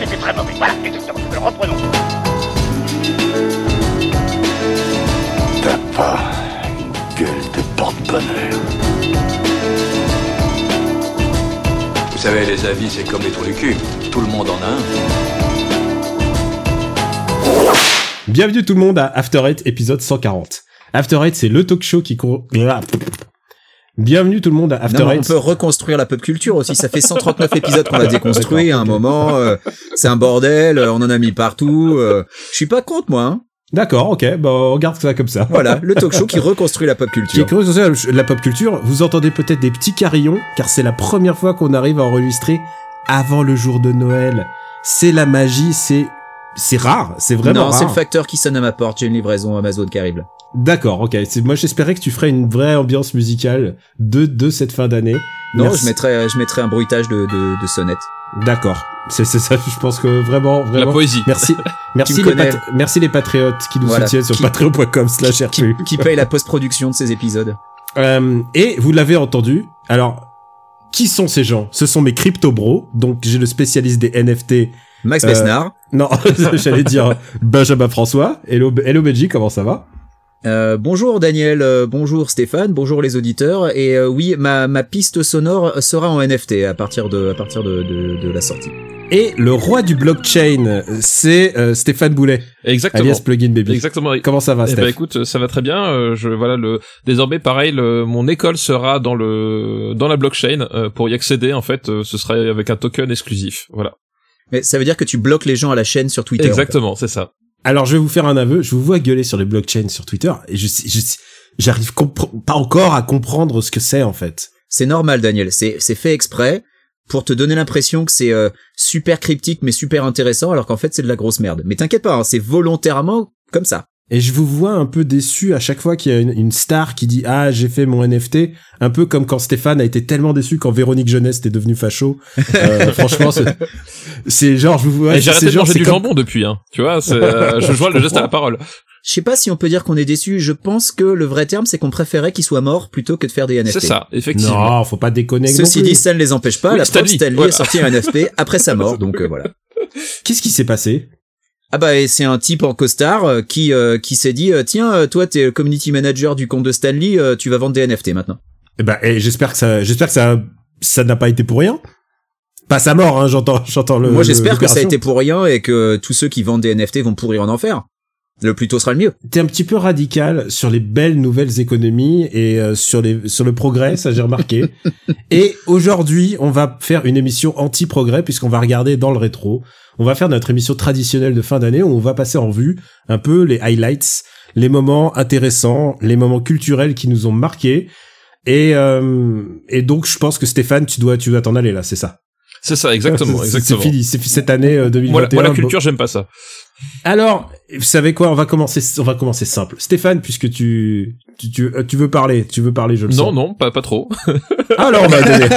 c'était très mauvais. Voilà, exactement. Alors reprenons. T'as pas une gueule de porte-bonheur. Vous savez, les avis, c'est comme les trous du cul. Tout le monde en a un. Bienvenue tout le monde à After Eight épisode 140. After Eight, c'est le talk show qui court... Bienvenue tout le monde à After Non, on peut reconstruire la pop culture aussi. Ça fait 139 épisodes qu'on l'a déconstruit à un moment. euh, c'est un bordel. euh, On en a mis partout. euh, Je suis pas contre moi. hein. D'accord, ok, bah on regarde ça comme ça. Voilà, le talk show qui reconstruit la pop Qui culture. curieux sur la pop culture, vous entendez peut-être des petits carillons, car c'est la première fois qu'on arrive à enregistrer avant le jour de Noël. C'est la magie, c'est c'est rare, c'est vraiment non, c'est le rare. facteur qui sonne à ma porte. J'ai une livraison Amazon qui arrive. D'accord, ok. C'est moi j'espérais que tu ferais une vraie ambiance musicale de de cette fin d'année. Non, Merci. je mettrai, je mettrai un bruitage de, de, de sonnette. D'accord. C'est c'est ça. Je pense que vraiment La vraiment. poésie. Merci, merci les, pat- merci les patriotes qui nous Voilà. soutiennent sur patreon.com slash Qui, qui paye la post-production de ces épisodes. Euh, et vous l'avez entendu. Alors, qui sont ces gens? Ce sont mes crypto bros. Donc j'ai le spécialiste des NFT. Max Euh, Besnard. Non, j'allais dire Benjamin François. Hello, hello Benji, comment ça va? Euh, bonjour Daniel, euh, bonjour Stéphane, bonjour les auditeurs. Et euh, oui, ma, ma piste sonore sera en NFT à partir de, à partir de, de, de la sortie. Et le roi du blockchain, c'est euh, Stéphane Boulet, Exactement. alias Plugin Baby. Exactement. Comment ça va, Eh ben écoute, ça va très bien. euh, je voilà le désormais pareil, le, mon école sera dans le dans la blockchain euh, pour y accéder. En fait, euh, ce sera avec un token exclusif. Voilà. Mais ça veut dire que tu bloques les gens à la chaîne sur Twitter. Exactement, c'est ça. Alors, je vais vous faire un aveu. Je vous vois gueuler sur les blockchains sur Twitter et je, j'arrive pas encore à comprendre ce que c'est en fait. C'est normal Daniel, c'est, c'est fait exprès pour te donner l'impression que c'est euh, super cryptique mais super intéressant alors qu'en fait c'est de la grosse merde. Mais t'inquiète pas, hein, c'est volontairement comme ça. Et je vous vois un peu déçu à chaque fois qu'il y a une, une star qui dit ah j'ai fait mon NFT, un peu comme quand Stéphane a été tellement déçu quand Véronique Jeunesse était devenue facho. Euh, franchement, c'est- genre je vous vois. Et j'ai arrêté de manger du comme- jambon depuis. Hein. Tu vois, euh, je vois le geste à la parole. Je sais pas si on peut dire qu'on est déçu, je pense que le vrai terme c'est qu'on préférait qu'il soit mort plutôt que de faire des NFT. C'est ça, effectivement. Non, faut pas déconner. non Ceci plus. dit, ça ne les empêche pas. Oui, la preuve, Lee, Stan Lee voilà. a sorti un NFT après sa mort, donc euh, voilà. Qu'est-ce qui s'est passé? Ah bah et c'est un type en costard euh, qui euh, qui s'est dit euh, tiens euh, toi t'es le community manager du compte de Stanley tu vas vendre des NFT maintenant. Eh ben, eh, j'espère que ça, j'espère que ça, ça n'a pas été pour rien. Pas sa mort, hein, j'entends, j'entends le. Moi j'espère que ça a été pour rien et que tous ceux qui vendent des NFT vont pourrir en enfer. Le plus tôt sera le mieux. T'es un petit peu radical sur les belles nouvelles économies et euh, sur les sur le progrès, ça j'ai remarqué. et aujourd'hui, on va faire une émission anti-progrès puisqu'on va regarder dans le rétro. On va faire notre émission traditionnelle de fin d'année où on va passer en vue un peu les highlights, les moments intéressants, les moments culturels qui nous ont marqués. Et euh, et donc je pense que Stéphane, tu dois tu dois t'en aller là, c'est ça? C'est ça, exactement, C'est- C'est exactement. fini, c'est cette année euh, 2021. Moi, la- moi, la bon. culture, j'aime pas ça. Alors, vous savez quoi On va commencer. On va commencer simple. Stéphane, puisque tu tu tu, euh, tu veux parler, tu veux parler, je le Non, sens. non, pas pas trop. Alors, on va donner.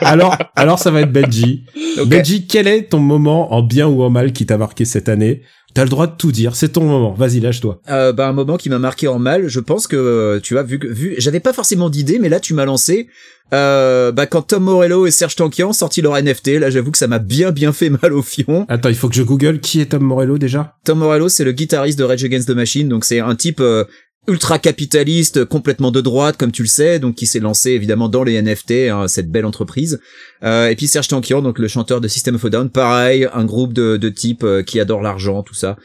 alors, alors, ça va être Benji. Ok. Benji, quel est ton moment en bien ou en mal qui t'a marqué cette année? T'as le droit de tout dire. C'est ton moment. Vas-y, lâche-toi. Euh, bah un moment qui m'a marqué en mal. Je pense que euh, tu vois vu que vu j'avais pas forcément d'idée mais là tu m'as lancé. Euh, bah quand Tom Morello et Serge Tankian ont sorti leur NFT là j'avoue que ça m'a bien bien fait mal au fion. Attends, il faut que je google qui est Tom Morello déjà. Tom Morello, c'est le guitariste de Rage Against the Machine, donc c'est un type euh, ultra capitaliste, complètement de droite, comme tu le sais, donc qui s'est lancé évidemment dans les NFT, hein, cette belle entreprise. Euh, et puis Serge Tankian, donc le chanteur de System of a Down, pareil, un groupe de, de types euh, qui adorent l'argent, tout ça.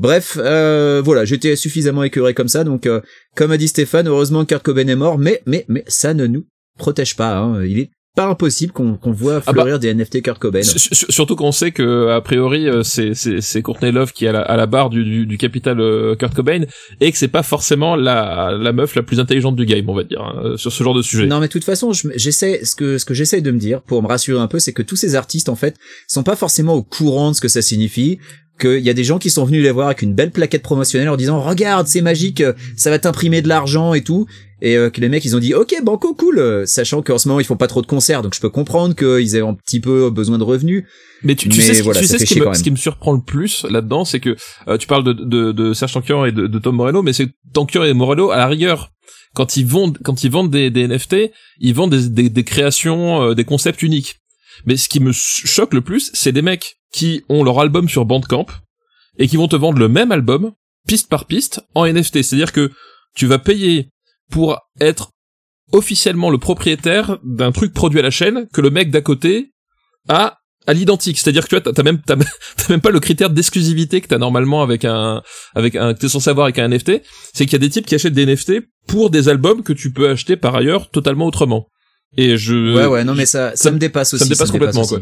Bref, euh, voilà, j'étais suffisamment écœuré comme ça, donc euh, comme a dit Stéphane, heureusement Kurt Cobain est mort, mais mais mais ça ne nous protège pas. Hein. Il est pas impossible qu'on qu'on voit Ah bah, fleurir des NFT Kurt Cobain. Surtout qu'on sait que a priori euh, c'est Courtney Love qui est à la, à la barre du, du, du capital euh, Kurt Cobain et que c'est pas forcément la la meuf la plus intelligente du game on va dire hein, sur ce genre de sujet. Non, mais de toute façon, je- j'essaie, ce que, ce que j'essaie de me dire, pour me rassurer un peu, c'est que tous ces artistes, en fait, sont pas forcément au courant de ce que ça signifie, qu'il y a des gens qui sont venus les voir avec une belle plaquette promotionnelle en disant, regarde, c'est magique, euh, ça va t'imprimer de l'argent et tout, et euh, que les mecs, ils ont dit, ok, banco, cool, sachant qu'en ce moment, ils font pas trop de concerts, donc je peux comprendre qu'ils aient un petit peu besoin de revenus. Mais tu, tu Mais sais, ce, voilà, tu sais qui me, ce qui me surprend le plus là-dedans, c'est que euh, tu parles de, de, de Serge Tankian et de, de Tom Morello, mais c'est Tankian et Morello à la rigueur. Quand ils vendent, quand ils vendent des, des NFT, ils vendent des, des, des créations, euh, des concepts uniques. Mais ce qui me choque le plus, c'est des mecs qui ont leur album sur Bandcamp et qui vont te vendre le même album piste par piste en NFT. C'est-à-dire que tu vas payer pour être officiellement le propriétaire d'un truc produit à la chaîne que le mec d'à côté a à l'identique. C'est-à-dire que tu vois, t'as même, t'as, même pas le critère d'exclusivité que t'as normalement avec un, avec un, que t'es censé avoir avec un NFT. C'est qu'il y a des types qui achètent des NFT pour des albums que tu peux acheter par ailleurs totalement autrement. Et je. Ouais, ouais, non, mais ça, ça, ça me dépasse aussi. Ça me dépasse complètement, quoi.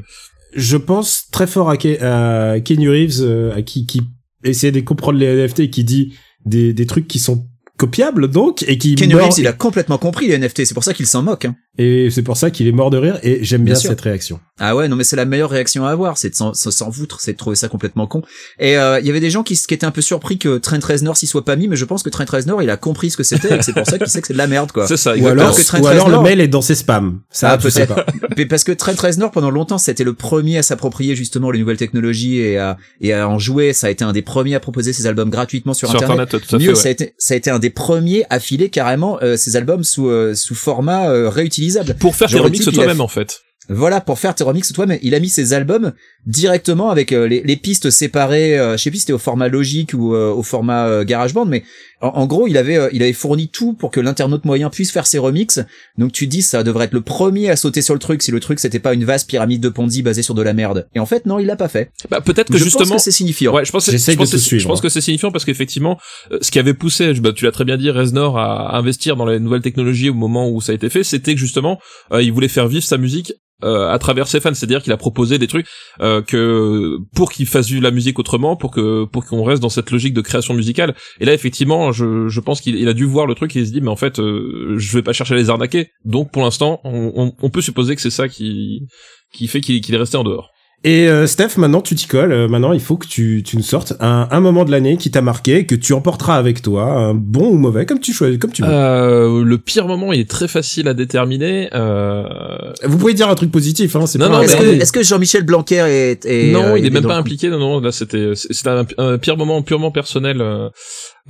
Je pense très fort à, Ke- à Kenny Reeves, euh, à qui, qui essaie de comprendre les NFT et qui dit des, des trucs qui sont copiables, donc, et qui Ken mord- Reeves, il a complètement compris les NFT. C'est pour ça qu'il s'en moque. Hein. Et c'est pour ça qu'il est mort de rire, et j'aime bien, cette réaction. Ah ouais, non, mais c'est la meilleure réaction à avoir, c'est de s'en, foutre, c'est de trouver ça complètement con. Et euh, il y avait des gens qui, qui étaient un peu surpris que Trent Reznor s'y soit pas mis, mais je pense que Trent Reznor, il a compris ce que c'était, et que c'est pour ça qu'il sait que c'est de la merde, quoi. C'est ça, Ou alors, que Trent ou alors le mail est dans ses spams. Ça, Ah, peut-être. pas. Mais parce que Trent Reznor, pendant longtemps, c'était le premier à s'approprier justement les nouvelles technologies et à, et à en jouer. Ça a été un des premiers à proposer ses albums gratuitement sur, Sur Internet. Internet, tout à fait, Mieux, ouais. ça, a été, ça a été un des premiers à filer carrément euh, ses albums sous, euh, sous format euh, réutilisable. Pour faire tes remixes toi-même, en fait. Voilà, pour faire tes remixes toi, mais il a mis ses albums directement avec euh, les, les pistes séparées. euh, je sais plus si c'était au format logique ou euh, au format GarageBand, mais en, en gros, il avait, euh, il avait fourni tout pour que l'internaute moyen puisse faire ses remixes. Donc tu te dis, ça devrait être le premier à sauter sur le truc si le truc c'était pas une vaste pyramide de Ponzi basée sur de la merde. Et en fait, non, il l'a pas fait. Bah, peut-être que je justement. pense que c'est signifiant. Ouais, je pense, que- J'essaye je pense de te que- suivre. je pense que c'est signifiant parce qu'effectivement, euh, ce qui avait poussé, bah, tu l'as très bien dit, Reznor à investir dans les nouvelles technologies au moment où ça a été fait, c'était que justement, euh, il voulait faire vivre sa musique euh, à travers ses fans, c'est-à-dire qu'il a proposé des trucs euh, que pour qu'ils fassent vivre la musique autrement, pour que pour qu'on reste dans cette logique de création musicale. Et là, effectivement, je, pense qu'il il a dû voir le truc et il se dit, mais en fait, euh, je vais pas chercher à les arnaquer. Donc, pour l'instant, on, peut supposer que c'est ça qui fait qu'il est resté en dehors. Et euh, Steph, maintenant tu t'y colles. Euh, maintenant, il faut que tu, tu nous sortes un, un moment de l'année qui t'a marqué, que tu emporteras avec toi, un bon ou mauvais, comme tu choisis, comme tu veux. Euh, le pire moment, il est très facile à déterminer. Euh... Vous pouvez dire un truc positif, hein. C'est Non, pas non, Est-ce que, mais- est-ce que Jean-Michel Blanquer est, est non, euh, il est même pas impliqué. Non, non, là c'était c'était un, un pire moment purement personnel euh,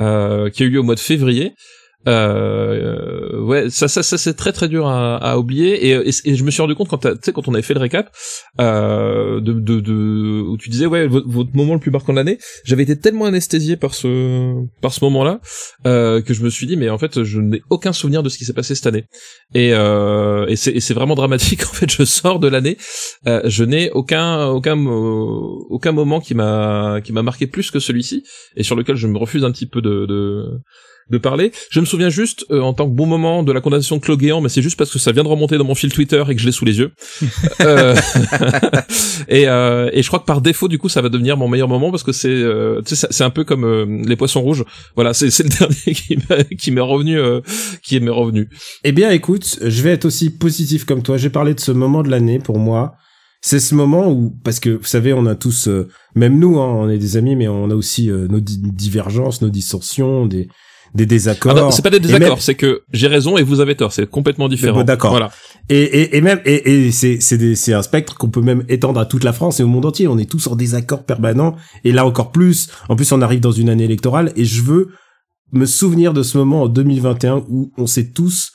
euh, qui a eu lieu au mois de février. Euh, ouais, ça, ça, ça c'est très très dur à, à oublier. Et, et, et je me suis rendu compte quand tu sais quand on avait fait le récap euh, de, de, de où tu disais ouais votre, moment le plus marquant de l'année, j'avais été tellement anesthésié par ce par ce moment-là euh, que je me suis dit mais en fait je n'ai aucun souvenir de ce qui s'est passé cette année. Et, euh, et c'est c'est vraiment dramatique. En fait, je sors de l'année, euh, je n'ai aucun aucun mo- aucun moment qui m'a qui m'a marqué plus que celui-ci et sur lequel je me refuse un petit peu de de, de parler. Je me souviens juste euh, en tant que bon moment de la condamnation de Claude Guéant, mais c'est juste parce que ça vient de remonter dans mon fil Twitter et que je l'ai sous les yeux. Euh, et, euh, et je crois que par défaut, du coup, ça va devenir mon meilleur moment parce que c'est euh, c'est- un peu comme euh, les poissons rouges. Voilà, c'est le dernier qui m'est revenu euh, qui m'est revenu. Eh bien, écoute, je vais être aussi positif comme toi. J'ai parlé de ce moment de l'année pour moi. C'est ce moment où, parce que vous savez, on a tous, même nous, hein, on est des amis, mais on a aussi euh, nos di- divergences, nos dissensions, des, des désaccords. Ah non, c'est pas des désaccords, même- c'est que j'ai raison et vous avez tort. C'est complètement différent. bon, d'accord. Voilà. Et, et, et même, et, et c'est, c'est, des- c'est un spectre qu'on peut même étendre à toute la France et au monde entier. On est tous en désaccord permanent. Et là encore plus. En plus, on arrive dans une année électorale et je veux me souvenir de ce moment en 2021 où on s'est tous,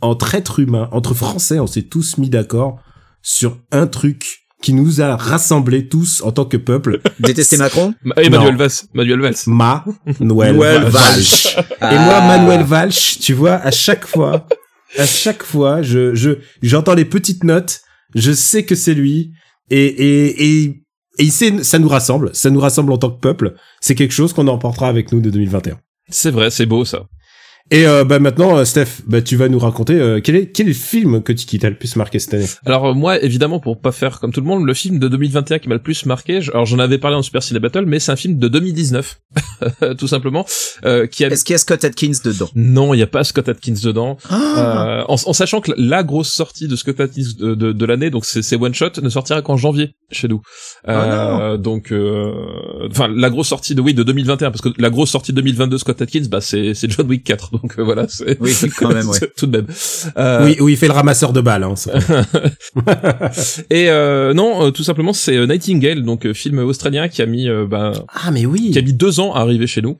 entre êtres humains, entre Français, on s'est tous mis d'accord sur un truc qui nous a rassemblés tous en tant que peuple. Détester Macron Ma- Et Manuel Non. Valls. Manuel Valls. Ma Noël, Noël Valch. Et Ah. moi, Manuel Valch, tu vois, à chaque fois, à chaque fois, je, je, j'entends les petites notes, je sais que c'est lui, et, et, et, et il sait- ça nous rassemble, ça nous rassemble en tant que peuple. C'est quelque chose qu'on emportera avec nous de 2021. C'est vrai, c'est beau ça. Et euh, bah maintenant, euh, Steph, bah tu vas nous raconter euh, quel est quel est le film que tu qui t'a le plus marqué cette année? Alors euh, moi, évidemment, pour pas faire comme tout le monde, le film de 2021 qui m'a le plus marqué, je- alors j'en avais parlé en Super Ciné Battle, mais c'est un film de 2019, tout simplement, euh, qui a... Est-ce qu'il y a Scott Atkins dedans? Non, il y a pas Scott Atkins dedans. Euh, en, en sachant que la grosse sortie de Scott Atkins de, de, de l'année, donc c'est One Shot, ne sortira qu'en janvier chez nous. Euh, donc, euh, enfin, la grosse sortie de oui de 2021, parce que la grosse sortie de 2022 Scott Atkins, bah c'est c'est John Wick 4. Donc euh, voilà, c'est Oui, quand même, ouais. tout de même. Euh, Oui, où il fait le ramasseur de balles. Hein, ça. Et euh, non, euh, tout simplement, c'est euh, Nightingale, donc euh, film australien qui a mis euh, ben, ah mais oui. qui a mis deux ans à arriver chez nous.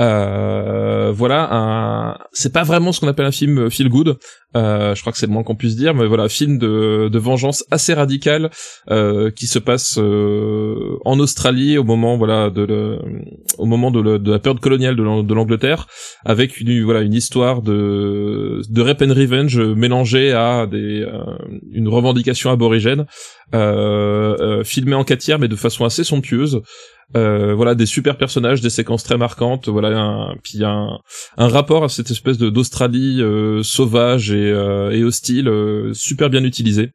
Euh, voilà, un... c'est pas vraiment ce qu'on appelle un film feel good. Euh, je crois que c'est le moins qu'on puisse dire, mais voilà, film de, de vengeance assez radical euh, qui se passe euh, en Australie au moment voilà de le, au moment de, le- de la période coloniale de l'Angleterre, avec une voilà une histoire de de rape and revenge mélangée à des euh, une revendication aborigène, euh, euh, filmée en quatre tiers mais de façon assez somptueuse. Euh, voilà des super personnages, des séquences très marquantes, voilà un, puis un, un rapport à cette espèce de d'Australie euh, sauvage et, euh, et hostile, super bien utilisé.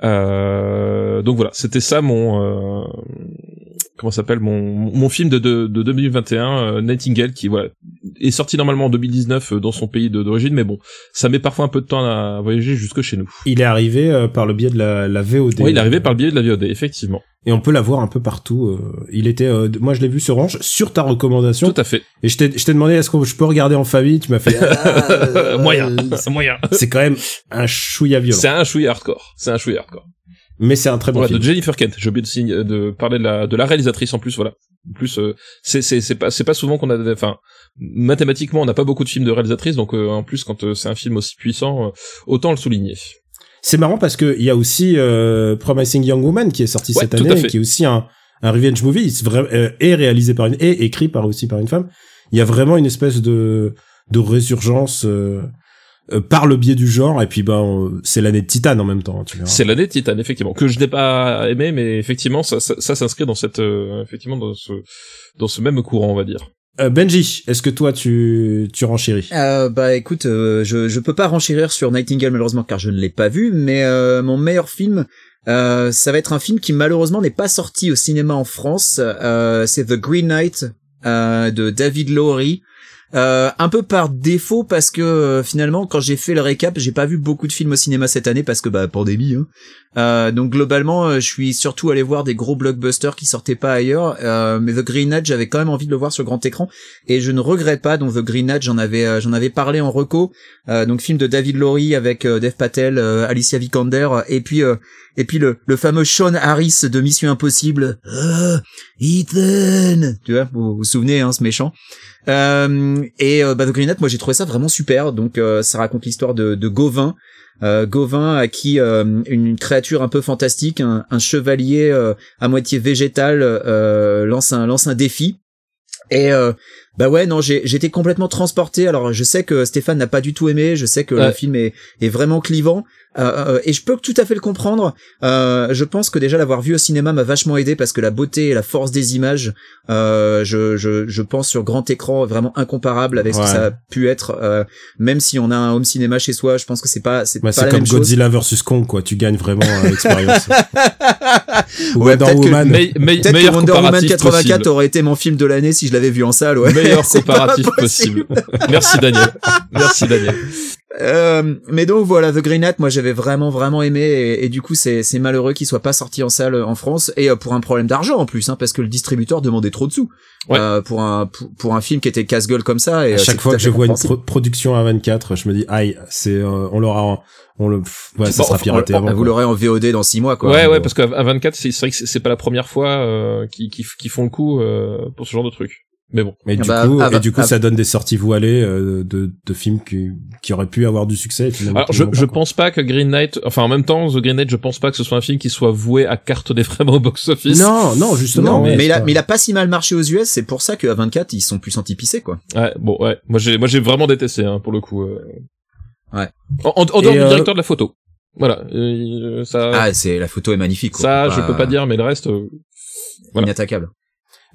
Donc voilà, c'était ça mon comment ça s'appelle mon mon film de de, de 2021 euh, Nightingale qui voilà est sorti normalement en 2019 euh, dans son pays d'origine, mais bon, ça met parfois un peu de temps à voyager jusque chez nous. Il est arrivé euh, par le biais de la, la VOD. Oui, il est arrivé par le biais de la VOD, effectivement. Et on peut la voir un peu partout. euh, il était, euh, moi je l'ai vu sur Orange, sur ta recommandation. Tout à fait. Et je t'ai, je t'ai demandé est-ce que je peux regarder en famille? Tu m'as fait ah, euh, moyen, c'est moyen. C'est quand même un chouïa violent. C'est un chouïa hardcore. C'est un chouïa hardcore. Mais c'est un très bon Voilà, film. de Jennifer Kent. J'ai oublié de, signer- de parler de la, de la réalisatrice en plus. Voilà. En plus, euh, c'est c'est c'est pas c'est pas souvent qu'on a, enfin, mathématiquement, on n'a pas beaucoup de films de réalisatrices, donc euh, en plus, quand euh, c'est un film aussi puissant, euh, autant le souligner. C'est marrant parce que il y a aussi euh, Promising Young Woman qui est sorti Ouais, cette année, qui est aussi un, un revenge movie, euh, et réalisé par une, et écrit par aussi par une femme. Il y a vraiment une espèce de de résurgence euh, euh, par le biais du genre, et puis ben on- c'est l'année de Titan en même temps, tu. C'est l'année de Titan, effectivement, que je n'ai pas aimé, mais effectivement, ça, ça, ça s'inscrit dans cette, euh, effectivement, dans ce, dans ce même courant, on va dire. Euh, Benji, est-ce que toi tu tu renchéris? Euh, bah écoute, euh, je je peux pas renchérir sur Nightingale malheureusement car je ne l'ai pas vu, mais euh, mon meilleur film, euh, ça va être un film qui malheureusement n'est pas sorti au cinéma en France. Euh, c'est The Green Knight euh, de David Lowery. Euh, un peu par défaut parce que euh, finalement quand j'ai fait le récap j'ai pas vu beaucoup de films au cinéma cette année parce que bah pandémie hein. Euh, donc globalement euh, je suis surtout allé voir des gros blockbusters qui sortaient pas ailleurs. Euh, mais The Green Knight j'avais quand même envie de le voir sur grand écran. Et je ne regrette pas donc The Green Knight j'en avais j'en avais parlé en reco. Donc film de David Lowery avec Dev Patel Alicia Vikander et puis et puis le, le fameux Sean Harris de Mission Impossible Ah, Ethan tu vois vous vous, souvenez hein ce méchant euh, et euh, bah, The moi j'ai trouvé ça vraiment super. Donc euh, ça raconte l'histoire de, de Gauvin, euh, Gauvin à qui euh, une créature un peu fantastique, un, un chevalier à moitié végétal lance un lance un défi. Et bah ouais non j'ai j'étais complètement transporté. Alors je sais que Stéphane n'a pas du tout aimé, je sais que Ouais. le film est est vraiment clivant euh, euh, et je peux tout à fait le comprendre. Euh, je pense que déjà l'avoir vu au cinéma m'a vachement aidé parce que la beauté et la force des images, euh, je, je, je pense sur grand écran vraiment incomparable avec ce que ça a pu être. euh, même si on a un home cinéma chez soi, je pense que c'est pas c'est Bah, pas c'est la comme même chose. Godzilla versus Kong, quoi. Tu gagnes vraiment euh, l'expérience. Ou Ouais, Wonder que- Woman. Me- me- Peut-être que Wonder Woman comparatif 84 possible. aurait été mon film de l'année si je l'avais vu en salle. Ouais. Meilleur comparatif possible. Merci Daniel. Merci Daniel. Euh, mais donc voilà, The Green Knight, moi j'avais vraiment vraiment aimé et, et du coup c'est c'est malheureux qu'il soit pas sorti en salle en France et euh, pour un problème d'argent en plus, hein, parce que le distributeur demandait trop de sous Ouais. euh, pour un pour, pour un film qui était casse-gueule comme ça. Et à euh, chaque fois à que je vois une pro- production à 24, je me dis, aïe, c'est, euh, on l'aura, on le, pff, ouais, ça Bon, sera piraté Ah, avant. vous l'aurez en VOD dans six mois quoi. ouais, ouais, parce qu'à à 24, c'est c'est vrai que c'est pas la première fois euh, qui, qui, qui font le coup euh, pour ce genre de truc. Mais bon. Mais du bah, coup, ah bah, et du coup, ah- ça donne des sorties voilées euh, de, de films qui, qui auraient pu avoir du succès. finalement, Alors, je, je pas, pense pas que Green Knight, enfin, en même temps, The Green Knight, je pense pas que ce soit un film qui soit voué à cartonner vraiment au box-office. Non, non, justement. Non, mais, il a, mais il a pas si mal marché aux US, c'est pour ça qu'à 24 ils sont plus sentis pisser quoi. Ouais, bon, ouais. Moi, j'ai, moi, j'ai vraiment détesté, hein, pour le coup. euh. Ouais. En, en, en dehors du euh, directeur de la photo. Voilà. Euh, ça, Ah, c'est la photo est magnifique. Quoi. ça, je peux pas dire, mais le reste, euh, voilà. Inattaquable.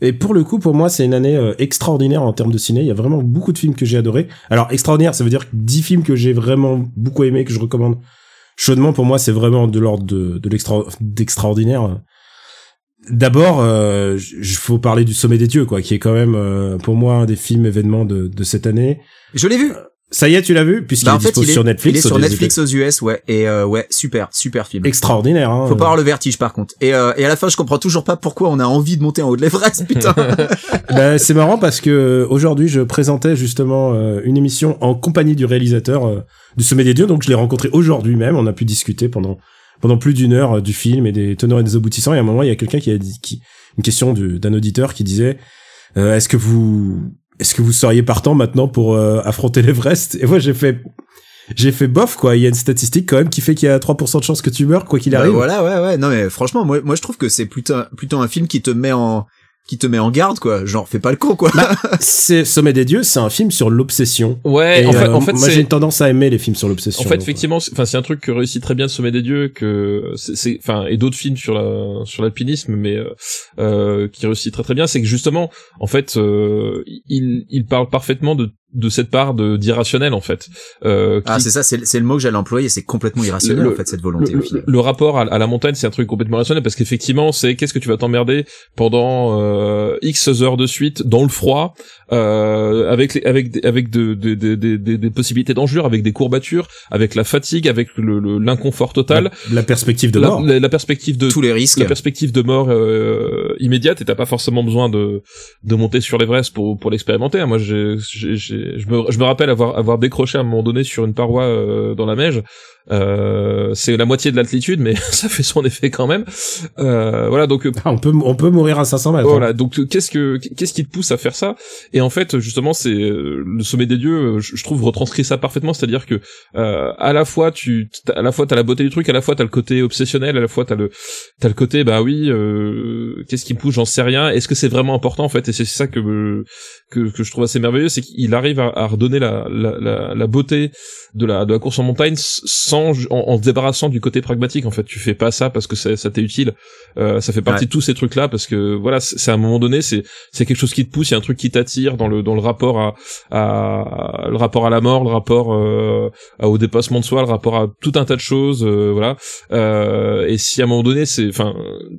Et pour le coup, pour moi, c'est une année euh, extraordinaire en termes de ciné. Il y a vraiment beaucoup de films que j'ai adorés. Alors, extraordinaire, ça veut dire que 10 films que j'ai vraiment beaucoup aimés, que je recommande chaudement. Pour moi, c'est vraiment de l'ordre de, de l'extra, d'extraordinaire. D'abord, euh, il faut parler du Sommet des Dieux, quoi, qui est quand même, euh, pour moi, un des films événements de, de cette année. Je l'ai vu. Ça y est, tu l'as vu? Puisqu'il Bah, est fait, dispo il est, sur Netflix. il est sur Netflix aux US, ouais. Et euh, ouais, super, super film. Extraordinaire, hein. Faut pas avoir le vertige par contre. Et, euh, et à la fin, je comprends toujours pas pourquoi on a envie de monter en haut de l'Everest, putain. Bah, c'est marrant parce que euh, aujourd'hui je présentais justement euh, une émission en compagnie du réalisateur euh, du Sommet des Dieux, donc je l'ai rencontré aujourd'hui même. On a pu discuter pendant pendant plus d'une heure euh, du film et des tenants et des aboutissants. Et à un moment, il y a quelqu'un qui a dit qui, une question du- d'un auditeur qui disait euh, Est-ce que vous est-ce que vous seriez partant maintenant pour euh, affronter l'Everest? Et moi j'ai fait j'ai fait bof quoi. Il y a une statistique quand même qui fait qu'il y a 3% de chances que tu meurs quoi qu'il Bah, arrive. voilà, ouais, ouais. Non, mais franchement, moi, moi, je trouve que c'est plutôt, plutôt un film qui te met en, qui te met en garde, quoi. Genre, fais pas le con, quoi. Bah, c'est Sommet des dieux, c'est un film sur l'obsession. Ouais, Et, en fait, euh, en fait, moi j'ai c'est une tendance à aimer les films sur l'obsession. En fait, donc, effectivement, c'est- enfin, c'est un truc que réussit très bien Sommet des Dieux, que c'est- c'est, enfin, et d'autres films sur la, sur l'alpinisme, mais euh, euh, qui réussit très très bien, c'est que justement, en fait, euh, il, il parle parfaitement de de cette part de d'irrationnel en fait. Euh, qui- Ah, c'est ça, c'est le- c'est le mot que j'allais employer. C'est complètement irrationnel, Le- en fait, cette volonté, le, au final. le rapport à, à la montagne, c'est un truc complètement rationnel parce qu'effectivement, c'est qu'est-ce que tu vas t'emmerder pendant euh, X heures de suite dans le froid, euh, avec les, avec des- avec de, de, de- de- de- des possibilités d'enjure, avec des courbatures, avec la fatigue, avec le le- l'inconfort total, la, la perspective de la, mort. la- la perspective de Tous les risques. la perspective de mort euh, immédiate et t'as pas forcément besoin de de monter sur l'Everest pour pour l'expérimenter. Moi, j'ai j'ai j'ai- je me je me rappelle avoir avoir décroché à un moment donné sur une paroi euh, dans la neige. Euh, c'est la moitié de l'altitude, mais ça fait son effet quand même. Euh, voilà, donc euh, Ah, on peut on peut mourir à 500 mètres. hein. voilà, donc euh, qu'est-ce que qu'est-ce qui te pousse à faire ça? Et en fait, justement, c'est le sommet des dieux. Je, trouve retranscrit ça parfaitement, c'est-à-dire que euh, à la fois tu, à la fois t'as la beauté du truc, à la fois t'as le côté obsessionnel, à la fois t'as le t'as le côté bah oui, euh, qu'est-ce qui me pousse J'en sais rien. Est-ce que c'est vraiment important en fait? Et c'est ça que que que je trouve assez merveilleux, c'est qu'il arrive à, à redonner la, la la la beauté de la de la course en montagne sans en, en se débarrassant du côté pragmatique. En fait, tu fais pas ça parce que ça, ça t'est utile. Euh, ça fait partie Ouais. de tous ces trucs là parce que voilà, c'est à un moment donné, c'est c'est quelque chose qui te pousse, il y a un truc qui t'attire dans le dans le rapport à, à le rapport à la mort, le rapport euh, au dépassement de soi, le rapport à tout un tas de choses, euh, voilà. Euh, et si à un moment donné, c'est, enfin,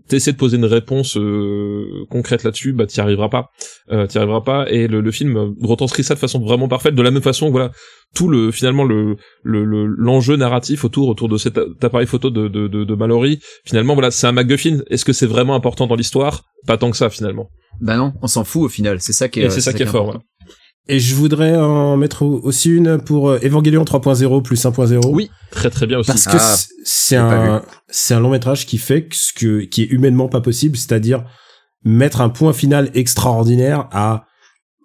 t'essaies de poser une réponse euh, concrète là-dessus, bah t'y arriveras pas, euh, t'y arriveras pas. Et le, le film retranscrit ça de façon vraiment parfaite, de la même façon, voilà, tout le finalement le le le- l'enjeu narratif autour autour de cet appareil photo de de de, de Mallory, finalement voilà, c'est un MacGuffin. Est-ce que c'est vraiment important dans l'histoire? Pas tant que ça finalement. Bah non, on s'en fout, au final. C'est ça qui est, c'est ça qui est fort. important. Et je voudrais en mettre au- aussi une pour euh, Evangelion 3.0 plus 1.0. Oui, très très bien aussi. Parce que Ah, c'est- un, c'est un long métrage qui fait que ce que, qui est humainement pas possible, c'est-à-dire mettre un point final extraordinaire à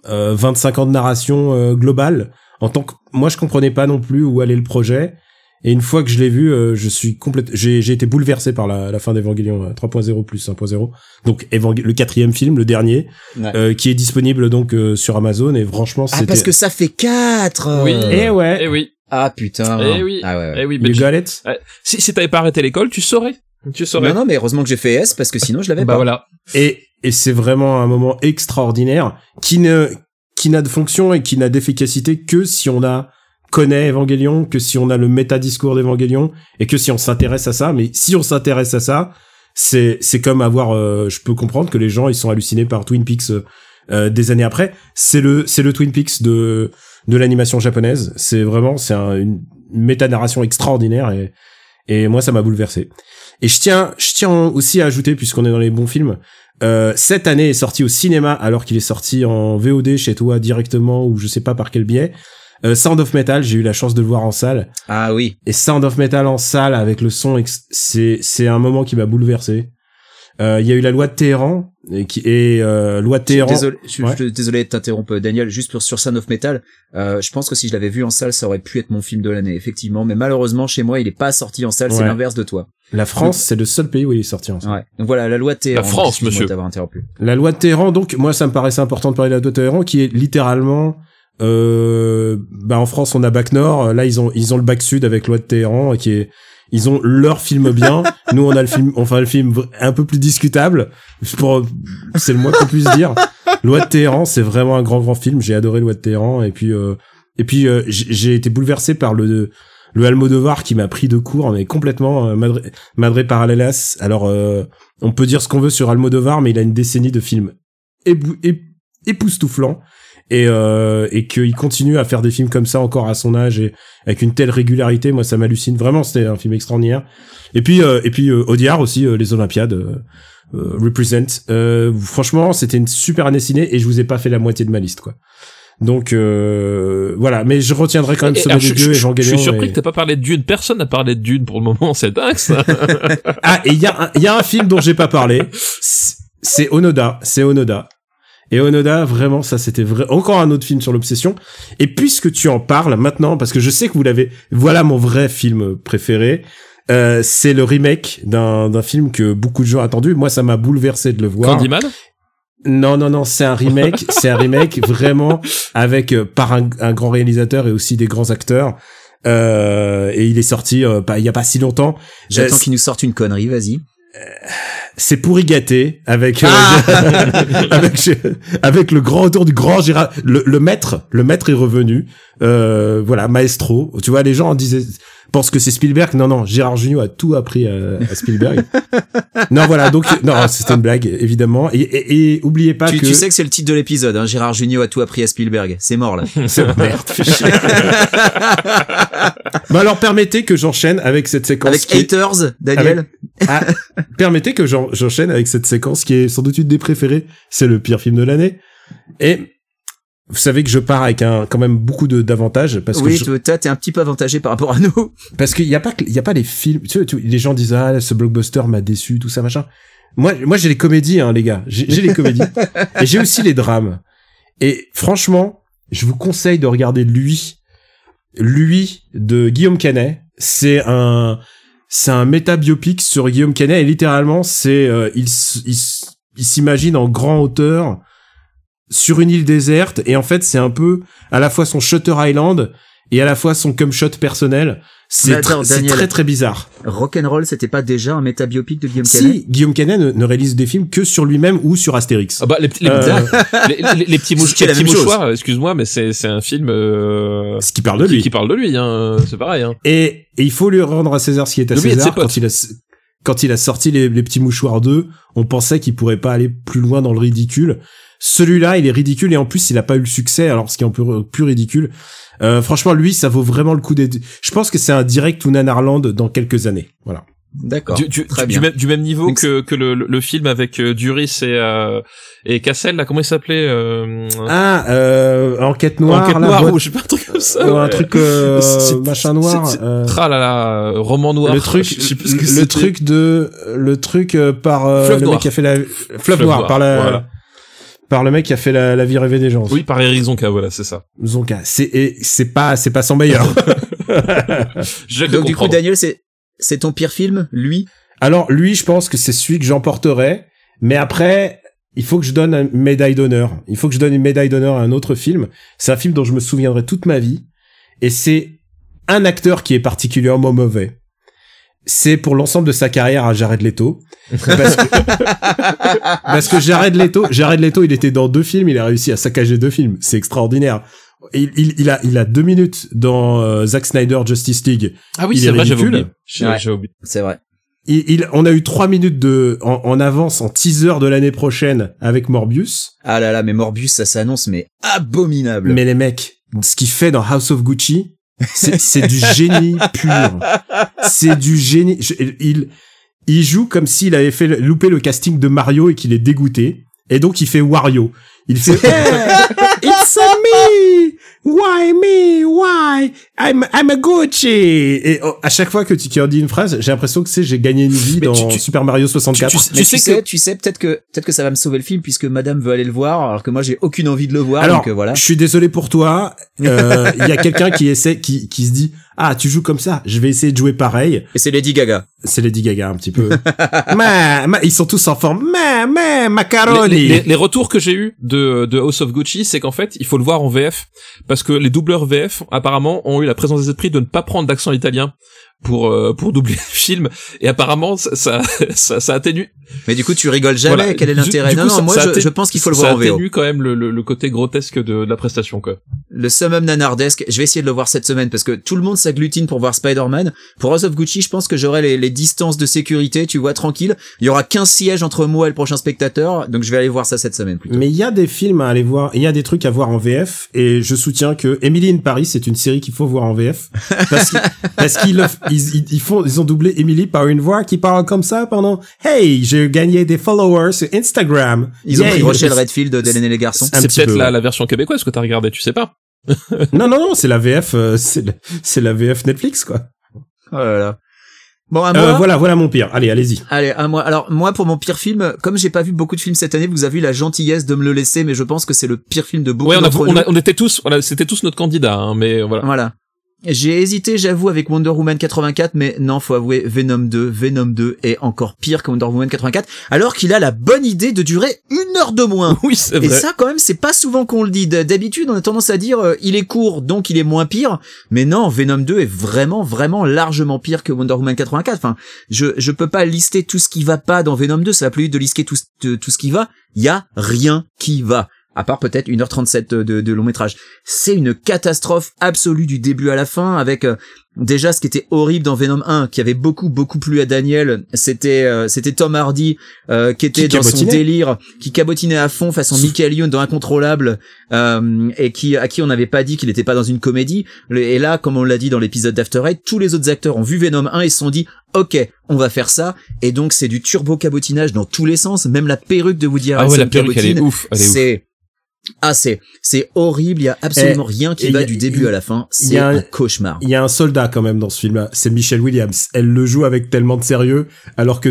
euh, 25 ans de narration euh, globale. En tant que, moi, je comprenais pas non plus où allait le projet. Et une fois que je l'ai vu, euh, je suis complète, j'ai, j'ai été bouleversé par la, la fin d'Evangelion euh, 3.0 plus 1.0. Donc, Evangel- le quatrième film, le dernier, Ouais. euh, qui est disponible donc euh, sur Amazon. Et franchement, Ah, parce que ça fait 4 Oui. Eh ouais. Eh oui, Ah, putain. eh oui, Ah ouais, ouais. eh oui. You mais tu- got it? si si t'avais pas arrêté l'école, tu saurais. Tu saurais. Non, non, mais heureusement que j'ai fait S, parce que sinon, je l'avais bah pas. voilà. Et, et c'est vraiment un moment extraordinaire qui ne, qui n'a de fonction et qui n'a d'efficacité que si on a, connaît Evangelion, que si on a le métadiscours d'Evangelion et que si on s'intéresse à ça. Mais si on s'intéresse à ça, c'est, c'est comme avoir, euh, je peux comprendre que les gens, ils sont hallucinés par Twin Peaks, euh, euh, des années après. C'est le, c'est le Twin Peaks de, de l'animation japonaise. C'est vraiment, c'est un- une méta-narration extraordinaire et, et moi, ça m'a bouleversé. Et je tiens, je tiens aussi à ajouter, puisqu'on est dans les bons films, euh, cette année est sorti au cinéma alors qu'il est sorti en VOD chez toi directement ou je sais pas par quel biais. Euh, Sound of Metal, j'ai eu la chance de le voir en salle. Ah oui. Et Sound of Metal en salle avec le son, c'est c'est un moment qui m'a bouleversé. Euh, Il y a eu la loi de Téhéran et qui et euh, loi de Je suis Téhéran. Désolé, je, suis- Ouais. je suis désolé de t'interrompre, Daniel. Juste pour, sur Son of Metal, euh, je pense que si je l'avais vu en salle, ça aurait pu être mon film de l'année, effectivement. Mais malheureusement, chez moi, il est pas sorti en salle. C'est l'inverse de toi. La France, c'est le seul pays où il est sorti en salle. Ouais. Donc voilà, la loi de Téhéran. La France, monsieur. interrompu. La loi de Téhéran, donc moi ça me paraissait important de parler de la loi de Téhéran, qui est littéralement, euh, bah en France on a bac nord, là ils ont ils ont le bac sud avec loi de Téhéran, qui est ils ont leur film bien, nous on a le film, enfin le film un peu plus discutable, c'est le moins qu'on puisse dire. Loi de Téhéran, c'est vraiment un grand grand film, j'ai adoré loi de Téhéran. Et puis euh, et puis euh, j'ai été bouleversé par le le Almodovar qui m'a pris de court, mais complètement euh, Madre, Madre Paralelas. Alors euh, on peut dire ce qu'on veut sur Almodovar, mais il a une décennie de films époustouflants et euh, et qu'il continue à faire des films comme ça encore à son âge et avec une telle régularité, moi ça m'hallucine vraiment. C'était un film extraordinaire. Et puis euh, et puis euh, Audiard aussi, euh, les Olympiades. Euh, euh, represent. Euh, franchement, c'était une super année ciné et je vous ai pas fait la moitié de ma liste, quoi. Donc euh, voilà, mais je retiendrai quand même Et- Sommet alors, des je, suis surpris et- que t'aies pas parlé de Dune. Personne n'a parlé de Dune pour le moment. C'est dingue ça. Ah, et il y a, un- il y a un film dont j'ai pas parlé. C'est Onoda. C'est Onoda. Et Onoda, vraiment, ça c'était vrai. Encore un autre film sur l'obsession. Et puisque tu en parles maintenant, parce que je sais que vous l'avez, voilà mon vrai film préféré. Euh, c'est le remake d'un d'un film que beaucoup de gens attendu. Moi, ça m'a bouleversé de le voir. Candyman? Non, non, non, c'est un remake. c'est un remake vraiment avec euh, par un, un grand réalisateur et aussi des grands acteurs. Euh, et il est sorti euh, pas- il y a pas si longtemps. J'attends Euh, qu'il nous sorte une connerie, vas-y. C'est pourri gâté avec euh, Ah avec avec le grand autour du grand Gérard le, le maître le maître est revenu euh, voilà maestro tu vois les gens en disaient pensent que c'est Spielberg non non Gérard Jugnot a tout appris à, à Spielberg non voilà donc non c'était une blague évidemment et, et, et oubliez pas tu, que tu sais que c'est le titre de l'épisode, hein. Gérard Jugnot a tout appris à Spielberg. C'est mort là. c'est merde bah alors permettez que j'enchaîne avec cette séquence Avec qui Haters, Daniel. Ah, permettez que j'en- j'enchaîne avec cette séquence qui est sans doute une des préférées. C'est le pire film de l'année. Et vous savez que je pars avec un quand même beaucoup de d'avantages parce que oui, toi, t'es un petit peu avantagé par rapport à nous. parce qu'il y a pas il y a pas les films. Tu sais, tu- les gens disent ah ce blockbuster m'a déçu tout ça machin. Moi moi j'ai les comédies hein les gars. J'ai j'ai les comédies et j'ai aussi les drames. Et franchement, je vous conseille de regarder lui lui de Guillaume Canet. C'est un c'est un méta biopic sur Guillaume Canet et littéralement c'est euh, il il s'imagine en grand hauteur sur une île déserte et en fait c'est un peu à la fois son Shutter Island et à la fois son cum shot personnel. C'est tr- très très bizarre. Rock'n'Roll, c'était pas déjà un métabiopic de Guillaume Canet? Si Guillaume Canet ne, ne réalise des films que sur lui-même ou sur Astérix. Ah bah les, petits- les, Euh, les, les- mouch- qui mouchoirs, excuse-moi, mais c'est c'est un film euh, ce qui parle de qui, lui. qui parle de lui, hein. C'est pareil. Hein. Et, et il faut lui rendre à César ce qui est à De César. ses potes. Quand il a, quand il a sorti les, les petits mouchoirs 2, on pensait qu'il pourrait pas aller plus loin dans le ridicule. Celui-là, il est ridicule et en plus, il a pas eu le succès, alors ce qui est un peu plus ridicule. Euh, franchement, lui, ça vaut vraiment le coup d'être. Je pense que c'est un direct ou Nanarland dans quelques années. Voilà. D'accord. Du, du, Très du, bien. même, du même niveau Donc, que, que le, le film avec euh, Duris et, euh, et Cassel, là, comment il s'appelait euh, Ah, euh, enquête noire, Enquête noire, ou je sais pas, un truc comme ça. un truc euh, C'est- machin noir. euh, Tra là là, roman noir. le truc, je sais plus ce que le truc de, le truc euh, par euh, le noir. mec qui a fait la fleuve, Fleuve noir, noir, par la, voilà. Par le mec qui a fait la, la vie rêvée des gens. Oui, par Eric Zonka, voilà, c'est ça. Zonka. C'est et c'est pas c'est pas son meilleur. Je Donc du coup, Daniel, c'est c'est ton pire film, lui? Alors lui, je pense que c'est celui que j'emporterai, mais après il faut que je donne une médaille d'honneur. Il faut que je donne une médaille d'honneur à un autre film. C'est un film dont je me souviendrai toute ma vie et c'est un acteur qui est particulièrement mauvais. C'est pour l'ensemble de sa carrière à Jared Leto. Parce que, parce que Jared Leto, Jared Leto, il était dans deux films, il a réussi à saccager deux films. C'est extraordinaire. Il, il, il a, il a deux minutes dans euh, Zack Snyder Justice League. Ah oui, c'est est vrai, j'avais Ouais. oublié. C'est vrai. Il, il- on a eu trois minutes de, en, en avance, en teaser de l'année prochaine avec Morbius. Ah là là, mais Morbius, ça s'annonce, mais abominable. Mais les mecs, ce qu'il fait dans House of Gucci, c'est du génie pur. C'est du génie. Je- il, il joue comme s'il avait fait loupé le casting de Mario et qu'il est dégoûté. Et donc il fait Wario. Il fait Hey, It's a me. Why me? Why? I'm I'm a Gucci. Et oh, à chaque fois que tu en dis une phrase, j'ai l'impression que c'est j'ai gagné une vie Mais dans tu- tu- Super Mario 64. tu- tu- sais sais, que- tu sais, peut-être que peut-être que ça va me sauver le film puisque Madame veut aller le voir, alors que moi j'ai aucune envie de le voir. Alors, donc euh, voilà. je suis désolé pour toi. Euh, Il y a quelqu'un qui essaie, qui, qui se dit, ah, tu joues comme ça. Je vais essayer de jouer pareil. Et c'est Lady Gaga. C'est Lady Gaga un petit peu. ma, ma- ils sont tous en forme. Ma, ma, Les, macaroni. les- les retours que j'ai eu de, de House of Gucci, c'est qu'en fait, il faut le voir en VF parce que les doubleurs VF apparemment ont eu la présence des esprits de ne pas prendre d'accent italien pour euh, pour doubler le film et apparemment ça ça, ça, ça atténue Mais du coup, tu rigoles jamais. Voilà. Quel est l'intérêt Non, coup, non, ça- moi ça je, je pense qu'il faut le ça voir en VO. atténue quand même le, le, le côté grotesque de, de la prestation quoi. Le summum nanardesque, je vais essayer de le voir cette semaine parce que tout le monde s'agglutine pour voir Spider-Man. Pour House of Gucci, je pense que j'aurai les, les distances de sécurité, tu vois, tranquille. Il y aura 15 sièges entre moi et le prochain spectateur, donc je vais aller voir ça cette semaine plutôt. Mais il y a des films à aller voir, il y a des trucs à voir en VF, et je soutiens que Emily in Paris, c'est une série qu'il faut voir en VF, parce qu'ils, ils, ils- font, ils ont doublé Emily par une voix qui parle comme ça pendant, hey, j'ai gagné des followers sur Instagram. Ils ont pris Rochelle Redfield d'Hélène et les garçons. C'est peut-être peu, la, ouais. la version québécoise que t'as regardé, tu sais pas. Non, non, non, c'est la VF, euh, c'est la, c'est la VF Netflix, quoi. Oh là là. Bon, à Euh, moi. voilà, voilà mon pire. Allez, allez-y. Allez, à moi. Alors moi, pour mon pire film, comme j'ai pas vu beaucoup de films cette année, vous avez eu la gentillesse de me le laisser, mais je pense que c'est le pire film de beaucoup Ouais, on, a, on, a- on était tous, voilà, c'était tous notre candidat, hein, mais voilà. Voilà. J'ai hésité, j'avoue, avec Wonder Woman 84, mais non, faut avouer, Venom 2, Venom 2 est encore pire que Wonder Woman 84, alors qu'il a la bonne idée de durer une heure de moins. Oui, c'est Et vrai. ça, quand même, c'est pas souvent qu'on le dit. D'habitude, on a tendance à dire, euh, il est court, donc il est moins pire. Mais non, Venom 2 est vraiment, vraiment largement pire que Wonder Woman 84. Enfin, je, je peux pas lister tout ce qui va pas dans Venom 2. Ça va plus vite de lister tout, ce- de- tout ce qui va. Il y a rien qui va. À part peut-être 1h37 de, de long métrage. C'est une catastrophe absolue du début à la fin avec euh, déjà ce qui était horrible dans Venom 1 qui avait beaucoup beaucoup plu à Daniel c'était euh, c'était Tom Hardy euh, qui était Qui dans son cabotinait. délire qui cabotinait à fond façon Michael Youn dans Incontrôlable euh, et qui à qui on n'avait pas dit qu'il n'était pas dans une comédie et là comme on l'a dit dans l'épisode d'After Eight tous les autres acteurs ont vu Venom 1 et se sont dit ok on va faire ça et donc c'est du turbo cabotinage dans tous les sens même la perruque de Woody Ah Harrelson ouais, la perruque, elle est cabotine. ouf, elle est ouf. c'est ah c'est c'est horrible il y a absolument rien qui va a- du début y- à la fin c'est un- un cauchemar Il y a un soldat quand même dans ce film-là. C'est Michelle Williams. Elle le joue avec tellement de sérieux, alors que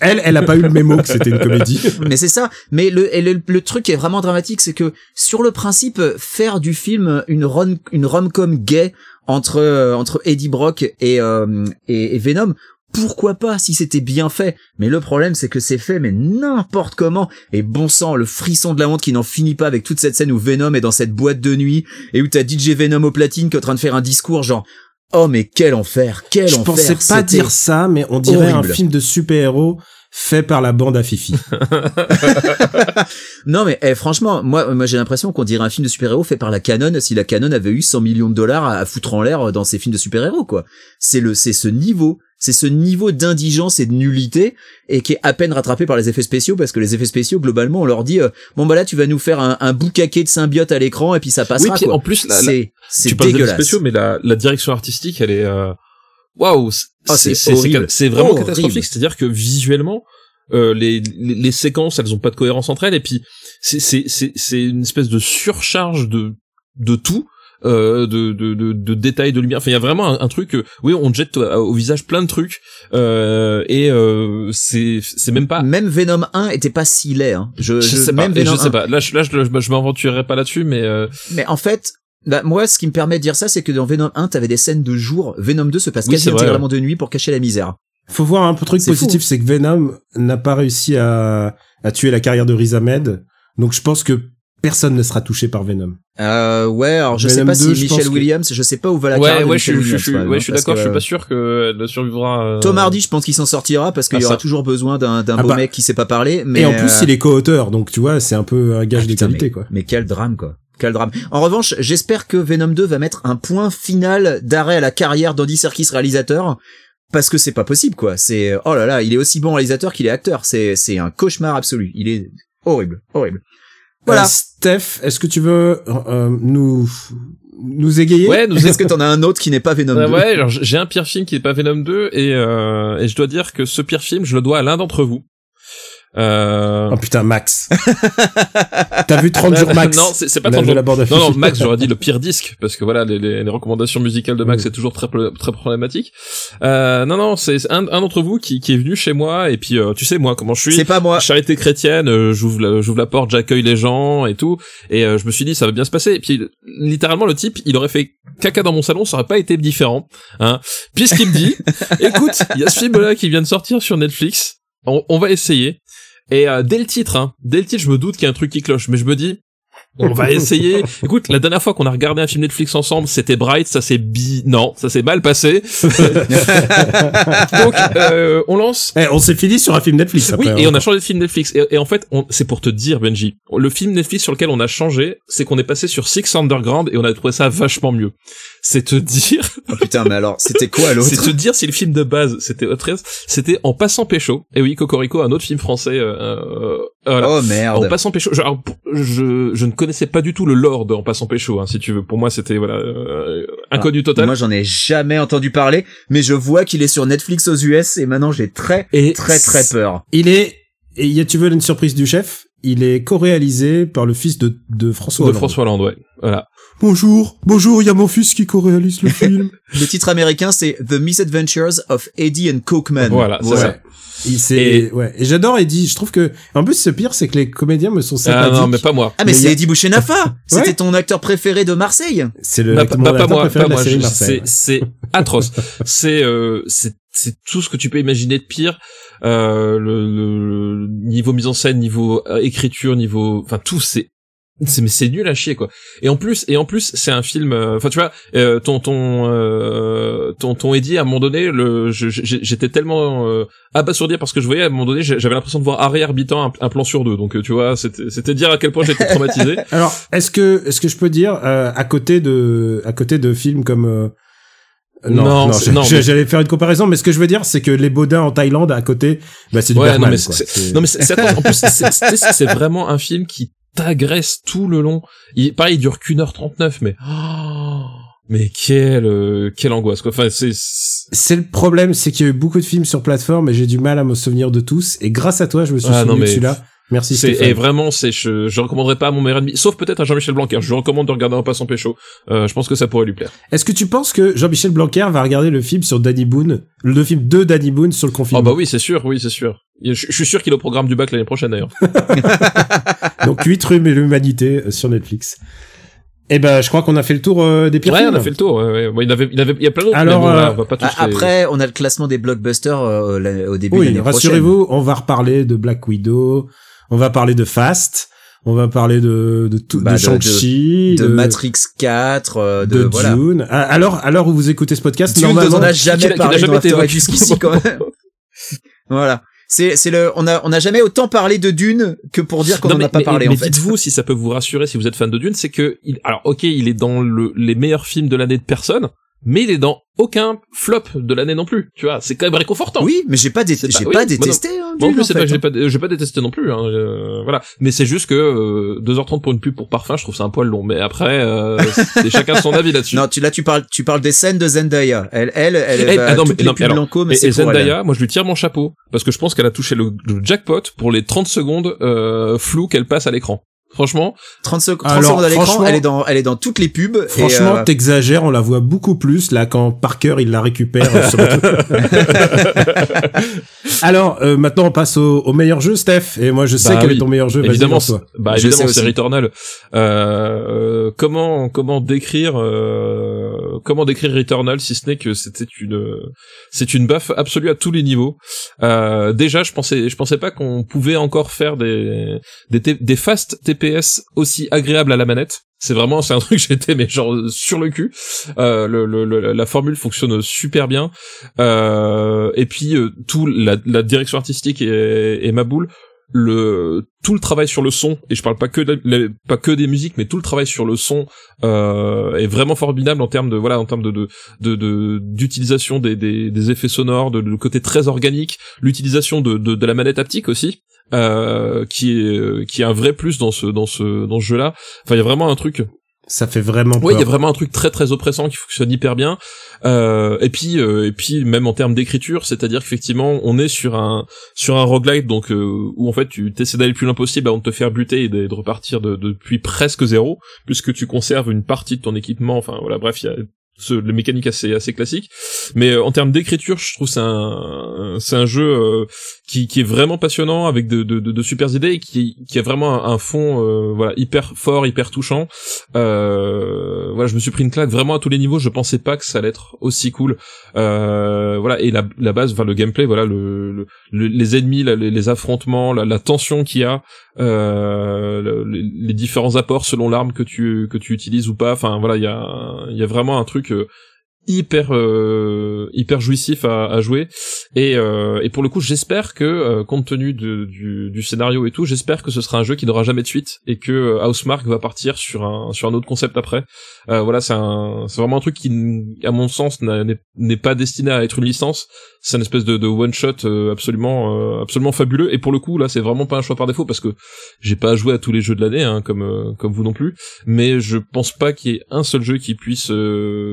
elle, elle a pas eu le mémo que c'était une comédie. mais c'est ça. Mais le, le, le truc qui est vraiment dramatique, c'est que sur le principe, faire du film une rom une rom-com gay entre euh, entre Eddie Brock et, euh, et et Venom. Pourquoi pas si c'était bien fait Mais le problème c'est que c'est fait mais n'importe comment et bon sang le frisson de la honte qui n'en finit pas avec toute cette scène où Venom est dans cette boîte de nuit et où t'as DJ Venom au platine qui est en train de faire un discours genre oh mais quel enfer quel Je enfer pensais pas dire ça, mais on dirait horrible. un film de super-héros fait par la bande à Fifi. Non mais eh, franchement, moi, moi j'ai l'impression qu'on dirait un film de super-héros fait par la Canon si la Canon avait eu 100 millions de dollars à, à foutre en l'air dans ses films de super-héros quoi. C'est le c'est ce niveau, c'est ce niveau d'indigence et de nullité et qui est à peine rattrapé par les effets spéciaux parce que les effets spéciaux globalement on leur dit euh, bon bah là tu vas nous faire un, un boucaquet de symbiote à l'écran et puis ça Oui, passera puis quoi. en plus, la, c'est c'est tu dégueulasse. spéciaux, mais la, la direction artistique, elle est, euh, waouh, c'est Ah, c'est c'est- vraiment Horrible. catastrophique. C'est-à-dire que visuellement, euh, les, les, les séquences, elles ont pas de cohérence entre elles, et puis c'est c'est c'est c'est une espèce de surcharge de de tout. Euh, de, de, de, de détails de lumière enfin il y a vraiment un, un truc euh, oui on te jette au, au visage plein de trucs euh, et euh, c'est c'est même pas Même Venom 1 était pas si laid hein. Je, je, je- sais pas même je Venom sais 1. pas là je, là je, je, je m'aventurerai pas là-dessus mais euh, Mais en fait, bah, moi, ce qui me permet de dire ça, c'est que dans Venom 1, t'avais des scènes de jour. Venom 2 se passe Oui, quasi intégralement de nuit pour cacher la misère. Faut voir un truc positif, c'est que Venom n'a pas réussi à, à tuer la carrière de Riz Ahmed. Donc je pense que personne ne sera touché par Venom. Euh, ouais, alors je sais pas si 2, je pense Michelle que- Williams, je sais pas où va la ouais carrière de ouais je, Michelle suis- je, Williams, ouais hein, je suis d'accord je suis pas sûr qu'elle survivra euh, Tom Hardy, je pense qu'il s'en sortira parce qu'il Ah, y aura ça. toujours besoin d'un d'un Ah beau bah. mec qui sait pas parler. Mais Et en plus, euh, il est co-auteur, donc tu vois, c'est un peu un gage ah, de putain, qualité, mais, quoi. Mais quel drame, quoi. Quel drame. En revanche, j'espère que Venom 2 va mettre un point final d'arrêt à la carrière d'Andy Serkis réalisateur. Parce que c'est pas possible, quoi. C'est, oh là là, il est aussi bon réalisateur qu'il est acteur. C'est, c'est un cauchemar absolu. Il est horrible, horrible. Voilà. Euh, Steph, est-ce que tu veux euh, nous nous égayer? Ouais nous Est-ce que t'en as un autre qui n'est pas Venom 2 Ouais, ouais, alors j'ai un pire film qui n'est pas Venom 2 et, euh, et je dois dire que ce pire film, je le dois à l'un d'entre vous. Euh... Oh putain, Max. T'as vu 30 jours Max? Non, c'est pas La- 30 de jours. la bande à Non, non. Max, j'aurais dit le pire disque, parce que voilà, les, les, les recommandations musicales de Max, Mm. c'est toujours très, très problématique. Euh, non, non, c'est un, un d'entre vous qui, qui est venu chez moi, et puis, euh, tu sais, moi, comment je suis. C'est pas moi. Charité chrétienne, euh, j'ouvre la, j'ouvre la porte, j'accueille les gens et tout, et euh, je me suis dit ça va bien se passer. Et puis littéralement le type, il aurait fait caca dans mon salon, ça aurait pas été différent, hein. Puisqu'il me dit, écoute, il y a ce film là qui vient de sortir sur Netflix, on, on va essayer. Et euh, dès le titre, hein, dès le titre, je me doute qu'il y a un truc qui cloche, mais je me dis. On va essayer. Écoute, la dernière fois qu'on a regardé un film Netflix ensemble, c'était Bright, ça s'est bi... Non, ça s'est mal passé. Donc, euh, on lance Eh, on s'est fini sur un film Netflix après. oui, et hein. on a changé de film Netflix. Et, et en fait, on- c'est pour te dire, Benji, le film Netflix sur lequel on a changé, c'est qu'on est passé sur Six Underground et on a trouvé ça vachement mieux. C'est te dire, Oh putain, mais alors, c'était quoi l'autre c'est te dire si le film de base c'était autre chose. C'était En passant pécho. Et oui, Cocorico, un autre film français. Euh, euh, voilà. Oh En merde. passant pécho, je, alors, je, je ne connaissais pas du tout le lore de En passant pécho, hein, si tu veux. Pour moi, c'était voilà euh, inconnu total. Moi, j'en ai jamais entendu parler, mais je vois qu'il est sur Netflix aux US et maintenant j'ai très, et très, très peur. Il est, et y a- tu veux une surprise du chef? Il est co-réalisé par le fils de, de François de Hollande. François Hollande, ouais. Voilà. Bonjour, bonjour, il y a mon fils qui co-réalise le film. Le titre américain, c'est The Misadventures of Eddie and Cokeman. Voilà, c'est Ouais. ça. Il Et- ouais. Et j'adore Eddie. Je trouve que en plus ce pire c'est que les comédiens me sont Ah sympathiques. non, mais pas moi. Ah mais c'est a- Eddie Bouchenafa C'était Ouais. ton acteur préféré de Marseille C'est le Bah, mon pas, moi, préféré pas moi. c'est atroce. c'est, euh, c'est, c'est tout ce que tu peux imaginer de pire. Euh, le, le- niveau mise en scène, niveau euh, écriture, niveau, enfin tout, c'est, c'est mais c'est nul à chier quoi. Et en plus, et en plus, c'est un film. euh, Enfin, tu vois, euh, ton ton euh, ton ton Eddie à un moment donné, le, j'étais tellement abasourdi par ce que je voyais. À un moment donné, j'avais l'impression de voir Harry habitant un, un plan sur deux. Donc, tu vois, c'était, c'était dire à quel point j'étais traumatisé. Alors, est-ce que est-ce que je peux dire à côté de à côté de films comme non, Non, non, non, mais- j'allais faire une comparaison, mais ce que je veux dire, c'est que les Baudins en Thaïlande à côté, bah c'est du Ouais, non mais c'est, non mais en plus c'est, vraiment un film qui t'agresse tout le long? Il, pareil, il dure qu'une heure trente-neuf, mais oh, mais quelle euh, quelle angoisse quoi. Enfin c'est, c'est- le problème, c'est qu'il y a eu beaucoup de films sur plateforme et j'ai du mal à me souvenir de tous. Et grâce à toi, je me suis Ah, souvenu de celui-là. Merci c'est Stéphane. et vraiment c'est je je recommanderais pas à mon meilleur ennemi, sauf peut-être à Jean-Michel Blanquer. Je lui recommande de regarder un passant pécho. Euh, je pense que ça pourrait lui plaire. Est-ce que tu penses que Jean-Michel Blanquer va regarder le film sur Danny Boone, le film de Danny Boone sur le Oh confinement bah oui c'est sûr, oui c'est sûr. Je, je suis sûr qu'il est au programme du bac l'année prochaine d'ailleurs. Donc 8 rhumes et l'humanité euh, sur Netflix. Eh ben, je crois qu'on a fait le tour euh, des pires Ouais, films. on a fait le tour. Ouais, ouais. Bon, il y avait, il y avait, il y a plein d'autres. Alors, mais bon, là, euh, on va pas tous les- Après, on a le classement des blockbusters euh, la- au début de l'année prochaine. rassurez-vous, on va reparler de Black Widow, on va parler de Fast, on va parler de de, tout, Bah, de de- Shang-Chi, De Matrix 4, euh, de, de voilà. Dune. L'heure à l'heure où vous écoutez ce podcast, Dune normalement, on n'a Qui- jamais parlé jamais dans été jusqu'ici quand même. voilà. C'est c'est le on a on n'a jamais autant parlé de Dune que pour dire qu'on n'en a pas mais- parlé mais en fait. dites-vous si ça peut vous rassurer si vous êtes fan de Dune, c'est que il, alors ok, il est dans le, les meilleurs films de l'année de personne, mais il est dans aucun flop de l'année non plus. Tu vois, c'est quand même réconfortant. Oui, mais j'ai pas dé- pas- pas, moi non- détesté hein, Moi en Dune, plus, c'est pas que j'ai hein. pas, j'ai pas détesté non plus. Hein, euh, voilà, mais c'est juste que euh, 2h30 pour une pub pour parfum, je trouve ça un poil long. Mais après, euh, c'est chacun son avis là-dessus. Non, tu là tu parles tu parles des scènes de Zendaya. Elle elle elle, Eh, va ah non, mais- non, mais pubs alors, Blanco, mais Et, elle. Zendaya, moi je lui tire mon chapeau parce que je pense qu'elle a touché le, le jackpot pour les 30 secondes euh, flou qu'elle passe à l'écran. Franchement, 30, sec- 30 Alors, secondes à l'écran, franchement- elle est dans elle est dans toutes les pubs franchement, euh, t'exagères, on la voit beaucoup plus là quand Parker il la récupère. euh, sur le- Alors euh, maintenant on passe au, au meilleur jeu, Steph. Et moi je sais Bah quel oui. est ton meilleur jeu. Évidemment, bah Je évidemment sais c'est aussi. Returnal. Euh, euh, comment comment décrire euh, comment décrire Returnal si ce n'est que c'était une c'est une baffe absolue à tous les niveaux. Euh, déjà, je pensais je pensais pas qu'on pouvait encore faire des des, fast TPS aussi agréables à la manette. C'est vraiment c'est un truc j'étais mais genre sur le cul. Euh, la formule fonctionne super bien. Et puis euh, tout la, la direction artistique est, est ma boule le tout le travail sur le son et je parle pas que pas que des musiques mais tout le travail sur le son euh, est vraiment formidable en termes de voilà en termes de de de- de- d'utilisation des, des des effets sonores de, côté très organique l'utilisation de, de de la manette haptique aussi euh, qui est qui est un vrai plus dans ce dans ce dans ce jeu là enfin il y a vraiment un truc Ça fait vraiment oui, il y a vraiment un truc très très oppressant qui fonctionne hyper bien. Euh, et puis euh, et puis même en termes d'écriture, c'est-à-dire qu'effectivement, on est sur un sur un roguelite donc euh, où en fait tu t'essaies d'aller le plus loin possible avant de te faire buter et de, de repartir de, depuis presque zéro puisque tu conserves une partie de ton équipement. Enfin voilà, bref, il y a ce, le mécanique assez assez classique. Mais euh, en termes d'écriture, je trouve c'est un c'est un jeu euh, qui qui est vraiment passionnant avec de de, de, de super idées et qui qui a vraiment un, un fond euh, voilà hyper fort, hyper touchant. Euh, voilà, je me suis pris une claque vraiment à tous les niveaux. Je pensais pas que ça allait être aussi cool. Euh, voilà, et la, la base, enfin le gameplay, voilà, le, le- le- les ennemis, la- les, les affrontements, la, la tension qu'il y a, le- les, différents apports selon l'arme que tu que tu utilises ou pas. Enfin voilà, il y a il y a vraiment un truc. Hyper euh, hyper jouissif à, à jouer. Et euh, et pour le coup j'espère que euh, compte tenu de, du, du scénario et tout j'espère que ce sera un jeu qui n'aura jamais de suite et que euh, Housemark va partir sur un sur un autre concept après. Euh, voilà c'est un c'est vraiment un truc qui à mon sens n'est pas destiné à être une licence. C'est une espèce de, de one shot absolument euh, absolument fabuleux. Et pour le coup là c'est vraiment pas un choix par défaut parce que j'ai pas joué à tous les jeux de l'année hein, comme comme vous non plus. Mais je pense pas qu'il y ait un seul jeu qui puisse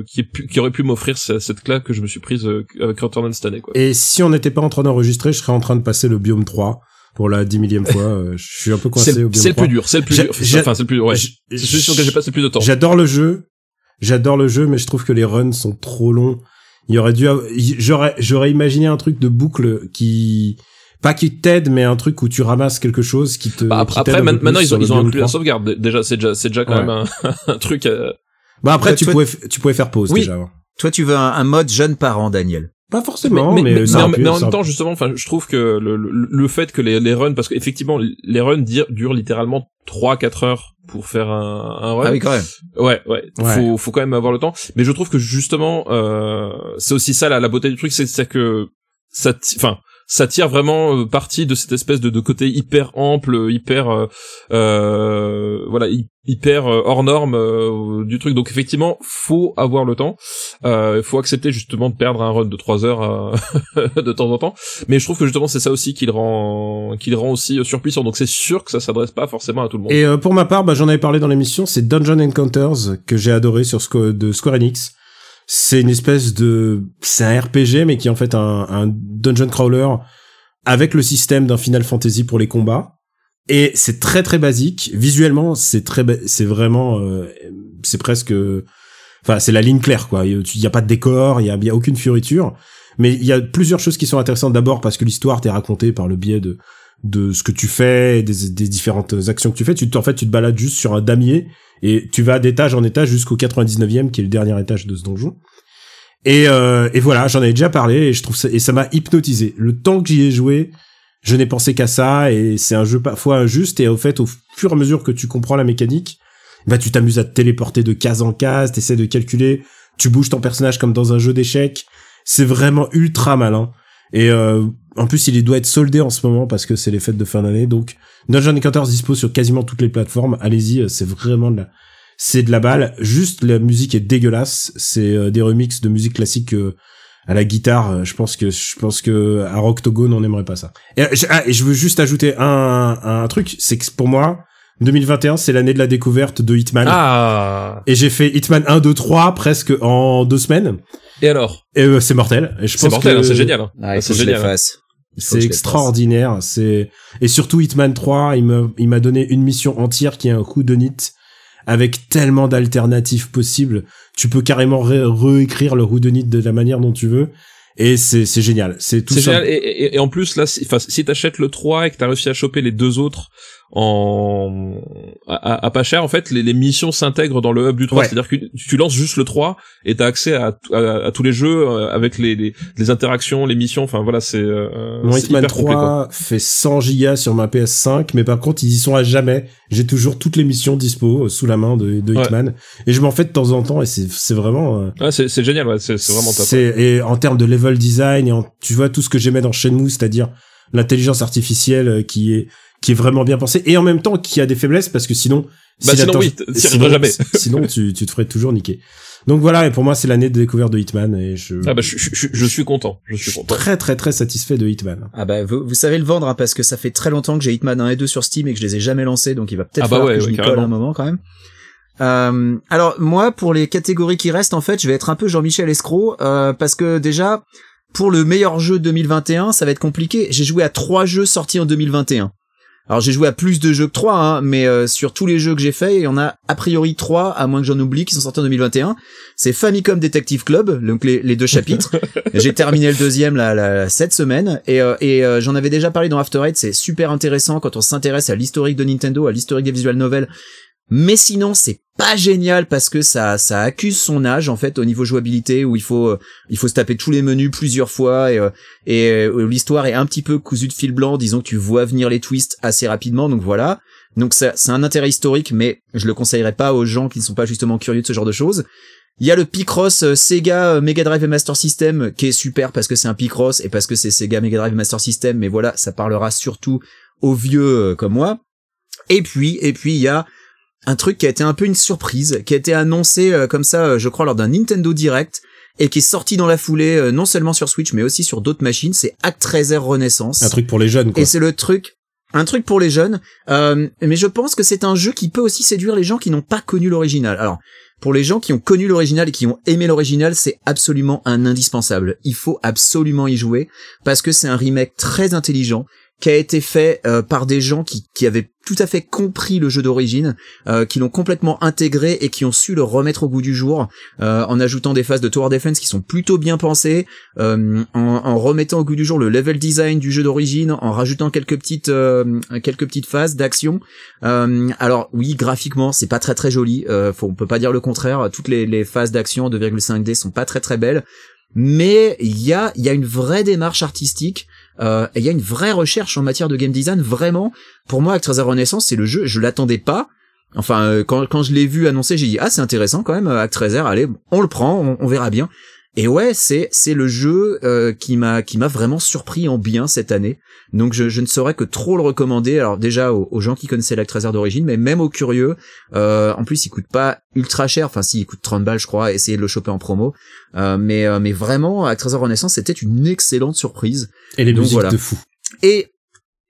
qui, pu- qui aurait pu m'offrir ce- cette claque que je me suis prise euh, avec Returnal cette année quoi Et si on n'était pas en train d'enregistrer, je serais en train de passer le biome 3. pour la dix millième fois. euh, je suis un peu coincé C'est au bien c'est le plus dur, c'est le plus dur. Enfin, c'est le plus dur, ouais. C'est celui sur lequel j'ai passé le plus de temps. J'adore le jeu. J'adore le jeu, mais je trouve que les runs sont trop longs. Il y aurait dû, j'aurais, j'aurais imaginé un truc de boucle qui, pas qui t'aide, mais un truc où tu ramasses quelque chose qui te. Bah, après, man- maintenant, ils ont, ils ont inclus la 3. sauvegarde. Déjà, c'est déjà, c'est déjà quand Ouais. même un, un truc. euh, Bah après, tu pouvais, tu pouvais faire pause Oui. déjà. Toi, tu veux un, un mode jeune parent, Daniel. Pas forcément, mais, mais, mais- mais aurait en, même temps, justement, enfin, je trouve que le, le, le fait que les, les runs, parce qu'effectivement, les runs durent littéralement 3-4 heures pour faire un, un run. Ah oui, quand même. Ouais, ouais, Ouais. Faut, faut quand même avoir le temps. Mais je trouve que justement, euh, c'est aussi ça la, la beauté du truc, c'est que ça, enfin, ça tire vraiment euh, parti de cette espèce de, de côté hyper ample, hyper, euh, euh, voilà, hy- hyper euh, hors norme euh, du truc. Donc effectivement, faut avoir le temps. Il faut accepter justement de perdre un run de 3 heures euh, de temps en temps. Mais je trouve que justement c'est ça aussi qui le rend, qui le rend aussi euh, surpuissant. Donc c'est sûr que ça s'adresse pas forcément à tout le monde. Et euh, pour ma part, bah, j'en avais parlé dans l'émission, c'est Dungeon Encounters que j'ai adoré sur de Square Enix. C'est une espèce de, c'est un RPG mais qui est en fait un, un dungeon crawler avec le système d'un Final Fantasy pour les combats. Et c'est très très basique. Visuellement, c'est très, c'est vraiment, euh, c'est presque, enfin c'est la ligne claire quoi. Il y a pas de décor, il y a, y a aucune fioriture. Mais il y a plusieurs choses qui sont intéressantes. D'abord parce que l'histoire t'est racontée par le biais de de ce que tu fais, des, des différentes actions que tu fais. Tu, te- en fait, tu te balades juste sur un damier et tu vas d'étage en étage jusqu'au 99e, qui est le dernier étage de ce donjon. Et, euh, et voilà, j'en avais déjà parlé et je trouve ça, et ça m'a hypnotisé. Le temps que j'y ai joué, je n'ai pensé qu'à ça et c'est un jeu parfois injuste et au fait, au fur et à mesure que tu comprends la mécanique, bah tu t'amuses à te téléporter de case en case, t'essaies de calculer, tu bouges ton personnage comme dans un jeu d'échecs. C'est vraiment ultra malin. Et euh, en plus, il doit être soldé en ce moment parce que c'est les fêtes de fin d'année. Donc, Dungeon Encounters dispose sur quasiment toutes les plateformes. Allez-y, euh, c'est vraiment de la, c'est de la balle. Juste, la musique est dégueulasse. C'est euh, des remixes de musique classique euh, à la guitare. Je pense que, je pense que à Rocktogone, on n'aimerait pas ça. Et, je- ah, et je veux juste ajouter un, un truc, c'est que pour moi, 2021, c'est l'année de la découverte de Hitman. Ah. Et j'ai fait Hitman 1, 2, 3 presque en deux semaines. Et alors? Et euh, c'est mortel. Et je C'est pense mortel, que hein, c'est génial. hein. Ah, il c'est génial. hein. C'est extraordinaire. C'est et surtout Hitman 3, il m'a il m'a donné une mission entière qui est un coup de nit avec tellement d'alternatives possibles. Tu peux carrément ré- réécrire le whodunit de la manière dont tu veux et c'est c'est génial. C'est tout C'est ça. génial. Et, et, et en plus, là, si, enfin, si t'achètes le 3 et que t'as réussi à choper les deux autres en à, à- pas cher, en fait, les, les missions s'intègrent dans le hub du 3. Ouais. C'est-à-dire que tu lances juste le 3 et t'as accès à, à, à tous les jeux euh, avec les, les, les interactions, les missions. Enfin, voilà, c'est euh, Mon Hitman hyper complet, quoi. 3 fait 100 gigas sur ma PS5, mais par contre, ils y sont à jamais. J'ai toujours toutes les missions dispo euh, sous la main de, de Ouais. Hitman. Et je m'en fais de temps en temps et c'est, c'est vraiment, euh, Ouais, c'est génial. Ouais, c'est vraiment top. Et en termes de level design et en, tu vois tout ce que j'aimais dans Shenmue, c'est-à-dire l'intelligence artificielle euh, qui est, qui est vraiment bien pensée et en même temps qui a des faiblesses parce que sinon, Bah, si sinon, oui, sinon- jamais. sinon, tu, tu te ferais toujours niquer. Donc voilà, et pour moi, c'est l'année de découverte de Hitman et je, Ah bah, je, je, je- je suis content. Je suis content. très très très satisfait de Hitman. Ah bah vous, vous savez le vendre hein, parce que ça fait très longtemps que j'ai Hitman 1 et 2 sur Steam et que je les ai jamais lancés donc il va peut-être Ah bah falloir ouais, que je ouais, colle un moment quand même. Euh, alors moi pour les catégories qui restent en fait je vais être un peu Jean-Michel Escroc euh, parce que déjà pour le meilleur jeu 2021 ça va être compliqué. J'ai joué à trois jeux sortis en 2021. Alors j'ai joué à plus de jeux que trois, hein, mais euh, sur tous les jeux que j'ai faits, il y en a a priori trois, à moins que j'en oublie, qui sont sortis en 2021. C'est Famicom Detective Club, donc les, les deux chapitres. j'ai terminé le deuxième là, là, cette semaine, et, euh, et euh, j'en avais déjà parlé dans After Eight. C'est super intéressant quand on s'intéresse à l'historique de Nintendo, à l'historique des visual novels. Mais sinon, c'est pas génial parce que ça, ça accuse son âge en fait au niveau jouabilité où il faut, euh, il faut se taper tous les menus plusieurs fois et, euh, et euh, l'histoire est un petit peu cousue de fil blanc. Disons que tu vois venir les twists assez rapidement, donc voilà. Donc c'est un intérêt historique, mais je le conseillerais pas aux gens qui ne sont pas justement curieux de ce genre de choses. Il y a le Picross Sega Mega Drive et Master System qui est super parce que c'est un Picross et parce que c'est Sega Mega Drive et Master System, mais voilà, ça parlera surtout aux vieux comme moi. Et puis, et puis il y a un truc qui a été un peu une surprise, qui a été annoncé euh, comme ça, euh, je crois, lors d'un Nintendo Direct, et qui est sorti dans la foulée, euh, non seulement sur Switch, mais aussi sur d'autres machines, c'est Act 13R Renaissance. Un truc pour les jeunes, quoi. Et c'est le truc, un truc pour les jeunes. Euh, mais je pense que c'est un jeu qui peut aussi séduire les gens qui n'ont pas connu l'original. Alors, pour les gens qui ont connu l'original et qui ont aimé l'original, c'est absolument un indispensable. Il faut absolument y jouer parce que c'est un remake très intelligent qui a été fait euh, par des gens qui, qui avaient tout à fait compris le jeu d'origine, euh, qui l'ont complètement intégré et qui ont su le remettre au goût du jour euh, en ajoutant des phases de tower defense qui sont plutôt bien pensées, en, remettant au goût du jour le level design du jeu d'origine, en rajoutant quelques petites quelques petites phases d'action. Alors oui, graphiquement, c'est pas très très joli. Faut, on peut pas dire le contraire. Toutes les, les phases d'action 2,5D sont pas très très belles, mais il y a il y a une vraie démarche artistique. Euh, et il y a une vraie recherche en matière de game design, vraiment. Pour moi, Actraiser Renaissance, c'est le jeu, je l'attendais pas. Enfin, euh, quand, quand je l'ai vu annoncer, j'ai dit, ah, c'est intéressant quand même, Actraiser, allez, on le prend, on, on verra bien. Et ouais, c'est c'est le jeu euh, qui m'a qui m'a vraiment surpris en bien cette année. Donc je, je ne saurais que trop le recommander. Alors déjà aux, gens qui connaissaient l'Actraiser d'origine, mais même aux curieux. Euh, en plus, il coûte pas ultra cher. Enfin, si, il coûte 30 balles, je crois. Essayez de le choper en promo. Euh, mais euh, mais vraiment, Actraiser Renaissance, c'était une excellente surprise. Et les Donc musiques voilà. de fou. Et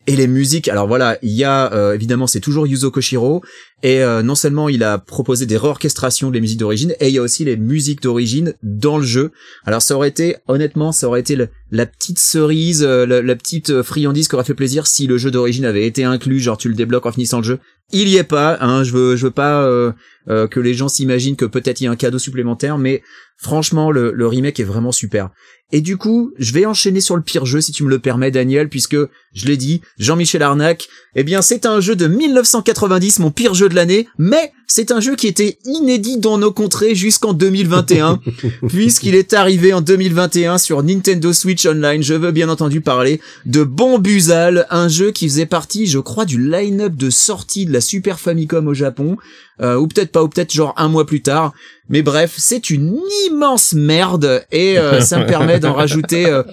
et les musiques, alors voilà, il y a euh, évidemment c'est toujours Yuzo Koshiro et euh, non seulement il a proposé des réorchestrations des musiques d'origine et il y a aussi les musiques d'origine dans le jeu. Alors ça aurait été honnêtement, ça aurait été le- la petite cerise, euh, la, la petite euh, friandise qui aurait fait plaisir si le jeu d'origine avait été inclus, genre tu le débloques en finissant le jeu. Il y est pas, hein, je veux je veux pas euh, euh, que les gens s'imaginent que peut-être il y a un cadeau supplémentaire, mais franchement le, le remake est vraiment super. Et du coup, je vais enchaîner sur le pire jeu si tu me le permets Daniel, puisque je l'ai dit, Jean-Michel Arnac, eh bien c'est un jeu de 1990, mon pire jeu de l'année, mais c'est un jeu qui était inédit dans nos contrées jusqu'en 2021, puisqu'il est arrivé en 2021 sur Nintendo Switch Online. Je veux bien entendu parler de Bombusal, un jeu qui faisait partie, je crois, du line-up de sortie de la Super Famicom au Japon, euh, ou peut-être pas, ou peut-être genre un mois plus tard. Mais bref, c'est une immense merde et euh, ça me permet d'en rajouter euh,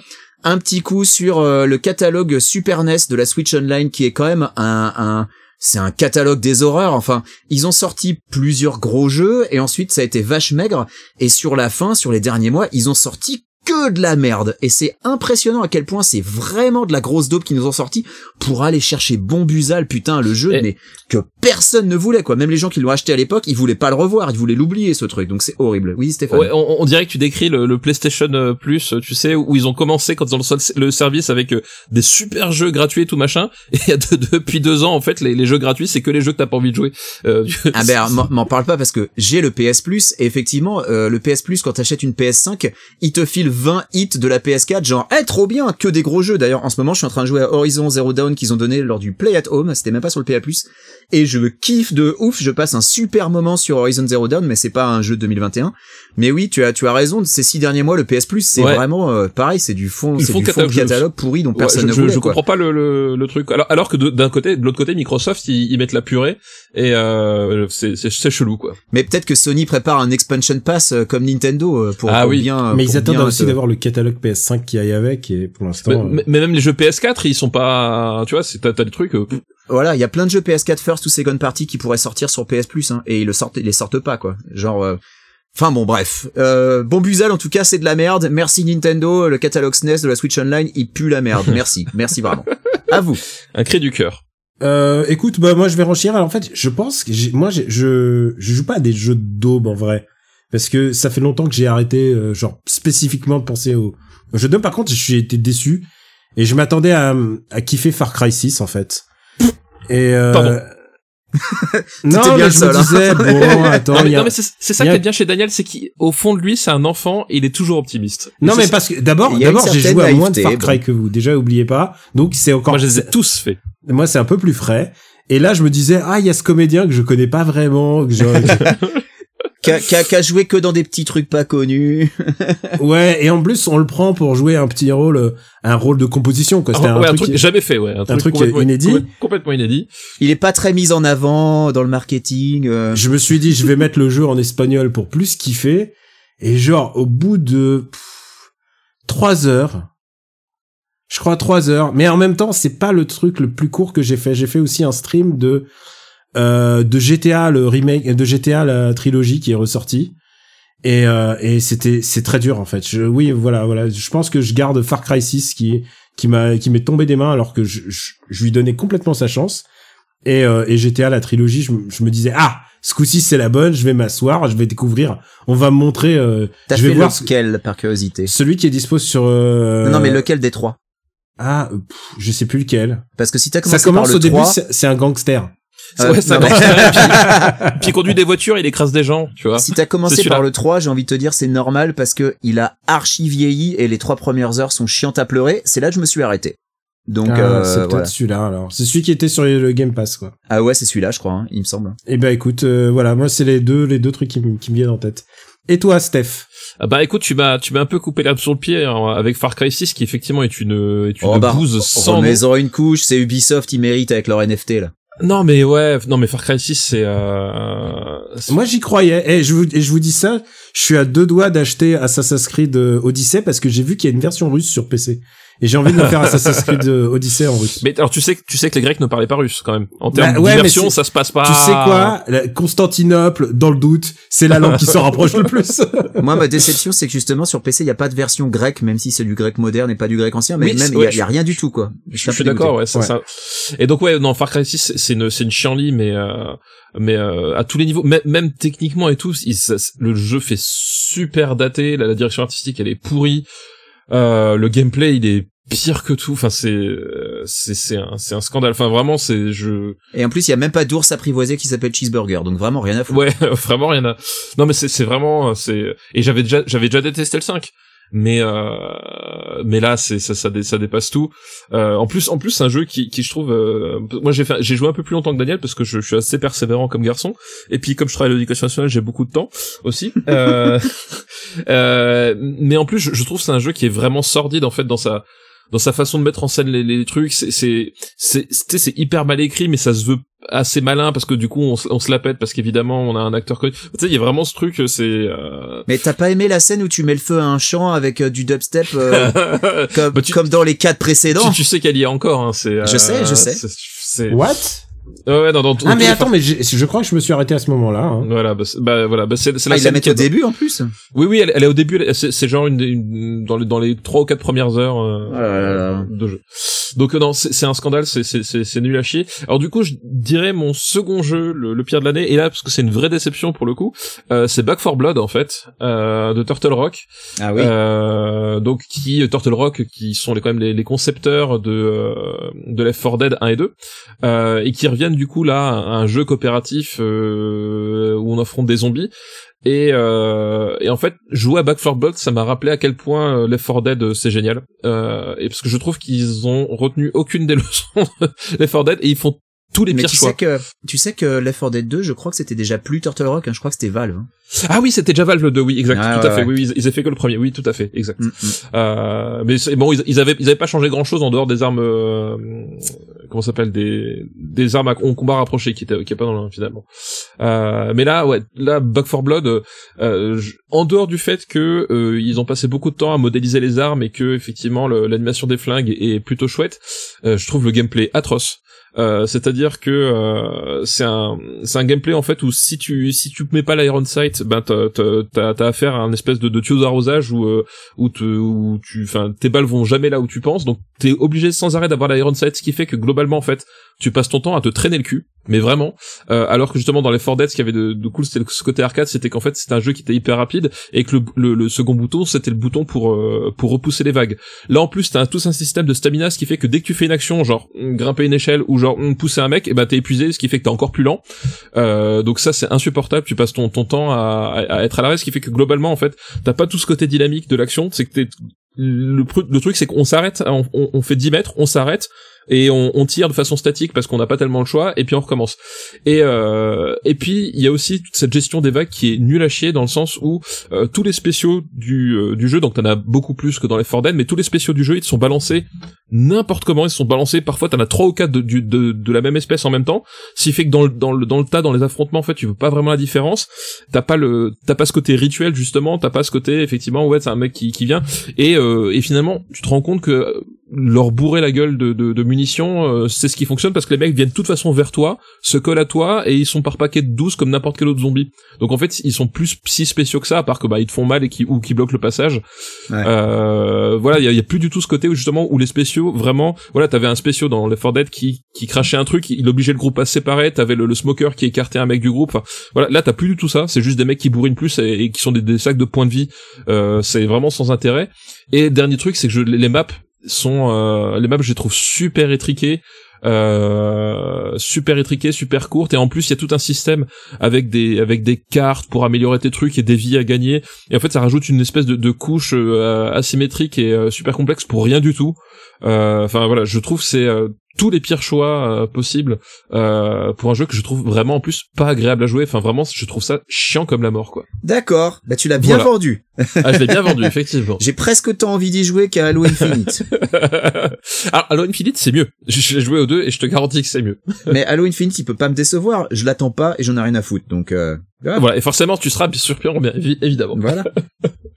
un petit coup sur euh, le catalogue Super NES de la Switch Online qui est quand même un, un c'est un catalogue des horreurs. Enfin, ils ont sorti plusieurs gros jeux et ensuite ça a été vache maigre. Et sur la fin, sur les derniers mois, ils ont sorti que de la merde. Et c'est impressionnant à quel point c'est vraiment de la grosse dope qu'ils nous ont sorti pour aller chercher Bombusal, putain, le jeu, Et- mais que personne ne voulait, quoi. Même les gens qui l'ont acheté à l'époque, ils voulaient pas le revoir, ils voulaient l'oublier, ce truc. Donc c'est horrible. Oui, Stéphane. Ouais, on, on dirait que tu décris le, le PlayStation euh, Plus, euh, tu sais, où ils ont commencé quand ils ont le service avec euh, des super jeux gratuits et tout machin. Et de- depuis deux ans, en fait, les, les jeux gratuits, c'est que les jeux que t'as pas envie de jouer. Euh, Ah ben m'en- m'en parle pas parce que j'ai le PS Plus et effectivement euh, le PS Plus quand t'achètes une PS5 il te file 20 hits de la PS4 genre eh trop bien que des gros jeux d'ailleurs en ce moment je suis en train de jouer à Horizon Zero Dawn qu'ils ont donné lors du Play at Home c'était même pas sur le PA Plus et je kiffe de ouf je passe un super moment sur Horizon Zero Dawn mais c'est pas un jeu de 2021 mais oui tu as tu as raison ces six derniers mois le PS Plus c'est Ouais. vraiment euh, pareil c'est du fond c'est du fond de catalogue, pourri dont Ouais, personne je, ne je- voulait je quoi. comprends pas le, le, le truc. Alors, alors que d'un côté, de l'autre côté, Microsoft, ils, ils mettent la purée et euh, c'est chelou quoi. mais peut-être que Sony prépare un expansion pass euh, comme Nintendo euh, pour, Ah pour oui. bien Mais pour ils attendent bien aussi te- d'avoir le catalogue PS5 qui aille avec et pour l'instant. Mais, euh, mais- mais même les jeux PS4, ils sont pas, tu vois, c'est t'as t'as des trucs. euh, Voilà, il y a plein de jeux PS4 First ou Second Party qui pourraient sortir sur PS Plus, hein, et ils le sortent, ils les sortent pas, quoi. Genre, euh, enfin bon, bref. Euh, bon Buzal, en tout cas, c'est de la merde. Merci Nintendo, le catalogue SNES de la Switch Online, il pue la merde. Merci, merci vraiment. À vous. un cri du cœur. Euh, écoute, bah moi je vais renchérir. Alors en fait, je pense que j'ai- moi je je joue pas à des jeux d'aube en vrai parce que ça fait longtemps que j'ai arrêté euh, genre spécifiquement de penser aux, aux jeux d'aube. Par contre, je suis été déçu et je m'attendais à à kiffer Far Cry 6 en fait. Et euh, Pardon. non, bien mais je seul, me hein. disais bon, attends, non mais, il y a- non, mais c'est ça qui est bien chez Daniel, c'est qu'au fond de lui, c'est un enfant et il est toujours optimiste. Et non mais parce que d'abord d'abord j'ai joué à moins de Far Cry bon. que vous. Déjà oubliez pas. Donc c'est encore moi je les ai tous faits. moi c'est un peu plus frais. Et là je me disais ah il y a ce comédien que je connais pas vraiment que Qu'a qu'a- qu'a joué que dans des petits trucs pas connus. Ouais, et en plus, on le prend pour jouer un petit rôle, euh, un rôle de composition, quoi. C'était Ah, un, ouais, un truc, truc qui- jamais fait, ouais. Un truc, truc complètement- inédit. complètement- Complètement inédit. Il est pas très mis en avant dans le marketing. euh. Je me suis dit, je vais mettre le jeu en espagnol pour plus kiffer. Et genre, au bout de pff, trois heures, je crois trois heures, mais en même temps, c'est pas le truc le plus court que j'ai fait. J'ai fait aussi un stream de euh, de GTA, le remake de GTA, la trilogie qui est ressortie. Et, euh, et c'était c'est très dur en fait. Je, oui, voilà, voilà. Je pense que je garde Far Cry 6 qui qui m'a qui m'est tombé des mains alors que je, je, je lui donnais complètement sa chance. Et, euh, et GTA, la trilogie, je, me- je me disais ah ce coup-ci c'est la bonne. Je vais m'asseoir, je vais découvrir. On va me montrer. Euh, T'as je vais fait voir lequel par curiosité? Celui qui est dispo sur. euh, Non, non, mais lequel des trois? Ah, pff, je sais plus lequel. Parce que si t'as Ça commencé commence par au le début, 3, c'est c'est un gangster. Euh, ouais, ça non, puis, puis il conduit des voitures, il écrase des gens, tu vois. si t'as commencé par le 3, j'ai envie de te dire c'est normal parce que il a archi vieilli et les trois premières heures sont chiantes à pleurer. C'est là que je me suis arrêté. Donc ah, euh, c'est peut-être voilà. celui-là alors. C'est celui qui était sur le Game Pass quoi. Ah ouais, c'est celui-là, je crois, hein, il me semble. Eh ben écoute, euh, voilà, moi c'est les deux les deux trucs qui, me- qui me viennent en tête. Et toi, Steph Ah bah écoute, tu m'as tu m'as un peu coupé l'herbe sur le pied hein, avec Far Cry 6 qui effectivement est une est une Oh bah, bouse sans remets-en une couche, c'est Ubisoft, ils méritent avec leur NFT là. Non mais ouais, non mais Far Cry 6 c'est euh... Moi j'y croyais. Et je vous et je vous dis ça, je suis à deux doigts d'acheter Assassin's Creed euh, Odyssey parce que j'ai vu qu'il y a une version russe sur PC. Et j'ai envie de me faire Assassin's Creed euh, Odyssey en russe. Mais alors tu sais que tu sais que les Grecs ne parlaient pas russe quand même. En termes Bah, ouais, c'est- ça se passe pas. Tu sais quoi? La- Constantinople, dans le doute, c'est la langue qui s'en rapproche le plus. Moi, ma déception, c'est que justement sur PC, il y a pas de version grecque, même si c'est du grec moderne et pas du grec ancien, mais Oui, même il y a, ouais, il y a rien du tout quoi. Je suis d'accord, ouais, c'est Ouais. ça. Et donc ouais, non, Far Cry 6, c'est- c'est une, c'est une chienlit, mais euh, mais euh, à tous les niveaux, même, même techniquement et tout, il- ça- le jeu fait super daté, la, la direction artistique elle est pourrie, euh, le gameplay il est pire que tout. Enfin c'est c'est c'est un c'est un scandale. Enfin vraiment c'est je Et en plus, il y a même pas d'ours apprivoisé qui s'appelle Cheeseburger, donc vraiment rien à foutre. ouais vraiment rien à. Non mais c'est c'est vraiment c'est et j'avais déjà j'avais déjà détesté le 5 mais euh, mais là c'est ça, ça dé- ça dépasse tout. Euh, en plus en plus c'est un jeu qui qui je trouve euh, moi j'ai fait j'ai joué un peu plus longtemps que Daniel parce que je, je suis assez persévérant comme garçon. Et puis comme je travaille à l'éducation nationale j'ai beaucoup de temps aussi. Euh, euh, mais en plus je, je trouve que c'est un jeu qui est vraiment sordide en fait dans sa dans sa façon de mettre en scène les, les trucs c'est c'est c'est hyper mal écrit mais ça se veut assez malin parce que du coup on, se- on se la pète parce qu'évidemment on a un acteur connu. Tu sais il y a vraiment ce truc c'est euh... Mais t'as pas aimé la scène où tu mets le feu à un champ avec euh, du dubstep euh, comme, Bah, tu- comme dans les quatre précédents? tu, tu sais qu'elle y est encore hein, c'est Je sais, je sais. What? Ouais, ouais, dans, Ah mais attends, mais j'ai- je crois que je me suis arrêté à ce moment-là. hein. Voilà, bah, bah, voilà, bah, c'est c'est la Ah, scène qui au début en plus. Oui, oui, elle, elle est au début. C'est genre une, une- dans les dans les trois ou quatre premières heures euh, là là. de jeu. Donc euh, non, c'est un scandale, c'est nul à chier. Alors du coup, je dirais mon second jeu, le, le pire de l'année, et là parce que c'est une vraie déception pour le coup, euh, c'est Back 4 Blood en fait, euh, de Turtle Rock. Ah oui. Euh, donc qui Turtle Rock qui sont les, quand même les, les concepteurs de euh, de Left 4 Dead 1 et 2 euh, et qui reviennent du coup là à un jeu coopératif euh, où on affronte des zombies et, euh, et en fait jouer à Back 4 Blood ça m'a rappelé à quel point euh, Left 4 Dead euh, c'est génial euh, et parce que je trouve qu'ils ont retenu aucune des leçons de Left 4 Dead et ils font tous les Mais pires tu choix. sais que tu sais que Left 4 Dead 2, je crois que c'était déjà plus Turtle Rock, hein, je crois que c'était Valve. hein. Ah oui, c'était déjà Valve le 2, oui, exact, Ah, tout à fait. ouais. Oui, oui, ils, avaient fait que le premier, oui, tout à fait, exact. Mm, mm. Euh, mais bon, ils, ils avaient ils avaient pas changé grand chose en dehors des armes euh, comment s'appelle des des armes à con- combat rapproché qui étaient qui est pas dans le finalement. Euh, mais là ouais, là Back 4 Blood euh, euh, en dehors du fait que ils ont passé beaucoup de temps à modéliser les armes et que effectivement l'animation des flingues est plutôt chouette, je trouve le gameplay atroce. Euh, c'est-à-dire que euh, c'est un c'est un gameplay en fait où si tu si tu mets pas l'iron sight ben t'as t'as affaire à un espèce de de tuyau d'arrosage où euh, où, te, où tu enfin tes balles vont jamais là où tu penses. Donc t'es obligé sans arrêt d'avoir l'iron sight ce qui fait que globalement en fait tu passes ton temps à te traîner le cul mais vraiment euh, alors que justement dans les 4 Dead ce qu'il avait de, cool c'était ce côté arcade c'était qu'en fait c'était un jeu qui était hyper rapide et que le, second bouton c'était le bouton pour euh, pour repousser les vagues. Là en plus t'as un, tout un système de stamina qui fait que dès que tu fais une action genre grimper une échelle ou genre pousser un mec et ben t'es épuisé ce qui fait que t'es encore plus lent. Euh, donc ça c'est insupportable tu passes ton, ton temps à, être à l'arrêt ce qui fait que globalement en fait t'as pas tout ce côté dynamique de l'action c'est que t'es le, truc c'est qu'on s'arrête on, on- on fait 10 mètres on s'arrête et on, on tire de façon statique parce qu'on n'a pas tellement le choix et puis on recommence. Et euh, et puis il y a aussi toute cette gestion des vagues qui est nulle à chier dans le sens où euh, tous les spéciaux du euh, du jeu donc t'en as beaucoup plus que dans les 4 Dead mais tous les spéciaux du jeu ils sont balancés n'importe comment ils sont balancés parfois t'en as trois ou quatre de, du- de, de la même espèce en même temps ce qui fait que dans le, dans le dans le tas dans les affrontements en fait tu veux pas vraiment la différence. T'as pas le t'as pas ce côté rituel justement t'as pas ce côté effectivement ouais c'est un mec qui, qui vient. Et euh, et finalement tu te rends compte que leur bourrer la gueule de, de, de munitions euh, c'est ce qui fonctionne parce que les mecs viennent de toute façon vers toi se collent à toi et ils sont par paquet de 12 comme n'importe quel autre zombie. Donc en fait ils sont plus si spéciaux que ça à part que bah ils te font mal et qui ou qui bloquent le passage. Ouais. euh, voilà il y y a plus du tout ce côté où justement où les spéciaux vraiment voilà t'avais un spéciaux dans les 4 Dead qui qui crachait un truc il obligeait le groupe à se séparer t'avais le, le smoker qui écartait un mec du groupe. Enfin voilà là t'as plus du tout ça c'est juste des mecs qui bourrinent plus et, et qui sont des, des sacs de points de vie. Euh, c'est vraiment sans intérêt. Et dernier truc c'est que je, les maps sont euh, les maps je les trouve super étriquées euh, super étriquées, super courtes et en plus il y a tout un système avec des avec des cartes pour améliorer tes trucs et des vies à gagner. Et en fait ça rajoute une espèce de, de couche euh, asymétrique et euh, super complexe pour rien du tout. Euh, enfin voilà je trouve c'est euh, tous les pires choix euh, possibles euh, pour un jeu que je trouve vraiment en plus pas agréable à jouer enfin vraiment je trouve ça chiant comme la mort quoi D'accord. Bah tu l'as bien Voilà. vendu. ah je l'ai bien vendu effectivement J'ai presque autant envie d'y jouer qu'à Halo Infinite. Alors, Halo Infinite, c'est mieux. Je l'ai joué aux deux et je te garantis que c'est mieux. Mais Halo Infinite, il peut pas me décevoir. Je l'attends pas et j'en ai rien à foutre. Donc euh, voilà. Voilà, et forcément, tu seras surpris, bien évi- évidemment. Voilà.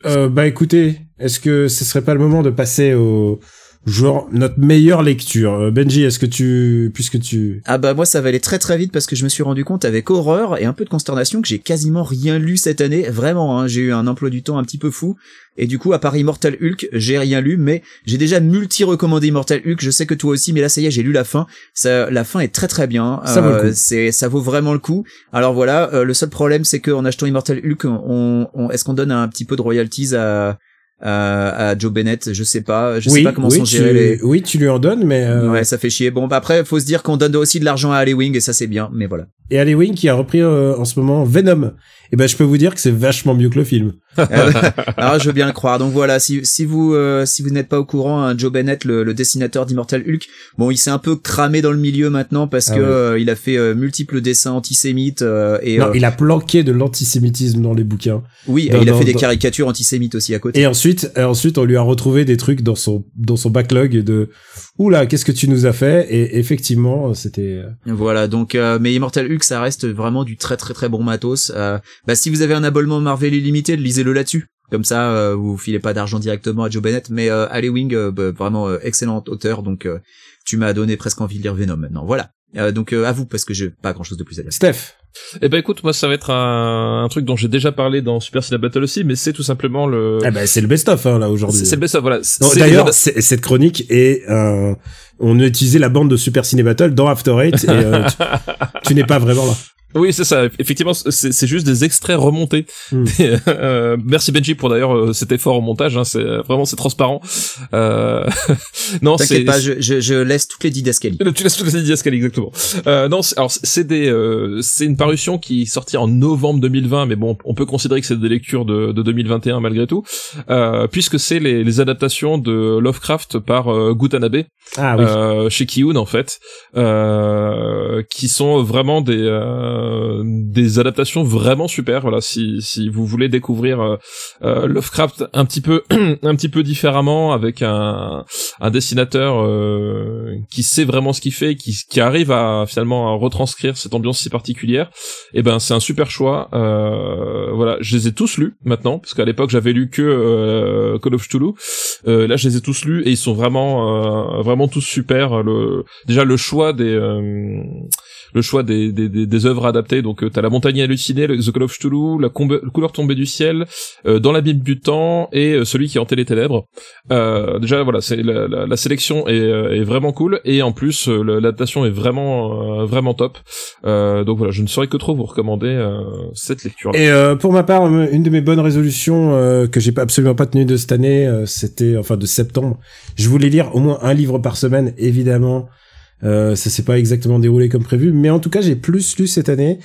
Euh, bah écoutez, est-ce que ce serait pas le moment de passer au genre notre meilleure lecture Euh, Benji, est-ce que tu, puisque tu, Ah bah moi ça va aller très très vite parce que je me suis rendu compte avec horreur et un peu de consternation que j'ai quasiment rien lu cette année. Vraiment, hein, j'ai eu un emploi du temps un petit peu fou. Et du coup, à part Immortal Hulk, j'ai rien lu, mais j'ai déjà multi-recommandé Immortal Hulk. Je sais que toi aussi, mais là ça y est, j'ai lu la fin. Ça, la fin est très très bien. Ça vaut le coup. C'est, ça vaut vraiment le coup. Alors voilà, euh, le seul problème c'est qu'en achetant Immortal Hulk, on, on- est-ce qu'on donne un petit peu de royalties à à, à Joe Bennett Je sais pas. Je oui, sais pas comment oui, sont gérés les. oui, tu lui en donnes, mais euh, Ouais, ça fait chier. Bon, bah après, faut se dire qu'on donne aussi de l'argent à Wing et ça c'est bien, mais voilà. Et Ali Wing qui a repris euh, en ce moment Venom. Et ben je peux vous dire que c'est vachement mieux que le film. Alors je veux bien le croire. Donc voilà, si si vous euh, si vous n'êtes pas au courant, hein, Joe Bennett, le, le dessinateur d'Immortal Hulk, bon, il s'est un peu cramé dans le milieu maintenant parce Ah que ouais. euh, il a fait euh, multiples dessins antisémites euh, et non, il a planqué de l'antisémitisme dans les bouquins. oui, dans- et il a dans- fait des dans- caricatures antisémites aussi à côté. Et ensuite, et ensuite, on lui a retrouvé des trucs dans son dans son backlog de oula, qu'est-ce que tu nous as fait? Et effectivement, c'était euh, Voilà, donc euh, mais Immortal Hulk, ça reste vraiment du très très très bon matos. Euh, bah si vous avez un abonnement Marvel Illimité, lisez-le là-dessus. Comme ça, euh, vous filez pas d'argent directement à Joe Bennett. Mais euh, Alley Wing, euh, bah, vraiment excellent auteur, donc tu m'as donné presque envie de lire Venom maintenant. Voilà. Euh, donc euh, à vous parce que j'ai pas grand-chose de plus à dire. Steph. Eh ben écoute, moi ça va être un, un truc dont j'ai déjà parlé dans Super Ciné Battle aussi, mais c'est tout simplement le. Ah ben c'est le best-of hein, là aujourd'hui. c'est le best of, voilà. D'ailleurs, cette chronique est euh, on a utilisé la bande de Super Ciné Battle dans After Eight et euh, tu, tu n'es pas vraiment là. Oui, c'est ça. Effectivement, c'est c'est juste des extraits remontés. Hmm. Euh, merci Benji pour d'ailleurs euh, cet effort au montage. Hein, c'est vraiment c'est transparent. Euh... non, c'est T'inquiète pas, je, je, je laisse toutes les didascalies. Tu laisses toutes les Didascalies, exactement. Euh, non, c'est- alors c'est des, euh, c'est une parution qui est sortie en novembre 2020, mais bon, on peut considérer que c'est des lectures de, de 2021 malgré tout, euh, puisque c'est les, les adaptations de Lovecraft par euh, Gutanabe Ah oui. euh, chez Kiyun en fait, euh, qui sont vraiment des euh, des adaptations vraiment super. Voilà, si si vous voulez découvrir euh, euh, Lovecraft un petit peu un petit peu différemment avec un un dessinateur euh, qui sait vraiment ce qu'il fait, qui qui arrive à finalement à retranscrire cette ambiance si particulière. Et ben c'est un super choix. Voilà, je les ai tous lus maintenant parce qu'à l'époque j'avais lu que Call of Cthulhu. Là je les ai tous lus et ils sont vraiment vraiment tous super. Le déjà le choix des le choix des, des, des, œuvres adaptées. Donc euh, t'as la montagne hallucinée, le The Call of Cthulhu, la couleur tombée du ciel, euh, dans l'abîme du temps et euh, celui qui hantait les ténèbres. Déjà voilà, c'est la, la, la sélection est, est vraiment cool et en plus l'adaptation est vraiment vraiment top. Donc voilà, je ne saurais que trop vous recommander cette lecture. Et euh, pour ma part, une de mes bonnes résolutions que j'ai absolument pas tenue de cette année, c'était enfin de septembre. Je voulais lire au moins un livre par semaine, évidemment. Euh, ça s'est pas exactement déroulé comme prévu, mais en tout cas, j'ai plus lu cette année.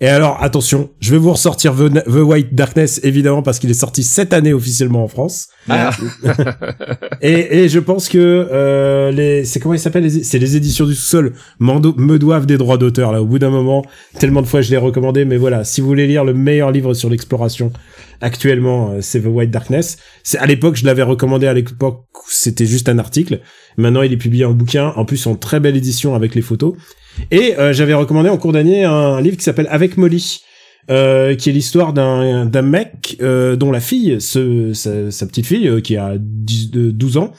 Et alors, attention, je vais vous ressortir The, The White Darkness, évidemment, parce qu'il est sorti cette année officiellement en France. Ah. Et, et je pense que euh, les, c'est comment ils s'appellent les- C'est les éditions du sous-sol me doivent des droits d'auteur là. Au bout d'un moment, tellement de fois je l'ai recommandé, mais voilà, si vous voulez lire le meilleur livre sur l'exploration actuellement, euh, c'est The White Darkness. C'est à l'époque, je l'avais recommandé à l'époque, c'était juste un article. Maintenant, il est publié en bouquin, en plus en très belle édition avec les photos. Et euh, j'avais recommandé en cours d'année un livre qui s'appelle Avec Molly. euh, qui est l'histoire d'un mec dont la fille, sa, petite fille qui a 10, de 12 ans,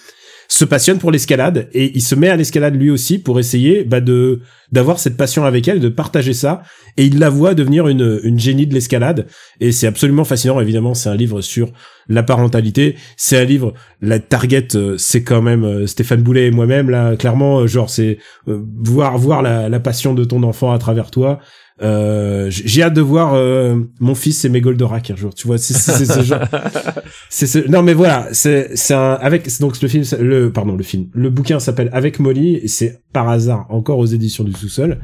se passionne pour l'escalade et il se met à l'escalade lui aussi pour essayer bah, de d'avoir cette passion avec elle, de partager ça. Et il la voit devenir une une génie de l'escalade. Et c'est absolument fascinant. Évidemment c'est un livre sur la parentalité. C'est un livre la target euh, c'est quand même euh, Stéphane Boulet et moi-même là clairement euh, genre c'est voir voir la passion de ton enfant à travers toi Euh, j'ai hâte de voir euh, mon fils et mes Goldorak un jour. Tu vois, c'est ce genre. C'est ce... non mais voilà, c'est c'est un avec donc le film le pardon le film le bouquin s'appelle Avec Molly et c'est par hasard encore aux éditions du sous-sol.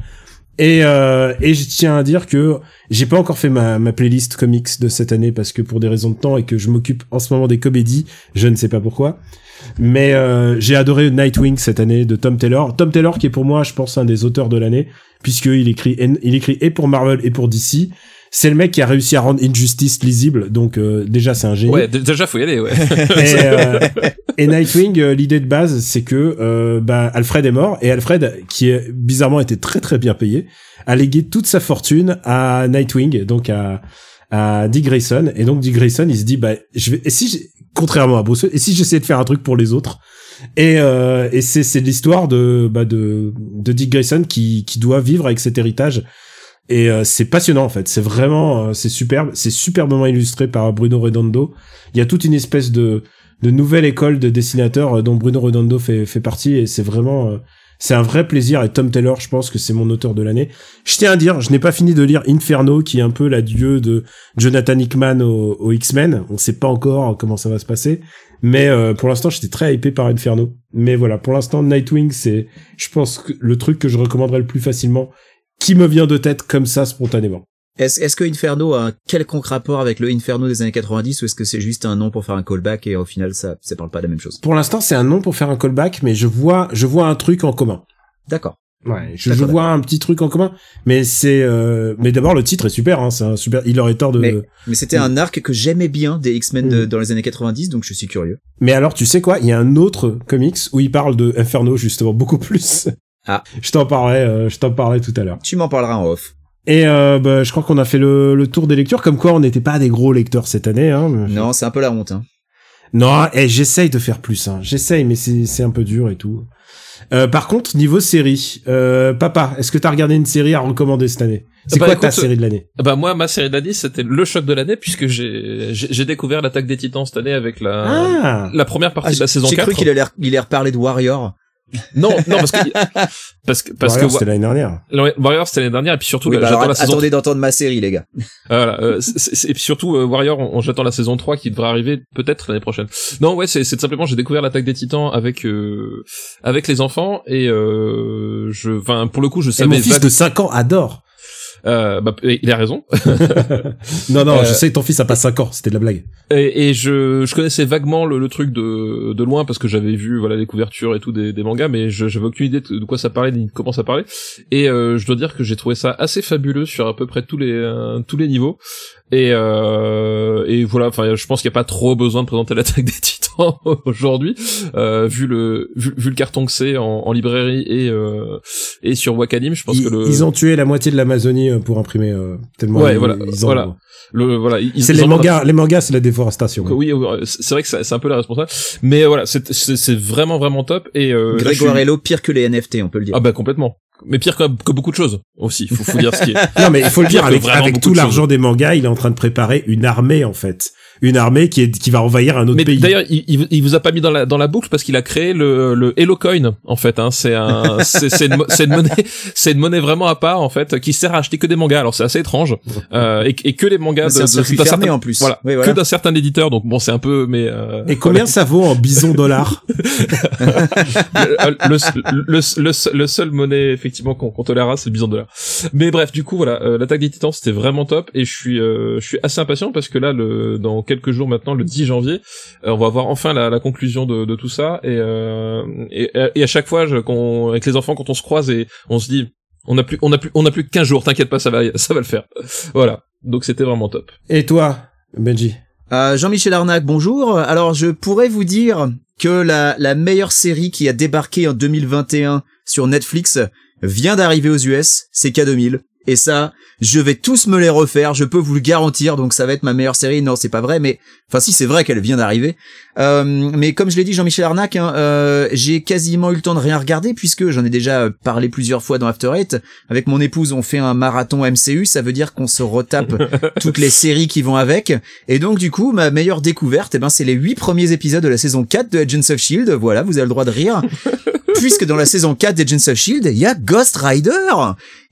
Et euh, et je tiens à dire que j'ai pas encore fait ma ma playlist comics de cette année parce que pour des raisons de temps et que je m'occupe en ce moment des comédies, je ne sais pas pourquoi. Mais euh, j'ai adoré Nightwing cette année de Tom Taylor. Tom Taylor qui est pour moi, je pense, un des auteurs de l'année puisqu'il écrit, il écrit et pour Marvel et pour DC. C'est le mec qui a réussi à rendre Injustice lisible, donc euh, déjà c'est un génie. Ouais, déjà faut y aller, ouais. Et, euh, et Nightwing, euh, l'idée de base, c'est que euh, bah, Alfred est mort et Alfred, qui est bizarrement été très très bien payé, a légué toute sa fortune à Nightwing, donc à à Dick Grayson. Et donc Dick Grayson, il se dit bah je vais et si contrairement à Bruce, et si j'essayais de faire un truc pour les autres. Et, euh, et c'est l'histoire de bah de de Dick Grayson qui qui doit vivre avec cet héritage. Et euh, c'est passionnant en fait. C'est vraiment euh, c'est superbe. C'est superbement illustré par Bruno Redondo. Il y a toute une espèce de de nouvelle école de dessinateurs euh, dont Bruno Redondo fait fait partie et c'est vraiment euh, c'est un vrai plaisir et Tom Taylor je pense que c'est mon auteur de l'année je tiens à dire je n'ai pas fini de lire Inferno qui est un peu l'adieu de Jonathan Hickman au, au X-Men on sait pas encore comment ça va se passer mais euh, pour l'instant j'étais très hypé par Inferno. Mais voilà pour l'instant Nightwing c'est je pense que le truc que je recommanderais le plus facilement qui me vient de tête comme ça spontanément. Est-ce est-ce que Inferno a un quelconque rapport avec le Inferno des années 90 ou est-ce que c'est juste un nom pour faire un callback et au final ça ça parle pas de la même chose? Pour l'instant c'est un nom pour faire un callback mais je vois je vois un truc en commun. D'accord. Ouais, je, je D'accord, vois un petit truc en commun, mais c'est, euh, mais d'abord le titre est super, hein, c'est un super. Il aurait tort de. Mais, Mais, mais c'était un arc que j'aimais bien des X-Men de- Mm. dans les années 90 donc je suis curieux. alors, tu sais quoi Il y a un autre comics où il parle de Inferno justement beaucoup plus. Ah. je t'en parlerai, euh, je t'en parlerai tout à l'heure. Tu m'en parleras en off. Et euh, bah, je crois qu'on a fait le, le tour des lectures, comme quoi on n'était pas des gros lecteurs cette année. Hein, mais- Non, c'est un peu la honte hein. Non, et j'essaye de faire plus. Hein. J'essaye, mais c'est c'est un peu dur et tout. Euh, par contre, niveau série, euh, papa, est-ce que t'as regardé une série à recommander cette année? C'est Bah, quoi ta série de l'année? Bah moi, ma série d'année, c'était le choc de l'année puisque j'ai j'ai j'ai découvert l'attaque des Titans cette année avec la Ah la première partie Ah, de la saison J'ai 4. cru qu'il allait il allait reparler de Warrior? Non, non parce que parce que parce Warrior, que c'était l'année dernière. Wa- Warrior c'était l'année dernière et puis surtout Oui, bah j'attends la saison attendez d'entendre ma série les gars. Voilà, euh, c'est- c'est- et puis surtout euh, Warrior, on, on- j'attends la saison 3 qui devrait arriver peut-être l'année prochaine. Non, ouais, c'est c'est simplement j'ai découvert l'attaque des Titans avec euh, avec les enfants et euh, je enfin pour le coup, je Et savais mon fils vague- de 5 ans adore. Euh, bah, il a raison. non, non, Euh, je sais, ton fils a pas 5 ans, c'était de la blague. Et, et je, je connaissais vaguement le, le truc de, de loin parce que j'avais vu voilà les couvertures et tout des, des mangas, mais je- j'avais aucune idée de, de quoi ça parlait ni de comment ça parlait. Et euh, je dois dire que j'ai trouvé ça assez fabuleux sur à peu près tous les euh, tous les niveaux. Et euh, et voilà, enfin je pense qu'il n'y a pas trop besoin de présenter l'attaque des Titans aujourd'hui, euh, vu le vu, vu le carton que c'est en, en librairie et euh, et sur Wakanim, je pense Ils, que le ils ont tué la moitié de l'Amazonie euh, pour imprimer euh, tellement. Ouais, ils- voilà, ils en- voilà. le voilà ils- C'est ils les en mangas, les mangas, c'est la déforestation. oui, oui, c'est vrai que c'est c'est un peu la responsable, mais voilà, c'est c'est c'est vraiment vraiment top et euh, je suis- pire que les NFT, on peut le dire. ah bah complètement, mais pire que, que beaucoup de choses aussi. Faut, faut dire ce qui est. Non, mais il faut le dire, avec, tout l'argent des mangas, il est en train de préparer une armée, en fait. Une armée qui est, qui va envahir un autre Mais pays. d'ailleurs, il, il, vous a pas mis dans la dans la boucle parce qu'il a créé le le Hello Coin en fait. Hein, c'est un c'est c'est une, une monnaie c'est une monnaie vraiment à part en fait qui sert à acheter que des mangas. Alors c'est assez étrange euh, et, et que les mangas d'un certain- en plus. Voilà, Oui, voilà. que d'un certain éditeur. Donc bon, c'est un peu mais euh, Et combien ça vaut en bison dollars le, le, le, le- le seul monnaie effectivement qu'on qu'on tolérera c'est le bison dollar mais bref du coup voilà euh, l'attaque des titans c'était vraiment top et je suis euh, je suis assez impatient parce que là le dans quelques jours maintenant le 10 janvier. Euh, on va avoir enfin la, la conclusion de, de tout ça. Et, euh, et et à chaque fois je, qu'on avec les enfants quand on se croise et on se dit on a plus on a plus on a plus que 15 jours t'inquiète pas ça va ça va le faire. Voilà. Donc c'était vraiment top. Et toi, Benji? Euh, Jean-Michel Arnac, bonjour. Alors, je pourrais vous dire que la, la meilleure série qui a débarqué en 2021 sur Netflix vient d'arriver aux US, c'est K2000. Et ça, je vais tous me les refaire, je peux vous le garantir, donc ça va être ma meilleure série. Non, c'est pas vrai, mais... Enfin si, c'est vrai qu'elle vient d'arriver. Euh, mais comme je l'ai dit, Jean-Michel Arnac, hein, euh, j'ai quasiment eu le temps de rien regarder, puisque j'en ai déjà parlé plusieurs fois dans After Eight. Avec mon épouse, on fait un marathon MCU, ça veut dire qu'on se retape toutes les séries qui vont avec. Et donc du coup, ma meilleure découverte, eh ben, c'est les huit premiers épisodes de la saison 4 de Agents of Shield. Voilà, vous avez le droit de rire. puisque dans la saison 4 d'Agents of Shield, il y a Ghost Rider.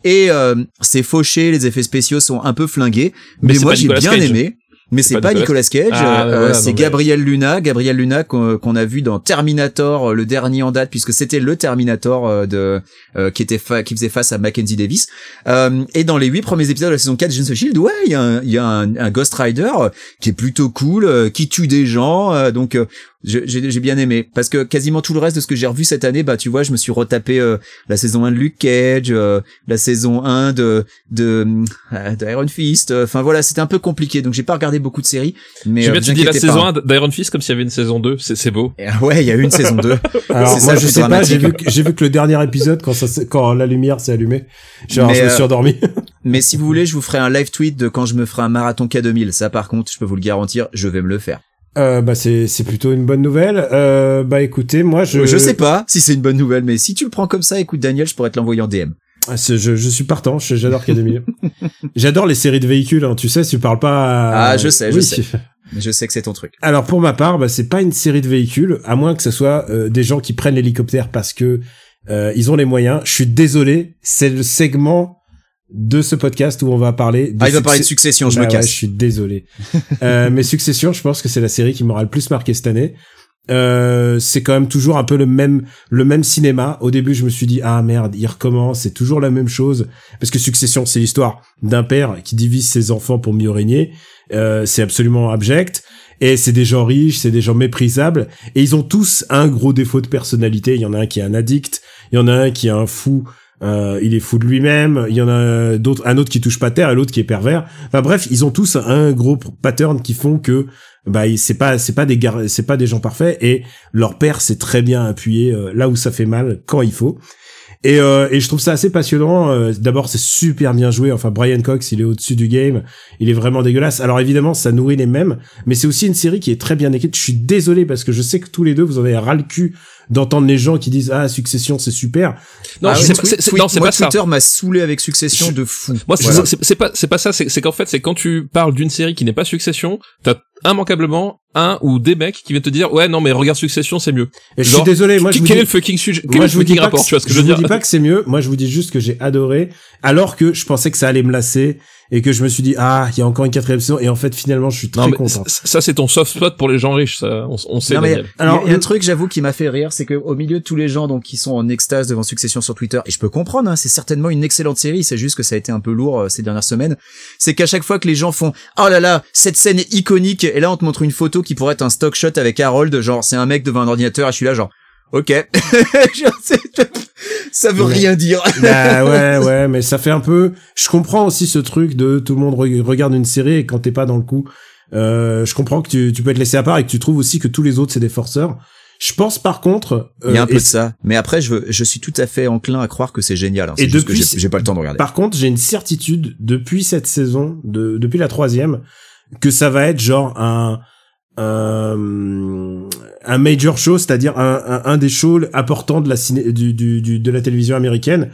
Et euh, c'est fauché, les effets spéciaux sont un peu flingués, Mais moi j'ai bien Cage. aimé. Mais c'est pas, Nicolas Cage, Ah, euh, c'est Gabriel Luna, Gabriel Luna qu'on a vu dans Terminator, euh, le dernier en date, puisque c'était le Terminator euh, de euh, qui était fa- qui faisait face à Mackenzie Davis. Euh, et dans les huit premiers épisodes de la saison 4 de Agents of Shield, ouais, il y a un, y a un, un Ghost Rider euh, qui est plutôt cool, euh, qui tue des gens, euh, donc euh, j'ai j'ai bien aimé parce que quasiment tout le reste de ce que j'ai revu cette année, bah tu vois, je me suis retapé euh, la saison 1 de Luke Cage, euh, la saison 1 de de, euh, de Iron Fist. euh, Enfin voilà, c'était un peu compliqué, donc j'ai pas regardé beaucoup de séries. Mais J'aime euh, bien, tu dis la saison pas. 1 d'Iron Fist comme s'il y avait une saison 2. C'est c'est beau. Et, euh, Ouais, il y a eu une saison 2. Alors ça moi je sais pas, j'ai vu que, j'ai vu que le dernier épisode quand ça s'est- quand la lumière s'est allumée, genre Mais, je me euh, suis endormi. Mais si vous voulez, je vous ferai un live tweet de quand je me ferai un marathon K2000. Ça, par contre, je peux vous le garantir, je vais me le faire. Euh, bah c'est c'est plutôt une bonne nouvelle. Euh, bah écoutez, moi je Je, sais pas si c'est une bonne nouvelle, mais si tu le prends comme ça, écoute Daniel, je pourrais te l'envoyer en DM. Ah, je, je suis partant, j'adore K2000. j'adore les séries de véhicules, hein, tu sais, tu parles pas. à- Ah, je sais, je sais. Je sais que c'est ton truc. Alors pour ma part, bah, c'est pas une série de véhicules, à moins que ce soit euh, des gens qui prennent l'hélicoptère parce que euh, ils ont les moyens. Je suis désolé, c'est le segment de ce podcast où on va parler. De Ah, il va parler de succession, je Bah me ouais, casse. je suis désolé. euh, mais Succession, je pense que c'est la série qui m'aura le plus marqué cette année. Euh, c'est quand même toujours un peu le même le même cinéma. Au début, je me suis dit ah merde, il recommence, c'est toujours la même chose parce que Succession, c'est l'histoire d'un père qui divise ses enfants pour mieux régner. Euh, c'est absolument abject et c'est des gens riches, c'est des gens méprisables et ils ont tous un gros défaut de personnalité. Il y en a un qui est un addict, il y en a un qui est un fou. Euh, il est fou de lui-même. Il y en a d'autres, un autre qui touche pas terre et l'autre qui est pervers. Enfin bref, ils ont tous un gros pattern qui font que bah c'est pas c'est pas des c'est pas des gens parfaits et leur père s'est très bien appuyé euh, là où ça fait mal quand il faut. Et, euh, et je trouve ça assez passionnant. Euh, D'abord, c'est super bien joué. Enfin, Brian Cox, il est au-dessus du game. Il est vraiment dégueulasse. Alors évidemment, ça nourrit les mêmes, mais c'est aussi une série qui est très bien écrite. Je suis désolé parce que je sais que tous les deux, vous avez ras le cul d'entendre les gens qui disent ah Succession, c'est super. Non, Ah c'est pas- ça. Twitter m'a saoulé avec Succession de fou. Moi, c'est Voilà. pas, c'est pas ça. C'est qu'en fait, c'est quand tu parles d'une série qui n'est pas Succession, t'as immanquablement un ou des mecs qui viennent te dire, ouais, non, mais regarde Succession, c'est mieux. Et je Genre, suis désolé. Moi, je Quel vous quel dis- est le fucking sujet? Quel moi, est le je vous dis fucking pas rapport? que Tu vois ce que je je veux vous dis pas que c'est mieux. Moi, je vous dis juste que j'ai adoré, alors que je pensais que ça allait me lasser et que je me suis dit ah, il y a encore une quatrième saison et en fait finalement, je suis très Non, mais content. ça, c'est ton soft spot pour les gens riches. Ça, on, on sait. Non, mais. Alors, il y a un le- truc, j'avoue, qui m'a fait rire, c'est que au milieu de tous les gens donc qui sont en extase devant Succession sur Twitter, et je peux comprendre, hein, c'est certainement une excellente série, c'est juste que ça a été un peu lourd euh, ces dernières semaines. C'est qu'à chaque fois que les gens font oh là là, cette scène est iconique, et là on te montre une photo qui pourrait être un stock shot avec Harold, genre c'est un mec devant un ordinateur, et je suis là genre ok, ça veut Ouais. rien dire. bah ouais, ouais, mais ça fait un peu. Je comprends aussi ce truc de tout le monde re- regarde une série et quand t'es pas dans le coup, euh, je comprends que tu, tu peux être laissé à part et que tu trouves aussi que tous les autres c'est des forceurs. Je pense par contre, euh, Il y a un peu de ça, mais après je veux, je suis tout à fait enclin à croire que c'est génial. Hein. Et depuis, j'ai j'ai pas le temps de regarder. Par contre, j'ai une certitude depuis cette saison, de, depuis la troisième, que ça va être genre un un, un major show, c'est-à-dire un, un, un des shows importants de la ciné, du, du, du- de la télévision américaine,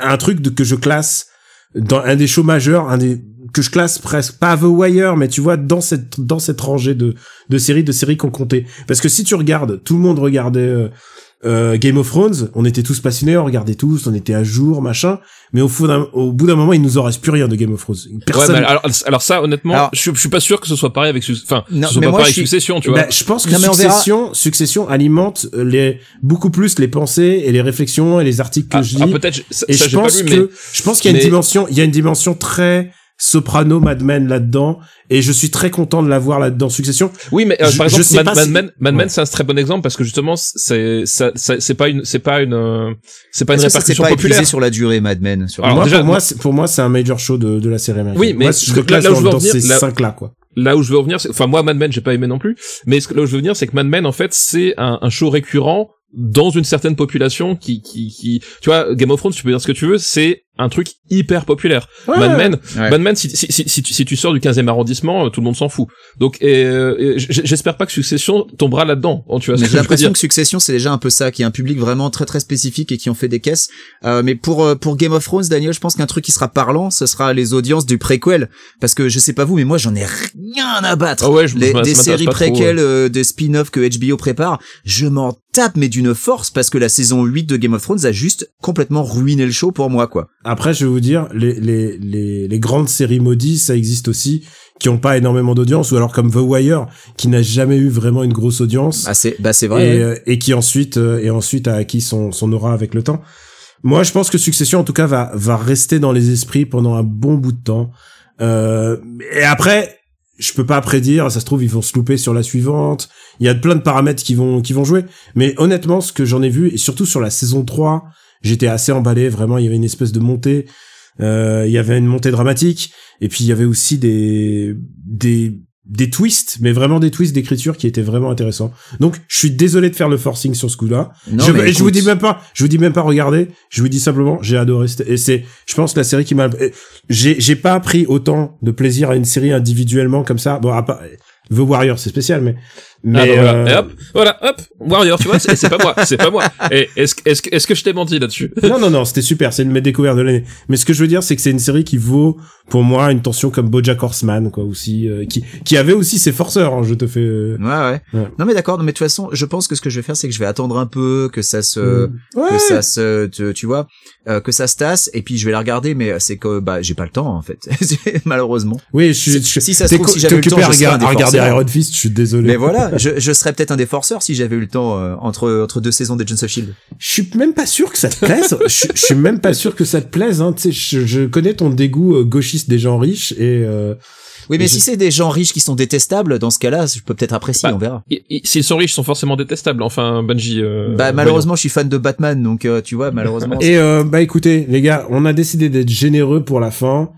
un truc de, que je classe dans un des shows majeurs, un des que je classe presque pas The Wire, mais tu vois dans cette dans cette rangée de de séries de séries qu'on comptait. Parce que si tu regardes, tout le monde regardait. euh, euh, Game of Thrones, on était tous passionnés, on regardait tous, on était à jour, machin. Mais au, fond d'un- au bout d'un moment, il nous en reste plus rien de Game of Thrones. Ouais, mais alors, alors ça, honnêtement, Alors- je, suis- je suis pas sûr que ce soit pareil avec, enfin, ce soit pas pareil avec Succession, tu vois. Bah, je pense que Non, verra. Succession, Succession alimente les beaucoup plus les pensées et les réflexions et les articles que Ah, je ah, lis. peut-être, ça, et ça, je pas pense lu, que mais je pense qu'il y a une mais- dimension, il y a une dimension très soprano Mad Men là-dedans et je suis très content de la voir là-dedans Succession. Oui, mais euh, Je- par je exemple, Mad, Mad si- Men, Mad Ouais. Men, c'est un très bon exemple parce que justement, c'est, c'est pas une, c'est pas une, euh, c'est pas une répercussion pas populaire. sur la durée, Mad Men sur Alors, moi, déjà, pour moi, pour moi, c'est un major show de, de la série américaine. Oui, mais moi, je là- le classe là où dans, je veux dans en venir, ces là- cinq là, quoi. Là où je veux revenir, c'est, enfin, moi, Mad Men, j'ai pas aimé non plus, mais ce que- là où je veux venir, c'est que Mad Men, en fait, c'est un, un show récurrent dans une certaine population qui, qui, qui, tu vois, Game of Thrones, tu peux dire ce que tu veux, c'est un truc hyper populaire. Ouais. Mad Men, Ouais. Mad Men, si, si, si, si tu, si tu sors du 15e arrondissement, euh, tout le monde s'en fout. Donc, et, euh, et j'espère pas que Succession tombera là-dedans. Tu vois que j'ai l'impression que Succession c'est déjà un peu ça, qui est un public vraiment très très spécifique et qui ont fait des caisses. Euh, mais pour pour Game of Thrones, Daniel, je pense qu'un truc qui sera parlant, ce sera les audiences du préquel, parce que je sais pas vous, mais moi j'en ai rien à battre. Ah ouais, je, Les- ça m'intéresse des séries ouais. euh, des spin-offs que HBO prépare, je m'en tape mais d'une force parce que la saison 8 de Game of Thrones a juste complètement ruiné le show pour moi quoi. Après, je vais vous dire, les, les, les, les grandes séries maudites, ça existe aussi, qui ont pas énormément d'audience, ou alors comme The Wire, qui n'a jamais eu vraiment une grosse audience. Bah c'est bah c'est vrai. et, euh, et qui ensuite euh, et ensuite a acquis son, son aura avec le temps. Moi, je pense que Succession, en tout cas, va va rester dans les esprits pendant un bon bout de temps. Euh, et après, je peux pas prédire. Ça se trouve, ils vont se louper sur la suivante. Il y a plein de paramètres qui vont qui vont jouer. Mais honnêtement, ce que j'en ai vu, et surtout sur la saison 3, j'étais assez emballé. Vraiment, il y avait une espèce de montée. Euh, il y avait une montée dramatique. Et puis il y avait aussi des des des twists, mais vraiment des twists d'écriture qui étaient vraiment intéressants. Donc, je suis désolé de faire le forcing sur ce coup-là. Je, je vous écoute. dis même pas, je vous dis même pas regardez, je vous dis simplement, j'ai adoré et c'est, je pense, la série qui m'a, j'ai, j'ai pas pris autant de plaisir à une série individuellement comme ça. Bon, à part, The Warrior, c'est spécial, mais, mais, Ah, bah, voilà. euh, Et hop, voilà, hop, Warrior, tu vois, c'est c'est pas moi, c'est pas moi. Et est-ce que- est-ce que est-ce que je t'ai menti là-dessus? Non, non, non, c'était super, c'est une de mes découvertes de l'année. Mais ce que je veux dire, c'est que c'est une série qui vaut, pour moi, une tension comme BoJack Horseman, quoi, aussi, euh, qui, qui avait aussi ses forceurs, hein, je te fais, euh, Ouais, ouais. Ouais. Non mais d'accord, non, mais de toute façon, je pense que ce que je vais faire, c'est que je vais attendre un peu, que ça se, euh, ouais. que ça se, tu vois, euh, que ça se tasse, et puis je vais la regarder, mais c'est que bah j'ai pas le temps en fait, malheureusement. Oui, je suis, Si- ça se trouve, si j'avais le temps, je à regarder. Iron Fist, je suis désolé. Mais voilà, je, je serais peut-être un des forceurs si j'avais eu le temps euh, entre entre deux saisons des Agents of Shield. Je suis même pas sûr que ça te plaise. je, je suis même pas sûr que ça te plaise. Hein. Tu sais, je, je connais ton dégoût euh, gauchiste des gens riches et euh, Oui, mais Et si c'est des gens riches qui sont détestables, dans ce cas-là, je peux peut-être apprécier, Bah, on verra. S'ils sont riches, ils sont forcément détestables. Enfin, Bungie. euh, bah malheureusement, je suis fan de Batman, donc euh, tu vois, malheureusement. et euh, bah écoutez les gars, on a décidé d'être généreux pour la fin.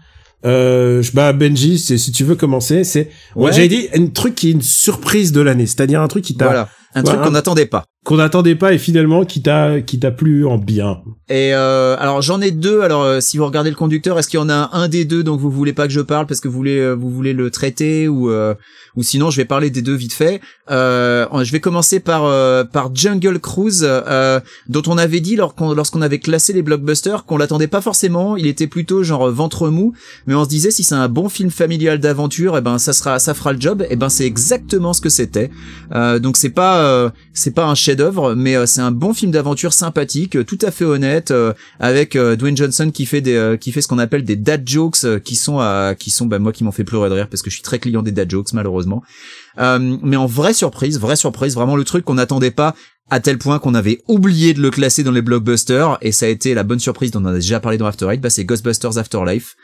Euh, bah Benji, si tu veux commencer, c'est Ouais. j'avais dit un truc qui est une surprise de l'année, c'est-à-dire un truc qui t'a Voilà, un truc qu'on n'attendait pas. Qu'on n'attendait pas et finalement qui t'a qui t'a plu en bien. Et euh, alors j'en ai deux. Alors euh, si vous regardez le conducteur, est-ce qu'il y en a un des deux dont vous voulez pas que je parle parce que vous voulez euh, vous voulez le traiter ou euh, ou sinon je vais parler des deux vite fait. Euh, je vais commencer par par Jungle Cruise dont on avait dit lorsqu'on lorsqu'on avait classé les blockbusters qu'on l'attendait pas forcément. Il était plutôt genre ventre mou, mais on se disait si c'est un bon film familial d'aventure, et ben ça sera ça fera le job. Et ben c'est exactement ce que c'était. Donc c'est pas c'est pas un chef-d'œuvre, mais euh, c'est un bon film d'aventure sympathique, tout à fait honnête, euh, avec euh, Dwayne Johnson qui fait des qui fait ce qu'on appelle des dad jokes, qui sont à qui sont bah, moi qui m'ont fait pleurer de rire parce que je suis très client des dad jokes malheureusement. Euh, mais en vraie surprise, vraie surprise, vraiment le truc qu'on n'attendait pas à tel point qu'on avait oublié de le classer dans les blockbusters et ça a été la bonne surprise dont on a déjà parlé dans After Eight, bah c'est Ghostbusters Afterlife.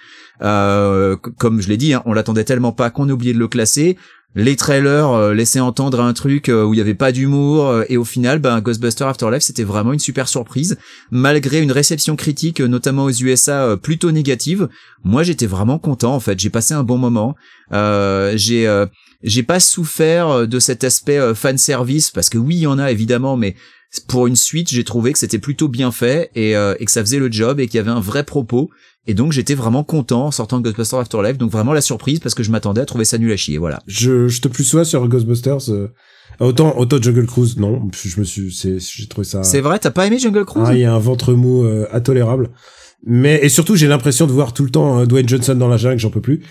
Euh, comme je l'ai dit, hein, on l'attendait tellement pas qu'on a oublié de le classer. Les trailers euh, laissaient entendre un truc euh, où il y avait pas d'humour euh, et au final, ben Ghostbusters Afterlife c'était vraiment une super surprise malgré une réception critique, notamment aux USA plutôt négative. Moi j'étais vraiment content en fait, j'ai passé un bon moment. Euh, j'ai euh, j'ai pas souffert de cet aspect fan service parce que oui il y en a évidemment, mais pour une suite j'ai trouvé que c'était plutôt bien fait et, et que ça faisait le job et qu'il y avait un vrai propos. Et donc j'étais vraiment content en sortant de Ghostbusters Afterlife, donc vraiment la surprise parce que je m'attendais à trouver ça nul à chier, voilà. Je, je te plus sois sur Ghostbusters. euh, autant autant Jungle Cruise, non. Je me suis, c'est, j'ai trouvé ça. C'est vrai, t'as pas aimé Jungle Cruise? Ah, il y a un ventre mou euh, intolérable. Mais et surtout, j'ai l'impression de voir tout le temps euh, Dwayne Johnson dans la jungle, j'en peux plus.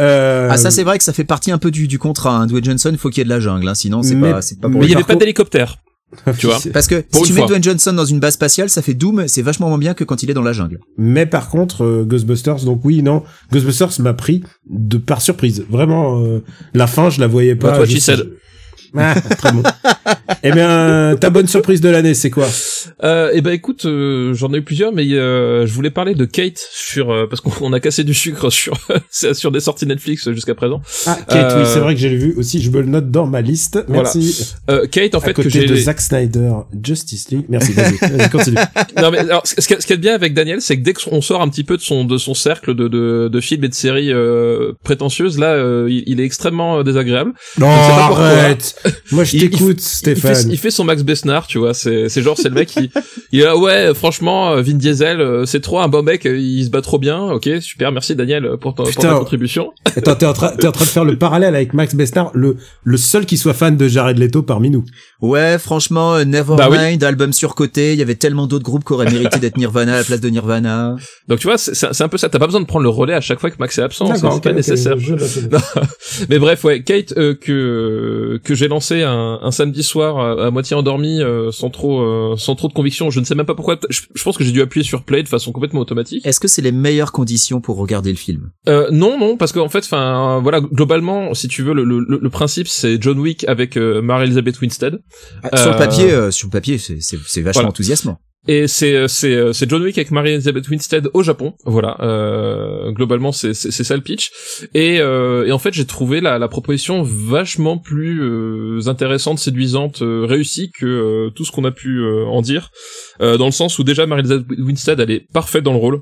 Euh, Ah ça c'est vrai que ça fait partie un peu du, du contrat. Hein. Dwayne Johnson, il faut qu'il y ait de la jungle, hein, sinon c'est pas c'est pas pour Mais il y avait pas d'hélicoptère. tu vois. Parce que Pour si tu mets fois. Dwayne Johnson dans une base spatiale, ça fait Doom, c'est vachement moins bien que quand il est dans la jungle. Mais par contre, euh, Ghostbusters, donc oui, non, Ghostbusters m'a pris de par surprise. Vraiment, euh, la fin, je la voyais pas. Ah, très bon. eh bien, ta bonne surprise de l'année, c'est quoi? Euh, et ben écoute, euh, j'en ai eu plusieurs, mais euh, je voulais parler de Kate sur euh, parce qu'on on a cassé du sucre sur sur des sorties Netflix jusqu'à présent. Ah, Kate, Euh, oui, c'est vrai que j'ai vu aussi. Je me le note dans ma liste. Merci. Euh, Kate, en à fait, que côté j'ai de Zack Snyder, Justice League. Merci. Vas-y, continue. non mais alors, ce qui est bien avec Daniel, c'est que dès qu'on sort un petit peu de son de son cercle de de, de films et de séries euh, prétentieuses, là, euh, il, il est extrêmement euh, désagréable. Non, arrête. Moi, je t'écoute, Il fait, Stéphane. il fait son Max Besnard, tu vois. C'est, c'est genre, c'est le mec qui, il est là, ouais, franchement, euh, Vin Diesel, euh, c'est trop un bon mec, euh, il se bat trop bien. Ok, super, merci Daniel pour, ton, pour ta contribution. Attends, t'es en, train, t'es en train de faire le parallèle avec Max Besnard, le, le seul qui soit fan de Jared Leto parmi nous. Ouais, franchement, euh, Bah oui. Nevermind, album surcoté, il y avait tellement d'autres groupes qui auraient mérité d'être Nirvana à la place de Nirvana. Donc tu vois, c'est, c'est un peu ça. T'as pas besoin de prendre le relais à chaque fois que Max est absent. C'est, pas nécessaire. Non. Mais bref, ouais, Kate euh, que que j'ai lancé un, un samedi soir à, à moitié endormi, euh, sans trop euh, sans trop de conviction. Je ne sais même pas pourquoi. Je, je pense que j'ai dû appuyer sur play de façon complètement automatique. Est-ce que c'est les meilleures conditions pour regarder le film? Euh, non, non, parce qu'en fait, enfin, voilà, globalement, si tu veux, le, le, le principe, c'est John Wick avec euh, Mary-Elizabeth Winstead, Sur le Euh, papier, euh, sur le papier, c'est vachement Voilà. enthousiasmant. Et c'est euh, c'est euh, c'est John Wick avec Mary-Elizabeth Winstead au Japon. Voilà, euh, globalement, c'est c'est c'est ça le pitch. Et euh, et en fait, j'ai trouvé la la proposition vachement plus euh, intéressante, séduisante, euh, réussie que tout ce qu'on a pu en dire, dans le sens où déjà Mary-Elizabeth Winstead, elle est parfaite dans le rôle.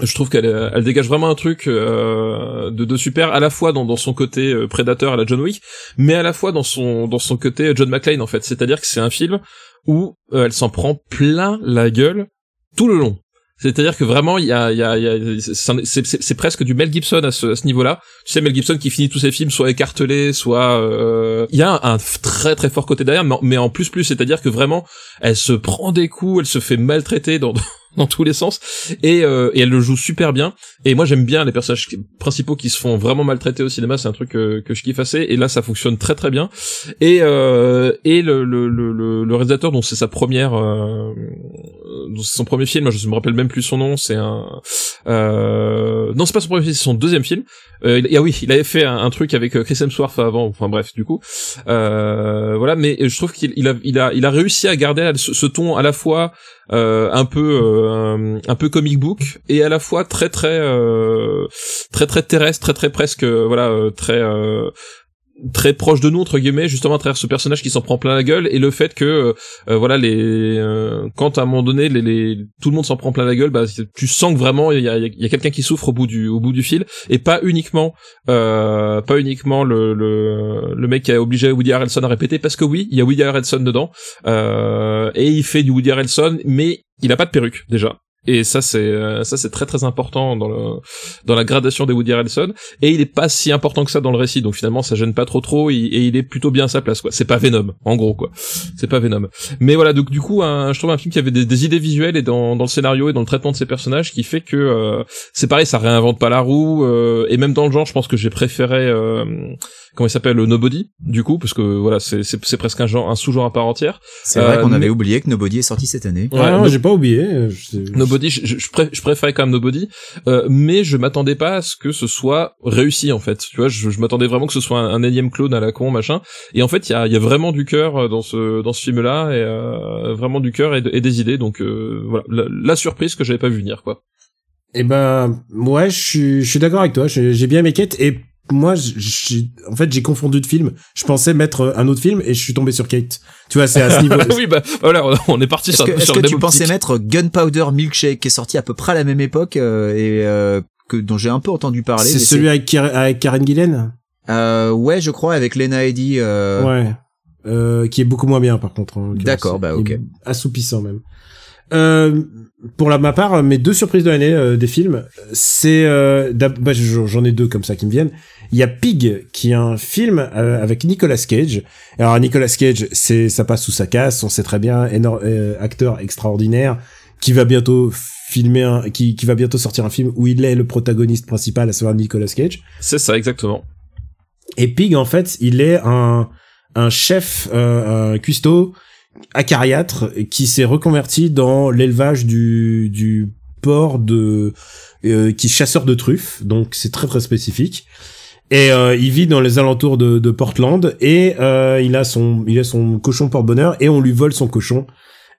Je trouve qu'elle elle dégage vraiment un truc euh, de, de super à la fois dans, dans son côté euh, prédateur à la John Wick, mais à la fois dans son dans son côté John McClane en fait. C'est-à-dire que c'est un film où euh, elle s'en prend plein la gueule tout le long. C'est-à-dire que vraiment, il y a, il y a, y a c'est- presque du Mel Gibson à ce, ce niveau-là. Tu sais, Mel Gibson qui finit tous ses films soit écartelés, soit euh, il y a un, très très fort côté derrière, mais en, plus plus, c'est-à-dire que vraiment, elle se prend des coups, elle se fait maltraiter dans dans tous les sens, et, euh, et elle le joue super bien. Et moi, j'aime bien les personnages principaux qui se font vraiment maltraiter au cinéma. C'est un truc que, je kiffe assez. Et là, ça fonctionne très très bien. Et euh, et le le le, le, réalisateur dont c'est sa première euh, c'est son premier film je me rappelle même plus son nom c'est un euh, non c'est pas son premier film c'est son deuxième film. Euh, ah oui il avait fait un, un truc avec euh, Chris Hemsworth avant enfin bref du coup. Euh, voilà mais je trouve qu'il il a il a il a réussi à garder ce, ton à la fois euh, un peu euh, un, un peu comic book et à la fois très très euh, très très terrestre très très presque voilà très très proche de nous entre guillemets justement à travers ce personnage qui s'en prend plein la gueule et le fait que euh, euh, voilà les euh, quand à un moment donné les, tout le monde s'en prend plein la gueule bah tu sens que vraiment il y a, quelqu'un qui souffre au bout du au bout du fil et pas uniquement euh, pas uniquement le, le le mec qui a obligé Woody Harrelson à répéter parce que oui il y a Woody Harrelson dedans et il fait du Woody Harrelson mais il a pas de perruque déjà et ça c'est euh, ça c'est très très important dans le dans la gradation des Woody Harrelson. Et il est pas si important que ça dans le récit. Donc finalement ça gêne pas trop trop. Et, et il est plutôt bien à sa place quoi. C'est pas Venom en gros quoi. C'est pas Venom. Mais voilà donc du coup un, je trouve un film qui avait des, des idées visuelles et dans, dans le scénario et dans le traitement de ses personnages qui fait que euh, c'est pareil ça réinvente pas la roue euh, et même dans le genre je pense que j'ai préféré euh, comment il s'appelle Nobody du coup parce que voilà c'est c'est c'est presque un genre un sous-genre à part entière. C'est vrai Euh, qu'on mais- avait oublié que Nobody est sorti cette année. Ouais, Ouais, No- j'ai pas oublié. euh, je sais- Nobody, je, je, quand même Nobody, euh, mais je m'attendais pas à ce que ce soit réussi en fait. Tu vois, je, m'attendais vraiment que ce soit un, un énième clone à la con machin. Et en fait, il y a, vraiment du cœur euh, dans ce dans ce film-là et euh, vraiment du cœur et, de- et des idées. Donc euh, voilà, la, surprise que j'avais pas vu venir quoi. Eh ben, ouais, je suis, je suis d'accord avec toi. J'ai bien mes quêtes et moi, en fait, j'ai confondu de film. Je pensais mettre un autre film et je suis tombé sur Kate. Tu vois, c'est à ce niveau. oui bah voilà, on est parti Est-ce sur, que, est-ce sur que le tu pensais mettre Gunpowder Milkshake qui est sorti à peu près à la même époque euh, et euh, que dont j'ai un peu entendu parler c'est celui avec, Kar- avec Karen Gillen. euh, ouais je crois avec Lena Headey euh, Ouais. Euh, qui est beaucoup moins bien par contre. D'accord, bah, ok. Est Assoupissant même. Euh, pour la ma part, mes deux surprises de l'année euh, des films, c'est euh, bah, j'en ai deux comme ça qui me viennent. Il y a Pig, qui est un film euh, avec Nicolas Cage. Alors Nicolas Cage, c'est ça passe sous sa casse, on sait très bien, énor- euh, acteur extraordinaire, qui va bientôt filmer un, qui, qui va bientôt sortir un film où il est le protagoniste principal, à savoir Nicolas Cage. C'est ça exactement. Et Pig, en fait, il est un, un chef, euh, un cuistot acariâtre qui s'est reconverti dans l'élevage du, du porc de, euh, qui est chasseur de truffes. Donc, c'est très, très spécifique. Et euh, il vit dans les alentours de, de Portland et euh, il a son il a son cochon porte-bonheur et on lui vole son cochon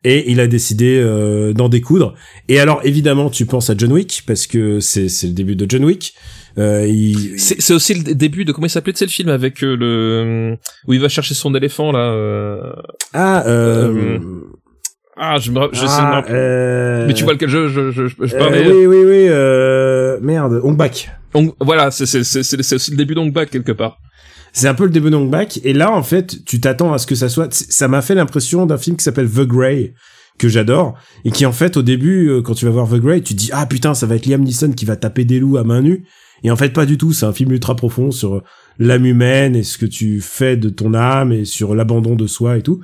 et il a décidé euh, d'en découdre. Et alors évidemment tu penses à John Wick parce que c'est c'est le début de John Wick. Euh, il, C'est c'est aussi le début de comment il s'appelait sais, le film avec euh, le où il va chercher son éléphant là. euh, Ah, euh, Ah, je me, je sais Ah, euh, Mais tu vois lequel je, je, je, je, euh, parlais. oui, oui, oui. Euh... Merde, Hong Bak. Donc, voilà, c'est, c'est, c'est, c'est, c'est aussi le début d'Ongback quelque part. C'est un peu le début d'Hong Bak. Et là, en fait, tu t'attends à ce que ça soit. Ça m'a fait l'impression d'un film qui s'appelle The Grey que j'adore et qui en fait au début euh, quand tu vas voir The Grey tu te dis ah putain ça va être Liam Neeson qui va taper des loups à main nue et en fait pas du tout c'est un film ultra profond sur l'âme humaine et ce que tu fais de ton âme et sur l'abandon de soi et tout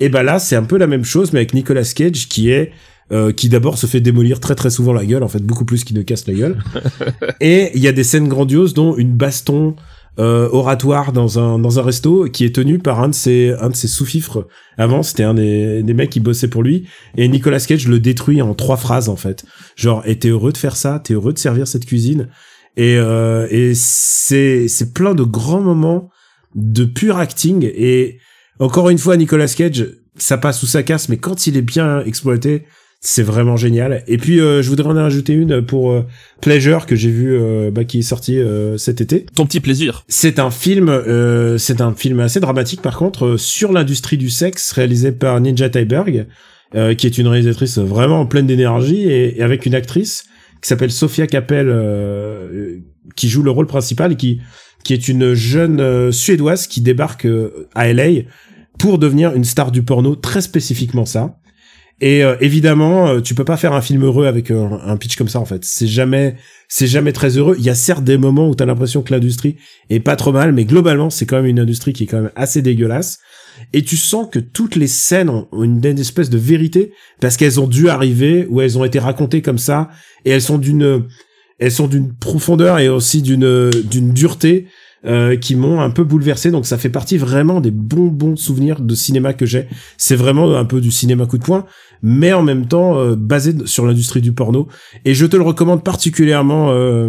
et ben là c'est un peu la même chose mais avec Nicolas Cage qui est euh, qui d'abord se fait démolir très très souvent la gueule en fait beaucoup plus qu'il ne casse la gueule. Et il y a des scènes grandioses dont une baston euh, oratoire dans un dans un resto qui est tenu par un de ses un de ses sous-fifres. Avant c'était un des, des mecs qui bossait pour lui. Et Nicolas Cage le détruit en trois phrases en fait. Genre et t'es heureux de faire ça t'es heureux de servir cette cuisine. Et euh, et c'est c'est plein de grands moments de pur acting. Et encore une fois Nicolas Cage ça passe ou ça casse mais quand il est bien exploité c'est vraiment génial et puis euh, je voudrais en rajouter une pour euh, Pleasure que j'ai vu euh, bah, qui est sorti euh, cet été Ton petit plaisir. c'est un film, euh, c'est un film assez dramatique par contre sur l'industrie du sexe réalisé par Ninja Thyberg, euh, qui est une réalisatrice vraiment pleine d'énergie et, et avec une actrice qui s'appelle Sophia Capel, qui joue le rôle principal et qui qui est une jeune suédoise qui débarque à LA pour devenir une star du porno, très spécifiquement ça. Et euh, évidemment, euh, tu peux pas faire un film heureux avec un pitch comme ça en fait. C'est jamais c'est jamais très heureux. Il y a certes des moments où t'as l'impression que l'industrie est pas trop mal, mais globalement, c'est quand même une industrie qui est quand même assez dégueulasse. Et tu sens que toutes les scènes ont ont une, une espèce de vérité parce qu'elles ont dû arriver ou elles ont été racontées comme ça et elles sont d'une elles sont d'une profondeur et aussi d'une d'une dureté euh, qui m'ont un peu bouleversé. Donc ça fait partie vraiment des bons bons souvenirs de cinéma que j'ai. C'est vraiment un peu du cinéma coup de poing, mais en même temps euh, basé sur l'industrie du porno. Et je te le recommande particulièrement, euh,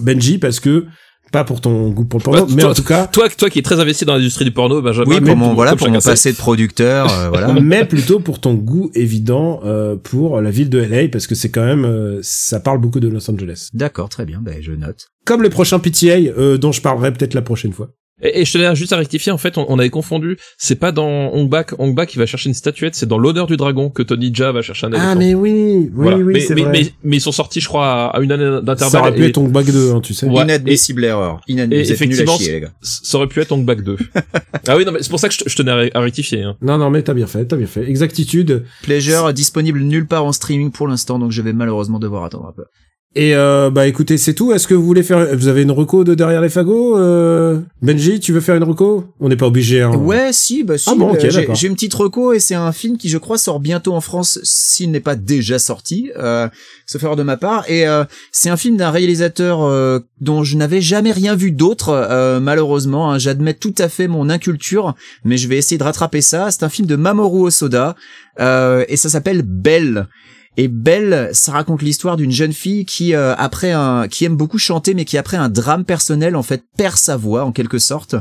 Benji, parce que pas pour ton goût pour le porno, Bah, mais toi- en tout cas. Toi, toi qui es très investi dans l'industrie du porno, Benjamin. Oui, pour mon, voilà, pour mon passé de producteur, euh, voilà. mais plutôt pour ton goût évident euh, pour la ville de LA parce que c'est quand même euh, ça parle beaucoup de Los Angeles. D'accord, très bien, ben, je note. Comme le prochain PTA euh, dont je parlerai peut-être la prochaine fois. Et, et je tenais juste à rectifier, en fait, on, on avait confondu. C'est pas dans Hongbak, Hongbak qui va chercher une statuette, c'est dans l'odeur du dragon que Tony Jaa va chercher un éléphant. Ah mais oui, oui Voilà. oui, mais, c'est mais, vrai. mais, mais ils sont sortis, je crois, à, à une année ça d'intervalle. aurait pu et- être ton bac 2 hein, tu sais. Ouais, Inadmissible erreur. Inadmissible. effectivement, chier, les gars. ça aurait pu être Hongbak 2. ah oui, non, mais c'est pour ça que je, je tenais à, à rectifier. Hein. Non non mais t'as bien fait, t'as bien fait. Exactitude. Pleasure disponible nulle part en streaming pour l'instant, donc je vais malheureusement devoir attendre un peu. Et euh, bah écoutez, c'est tout. Est-ce que vous voulez faire vous avez une reco de derrière les fagots euh... Benji, tu veux faire une reco? On n'est pas obligé hein. Ouais, si, bah si. Ah bon, ok, j'ai- d'accord. j'ai une petite reco et c'est un film qui, je crois, sort bientôt en France s'il n'est pas déjà sorti, euh, sauf erreur de ma part. Et euh, c'est un film d'un réalisateur euh, dont je n'avais jamais rien vu d'autre, euh, malheureusement. hein. J'admets tout à fait mon inculture, mais je vais essayer de rattraper ça. C'est un film de Mamoru Osoda euh, et ça s'appelle Belle. Et Belle, ça raconte l'histoire d'une jeune fille qui euh, après un qui aime beaucoup chanter mais qui après un drame personnel en fait perd sa voix en quelque sorte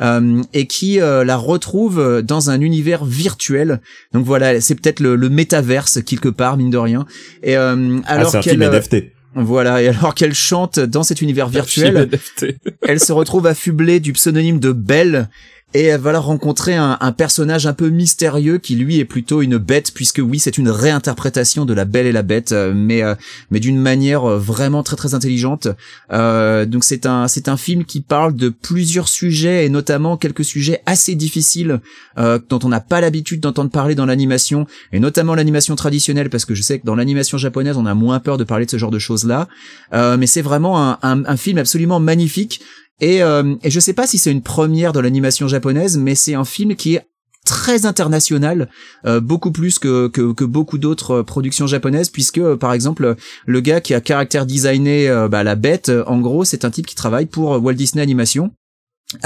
euh, et qui euh, la retrouve dans un univers virtuel. Donc voilà, c'est peut-être le, le métaverse quelque part mine de rien. Et euh, Ah, alors c'est un qu'elle film euh, NFT. voilà, et alors qu'elle chante dans cet univers virtuel, elle se retrouve affublée du pseudonyme de Belle et elle va rencontrer un, personnage un peu mystérieux qui lui est plutôt une bête puisque oui c'est une réinterprétation de la Belle et la Bête euh, mais euh, mais d'une manière euh, vraiment très très intelligente. Euh, donc c'est un c'est un film qui parle de plusieurs sujets et notamment quelques sujets assez difficiles dont on n'a pas l'habitude d'entendre parler dans l'animation et notamment l'animation traditionnelle parce que je sais que dans l'animation japonaise on a moins peur de parler de ce genre de choses là euh, mais c'est vraiment un, un film absolument magnifique et, euh, et je sais pas si c'est une première dans l'animation japonaise, mais c'est un film qui est très international, euh, beaucoup plus que, que, que beaucoup d'autres euh, productions japonaises, puisque euh, par exemple le gars qui a caractère designé euh, bah, la bête, en gros c'est un type qui travaille pour Walt Disney Animation.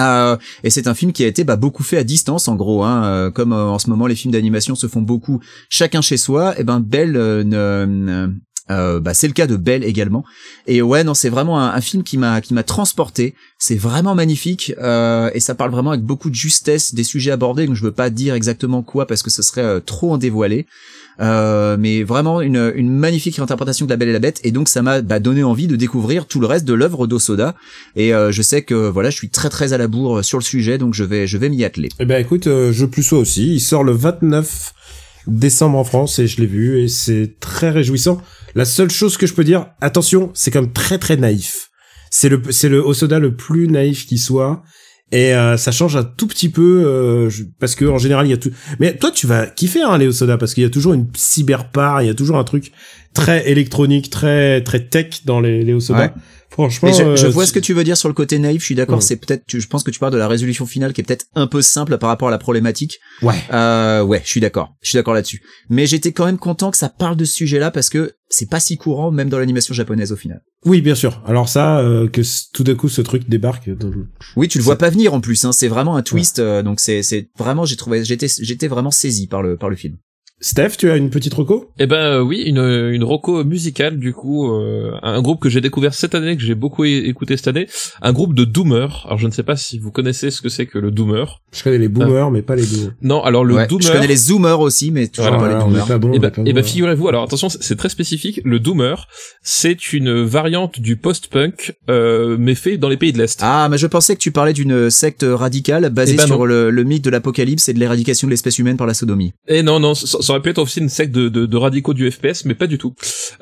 Euh, et c'est un film qui a été bah, beaucoup fait à distance en gros, hein, euh, comme euh, en ce moment les films d'animation se font beaucoup chacun chez soi. Et ben Belle ne- euh, bah, c'est le cas de Belle également. Et ouais, non, c'est vraiment un, un film qui m'a qui m'a transporté. C'est vraiment magnifique euh, et ça parle vraiment avec beaucoup de justesse des sujets abordés. Donc je veux pas dire exactement quoi parce que ce serait euh, trop en dévoiler. Euh, mais vraiment une, une magnifique interprétation de La Belle et la Bête et donc ça m'a bah, donné envie de découvrir tout le reste de l'œuvre d'Osoda et euh, je sais que voilà je suis très très à la bourre sur le sujet donc je vais je vais m'y atteler. Eh ben écoute, euh, je plus aussi. Il sort le 29 décembre en France et je l'ai vu et c'est très réjouissant. La seule chose que je peux dire, attention, c'est comme très très naïf. C'est le c'est le Osoda le plus naïf qui soit et euh, ça change un tout petit peu euh, je- parce que en général il y a tout. Mais toi tu vas kiffer hein, les Osoda parce qu'il y a toujours une cyberpart, il y a toujours un truc très électronique, très très tech dans les les Osoda. Ouais. Franchement, je, je euh, vois ce que tu veux dire sur le côté naïf. Je suis d'accord. C'est peut-être. tu- Je pense que tu parles de la résolution finale qui est peut-être un peu simple par rapport à la problématique. Ouais. Euh, ouais, je suis d'accord. Je suis d'accord là-dessus. Mais j'étais quand même content que ça parle de ce sujet-là parce que c'est pas si courant même dans l'animation japonaise au final. Oui, bien sûr. Alors ça, euh, que tout d'un coup ce truc débarque. dans le- Oui, tu le vois pas venir en plus. Hein. C'est vraiment un twist. euh, donc c'est c'est vraiment j'ai trouvé j'étais j'étais vraiment saisi par le par le film. Steph, tu as une petite reco? Eh ben euh, oui, une une roco musicale du coup, euh, un groupe que j'ai découvert cette année, que j'ai beaucoup écouté cette année, un groupe de doomers. Alors je ne sais pas si vous connaissez ce que c'est que le doomer. Je connais les boomers, mais pas les boomers. Non, alors le Ouais, doomer. je connais les zoomers aussi, mais toujours Voilà, pas les est pas bon. Eh ben, eh ben, bon. figurez-vous, alors attention, c'est très spécifique. Le doomer, c'est une variante du post-punk, euh, mais fait dans les pays de l'Est. Ah, mais je pensais que tu parlais d'une secte radicale basée Eh ben sur le, le mythe de l'apocalypse et de l'éradication de l'espèce humaine par la sodomie. Et non, non, ça aurait pu être aussi une secte de, de, de radicaux du FPS, mais pas du tout.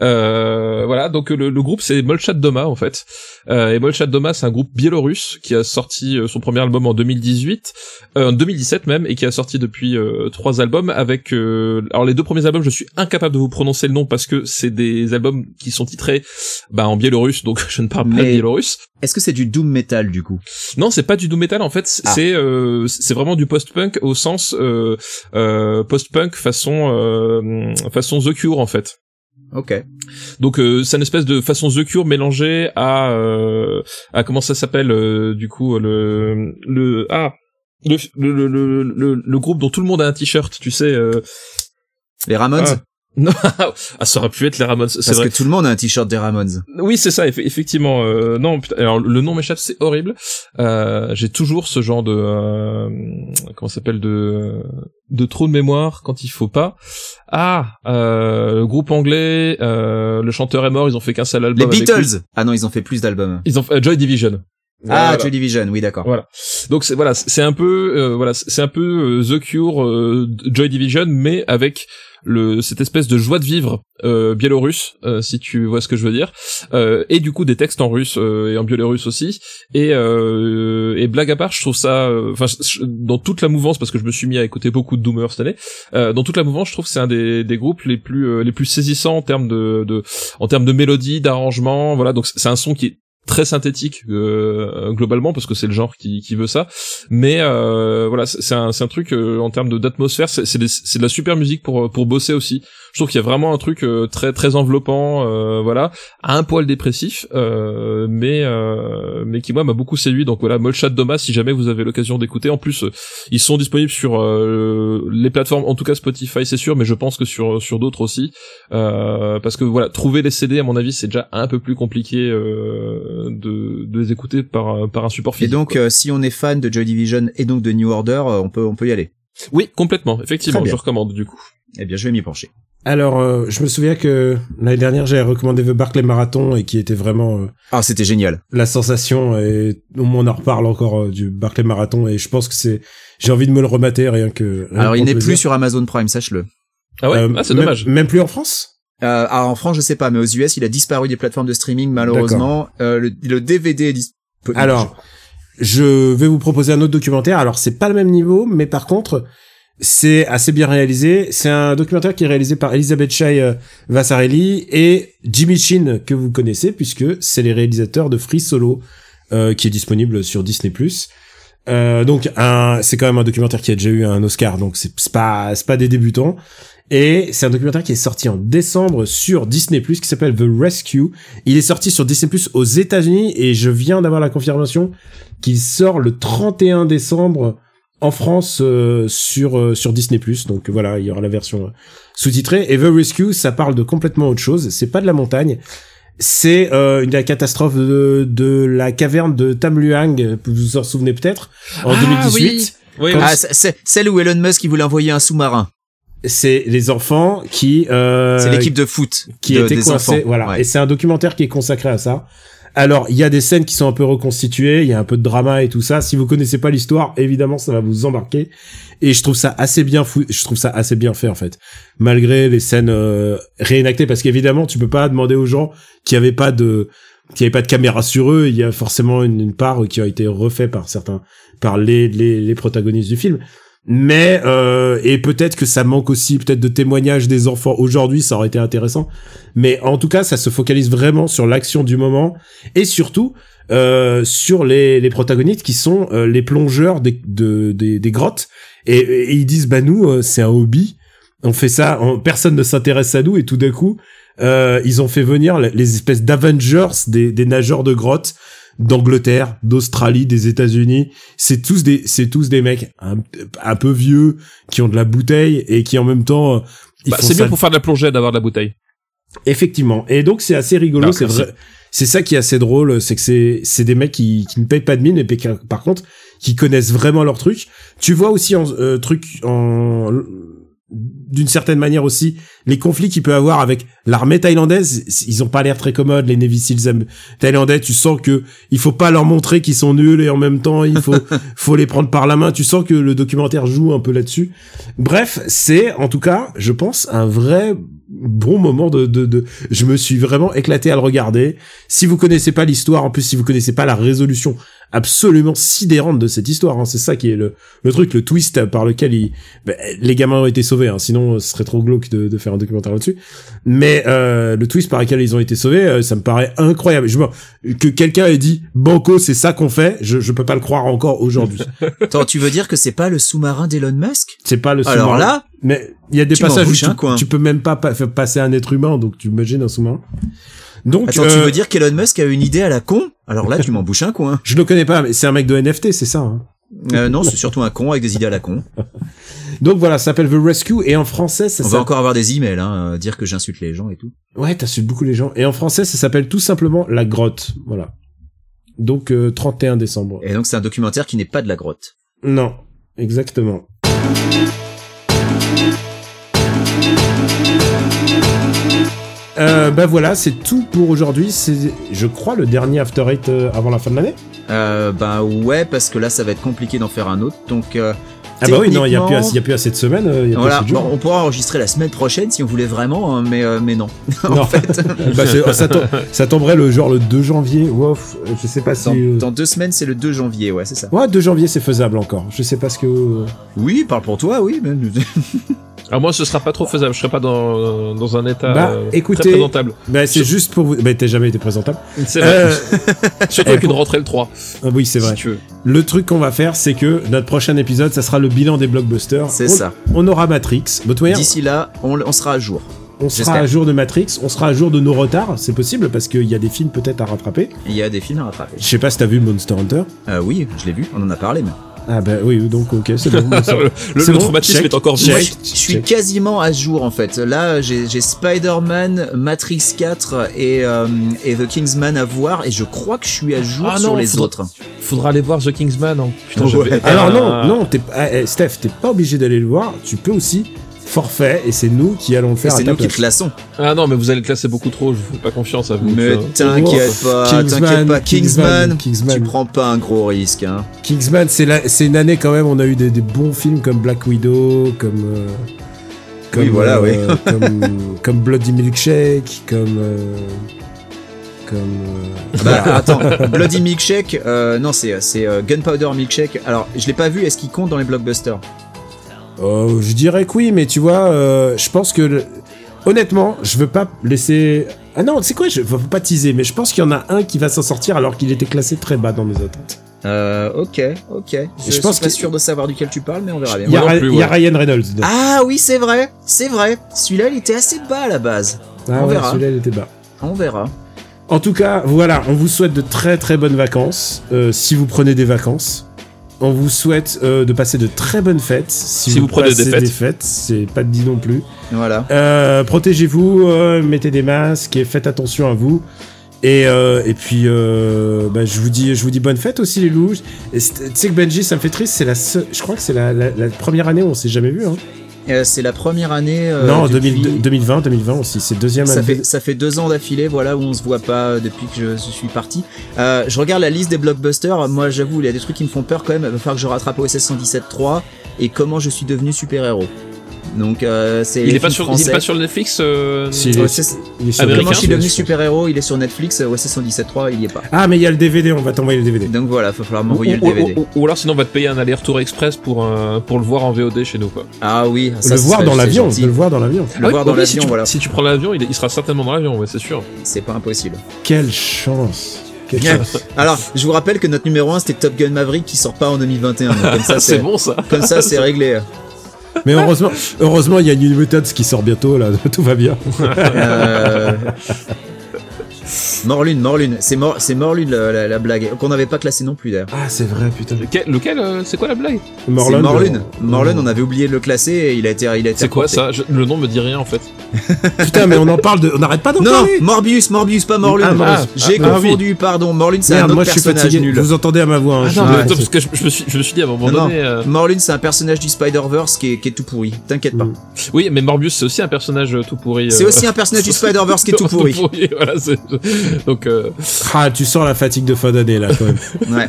Euh, voilà, donc le, le groupe c'est Molchat Doma en fait. Euh, et Molchat Doma c'est un groupe biélorusse qui a sorti euh, son premier album en 2018, euh, en 2017 même, et qui a sorti depuis euh, trois albums avec. euh, alors les deux premiers albums, je suis incapable de vous prononcer le nom parce que c'est des albums qui sont titrés bah, en biélorusse, donc je ne parle pas Mais- biélorusse. Est-ce que c'est du doom metal du coup? Non, c'est pas du doom metal en fait, Ah. c'est euh, c'est vraiment du post-punk au sens euh, euh, post-punk façon euh, façon The Cure en fait. Ok. Donc euh, c'est une espèce de façon The Cure mélangée à euh, à comment ça s'appelle euh, du coup le le ah le, le, le, le, le, le groupe dont tout le monde a un t-shirt, tu sais. Euh... Les Ramones? Ah, Non, ah, ça aurait pu être les Ramones, Parce vrai. que tout le monde a un t-shirt des Ramones. Oui, c'est ça, eff- effectivement. Euh, non, putain, alors le nom m'échappe, c'est horrible. Euh, J'ai toujours ce genre de euh, comment ça s'appelle de de trou de mémoire quand il faut pas. Ah, euh, le groupe anglais, euh, le chanteur est mort, ils ont fait qu'un seul Les album. avec lui. Beatles Ah non, ils ont fait plus d'albums. Ils ont fait euh, Joy Division. Ah, Voilà. Joy Division, oui d'accord. Voilà. Donc c'est voilà, c'est un peu euh, voilà, c'est un peu The Cure, euh, Joy Division, mais avec le cette espèce de joie de vivre euh, biélorusse, euh, si tu vois ce que je veux dire, euh, et du coup des textes en russe euh, et en biélorusse aussi. Et euh, et blague à part, je trouve ça, enfin dans toute la mouvance, parce que je me suis mis à écouter beaucoup de Doomer cette année, dans toute la mouvance, je trouve que c'est un des, des groupes les plus les plus saisissants en termes de, de en termes de mélodie, d'arrangement, voilà. Donc c'est un son qui est très synthétique euh, globalement parce que c'est le genre qui, qui veut ça. Mais euh, voilà c'est un, un truc euh, en termes d'atmosphère c'est de la super musique pour pour bosser aussi. Je trouve qu'il y a vraiment un truc euh, très très enveloppant euh, voilà un poil dépressif euh, mais euh, mais qui moi m'a beaucoup séduit. Donc voilà Molchat Doma si jamais vous avez l'occasion d'écouter. En plus euh, ils sont disponibles sur euh, les plateformes en tout cas Spotify c'est sûr mais je pense que sur sur d'autres aussi. Euh, parce que voilà trouver les CD à mon avis c'est déjà un peu plus compliqué euh, de, de les écouter par un- par un support Et physique donc, quoi. euh, si on est fan de Joy Division et donc de New Order, euh, on peut on peut y aller. oui complètement effectivement je recommande du coup Eh bien, je vais m'y pencher. Alors, euh, je me souviens que l'année dernière, j'avais recommandé The Barclay Marathon et qui était vraiment euh, Ah, c'était génial. la sensation. Et au moins, on en reparle encore euh, du Barclay Marathon et je pense que c'est. J'ai envie de me le remater rien que. rien Alors, il n'est plus sur Amazon Prime, sache-le. ah ouais? Euh, ah c'est dommage Même plus en France? Euh, ah, en France, je sais pas, mais aux US, il a disparu des plateformes de streaming, malheureusement. Euh, le, le DVD est disponible. Alors, je vais vous proposer un autre documentaire. Alors, c'est pas le même niveau, mais par contre, c'est assez bien réalisé. C'est un documentaire qui est réalisé par Elisabeth Shai euh, Vassarelli et Jimmy Chin, que vous connaissez, puisque c'est les réalisateurs de Free Solo, euh, qui est disponible sur Disney+. Euh, donc, c'est quand même un documentaire qui a déjà eu un Oscar, donc c'est pas, c'est pas des débutants. Et c'est un documentaire qui est sorti en décembre sur Disney+, qui s'appelle The Rescue. Il est sorti sur Disney+, aux États-Unis, et je viens d'avoir la confirmation qu'il sort le 31 décembre en France euh, sur euh, sur Disney+. Donc voilà, il y aura la version euh, sous-titrée. Et The Rescue, ça parle de complètement autre chose. C'est pas de la montagne. C'est euh, une la catastrophe de, de la caverne de Tamluang, vous vous en souvenez peut-être, en Ah, 2018. oui, oui. Ah, celle où Elon Musk il voulait envoyer un sous-marin. C'est les enfants qui... Euh, c'est l'équipe de foot qui de- était des coincé, enfants. voilà. Ouais. Et c'est un documentaire qui est consacré à ça, Alors, il y a des scènes qui sont un peu reconstituées, il y a un peu de drama et tout ça. Si vous connaissez pas l'histoire, évidemment, ça va vous embarquer. Et je trouve ça assez bien fou, je trouve ça assez bien fait en fait. Malgré les scènes euh, réénactées parce qu'évidemment, tu peux pas demander aux gens qui avaient pas de qui avait pas de caméra sur eux, il y a forcément une, une part qui a été refait par certains par les les, les protagonistes du film. Mais euh, et peut-être que ça manque aussi peut-être de témoignages des enfants. Aujourd'hui, ça aurait été intéressant. Mais en tout cas, ça se focalise vraiment sur l'action du moment et surtout euh, sur les, les protagonistes qui sont euh, les plongeurs des, de, des, grottes. Et, et ils disent bah nous euh, c'est un hobby, on fait ça, on- personne ne s'intéresse à nous. Et tout d'un coup euh, ils ont fait venir les les espèces d'Avengers des, des nageurs de grottes d'Angleterre, d'Australie, des États-Unis. C'est tous des, c'est tous des mecs un, un peu vieux qui ont de la bouteille et qui en même temps, euh, Bah, c'est bien pour faire de la plongée d'avoir de la bouteille. Effectivement. Et donc c'est assez rigolo, Non, c'est vrai. C'est ça qui est assez drôle, c'est que c'est c'est des mecs qui, qui ne payent pas de mine, mais qui- par contre qui connaissent vraiment leur truc. Tu vois aussi en euh, truc en d'une certaine manière aussi les conflits qu'il peut avoir avec l'armée thaïlandaise. Ils ont pas l'air très commodes les Navy Seals am- thaïlandais. Tu sens que il faut pas leur montrer qu'ils sont nuls et en même temps il faut faut les prendre par la main. Tu sens que le documentaire joue un peu là-dessus. Bref, c'est en tout cas, je pense, un vrai bon moment de, de, de, je me suis vraiment éclaté à le regarder. Si vous connaissez pas l'histoire, en plus, si vous connaissez pas la résolution absolument sidérante de cette histoire, hein, c'est ça qui est le, le truc, le twist par lequel il, ben, les gamins ont été sauvés, hein, sinon ce serait trop glauque de, de faire un documentaire là-dessus. Mais euh, le twist par lequel ils ont été sauvés, euh, ça me paraît incroyable. Je que quelqu'un ait dit Banco, c'est ça qu'on fait, je, je peux pas le croire encore aujourd'hui. Attends, tu veux dire que c'est pas le sous-marin d'Elon Musk? C'est pas le Alors sous-marin. là, Mais il y a des passages où tu, coin. tu peux même pas pa- faire passer un être humain, donc tu imagines un sous-marin. Donc, attends, tu euh, veux dire qu'Elon Musk a une idée à la con? Alors là, tu m'en bouches un coin. je le connais pas, mais c'est un mec de NFT, c'est ça. hein. Euh, non, c'est surtout un con avec des idées à la con. Donc voilà, ça s'appelle The Rescue et en français ça On va encore avoir des emails, hein, euh, dire que j'insulte les gens et tout. Ouais, t'insultes beaucoup les gens. Et en français ça s'appelle tout simplement La Grotte. Voilà. Donc euh, 31 décembre. Et donc c'est un documentaire qui n'est pas de la grotte. Non, exactement. Euh, ben voilà, c'est tout pour aujourd'hui. C'est, je crois, le dernier After Eight euh, avant la fin de l'année. Euh, bah ouais, parce que là, ça va être compliqué d'en faire un autre. Donc euh, Ah bah oui, non, il y a plus, assez- il y a plus assez de semaines. euh, il y a plus assez de jours. bon, on pourra enregistrer la semaine prochaine si on voulait vraiment, hein, mais euh, mais non. Non. en fait, Bah, ça, tom- ça tomberait le genre le 2 janvier. Wouf, je sais pas si. dans, euh, dans deux semaines, c'est le 2 janvier, ouais, c'est ça. Ouais, 2 janvier c'est faisable encore. Je sais pas ce que. Oui, parle pour toi, oui. mais- Alors moi, ce sera pas trop faisable. Je serai pas dans, dans un état Bah, euh, écoutez- très présentable. Bah c'est juste pour vous. Bah t'as jamais été présentable. C'est vrai. Euh, Surtout avec une rentrée le 3. ah oui c'est vrai. Si tu veux. Le truc qu'on va faire, c'est que notre prochain épisode, ça sera le bilan des blockbusters. C'est On- ça. On aura Matrix. Bah, D'ici là, on, on sera à jour. on sera à jour de Matrix, on sera à jour de nos retards, c'est possible parce qu'il y a des films peut-être à rattraper. Il y a des films à rattraper. Je sais pas si t'as vu Monster Hunter. Euh, oui, je l'ai vu, on en a parlé. Mais... Ah bah oui, donc ok, c'est bon. Le le, bon, traumatisme check, est encore check. Moi, je, suis check. quasiment à jour en fait. Là, j'ai j'ai Spider-Man, Matrix 4 et, euh, et The Kingsman à voir et je crois que je suis à jour Ah sur non, les faudra- autres. Faudra aller voir The Kingsman. hein. Putain, Ouais. Alors Ah. non, non, t'es, ah, eh, Steph, t'es pas obligé d'aller le voir. Tu peux aussi forfait et c'est nous qui allons le faire. c'est nous qui classons. Ah non, mais vous allez le classer beaucoup trop. Je vous fais pas confiance à vous. Mais vois. t'inquiète pas, Kingsman, t'inquiète pas, Kingsman, Kingsman, Kingsman. tu prends pas un gros risque. Hein. Kingsman, c'est la, c'est une année quand même. On a eu des, des bons films comme Black Widow, comme euh, comme Oui, voilà, euh, comme comme Bloody Milkshake, comme euh, comme euh, Bah attends, Bloody Milkshake, euh, non c'est c'est euh, Gunpowder Milkshake. Alors je l'ai pas vu, est-ce qu'il compte dans les blockbusters? Euh, je dirais que oui, mais tu vois, euh, je pense que le- honnêtement, je veux pas laisser. Ah non, c'est quoi? Je veux pas teaser, mais je pense qu'il y en a un qui va s'en sortir alors qu'il était classé très bas dans mes attentes. Euh, ok, ok. Je, Je suis pense pas que- sûr de savoir duquel tu parles, mais on verra bien. Il y, a, Ra- plus, y. Ryan Reynolds. Ah oui, c'est vrai, c'est vrai. Celui-là, il était assez bas à la base. Ah on ouais, verra. celui-là il était bas. On verra. En tout cas, voilà, on vous souhaite de très très bonnes vacances, euh, si vous prenez des vacances. On vous souhaite euh, de passer de très bonnes fêtes. Si, Si vous prenez des fêtes. c'est pas dit non plus. Voilà. Euh, Protégez-vous, euh, mettez des masques et faites attention à vous. Et, euh, et puis, euh, bah, je vous dis, je vous dis bonne fête aussi les loups. Tu sais que Benji, ça me fait triste. C'est la, seule- je crois que c'est la, la- la première année où on s'est jamais vu. Hein. Euh, c'est la première année. euh, non, depuis- 2000 2020, 2020 aussi. C'est deuxième Ça année. fait, ça fait deux ans d'affilée, voilà, où on se voit pas depuis que je, je suis parti. Euh, je regarde la liste des blockbusters. Moi, j'avoue, il y a des trucs qui me font peur quand même. Il va falloir que je rattrape OSS 117.3 et comment je suis devenu super-héros. Donc, euh, c'est. Il est pas sur, il est français. pas sur le Netflix. euh, Si, il est- OSS il est sur Américain, Comment je suis Netflix, devenu je pense. super-héros Il est sur Netflix. OSS 117.3, il y est pas. Ah, mais il y a le DVD, on va t'envoyer le DVD. Donc voilà, il va falloir m'envoyer le ou- DVD. ou- ou alors sinon on va te payer un aller-retour express pour euh, pour le voir en VOD chez nous quoi. Ah oui, ça, le voir dans l'avion, gentil. de le voir dans l'avion. Le Ah oui, voir dans oui, si l'avion, tu, voilà. Si tu prends l'avion, il, il sera certainement dans l'avion, ouais, c'est sûr. C'est pas impossible. Quelle chance. Alors, je vous rappelle que notre numéro 1 c'était Top Gun Maverick qui sort pas en 2021. Donc comme ça, c'est c'est bon ça. comme ça, c'est réglé. Mais heureusement, il y a New Mutants qui sort bientôt, là. Tout va bien. Euh... Morlune, Morlune, c'est mor c'est Morlune la, la- la blague qu'on n'avait pas classé non plus d'ailleurs. Ah, c'est vrai, putain. Lequel, lequel, euh, c'est quoi la blague? C'est Morlun. Morlune. euh, Morlune, on avait oublié de le classer et il a été, il a été. C'est quoi ça? Je- Le nom me dit rien en fait. Putain, mais on en parle de. On n'arrête pas d'en Non, parler. Morbius, Morbius, pas Morlune. Ah, Morbius. J'ai Ah, confondu, pardon. Morlune, c'est un autre moi je suis personnage fatigué. nul. Vous entendez à ma voix. hein, Ah non, attends, c'est- parce que je, je me suis, je me suis dit à un moment Non, donné. euh, Morlune, c'est un personnage du Spider-Verse qui est, qui est tout pourri. T'inquiète pas. Mm. Oui, mais Morbius c'est aussi un personnage euh, tout pourri. C'est euh, aussi un personnage du Spider-Verse qui est tout pourri. voilà, c'est- Donc euh, Ah, tu sens la fatigue de fin d'année là quand même. Ouais.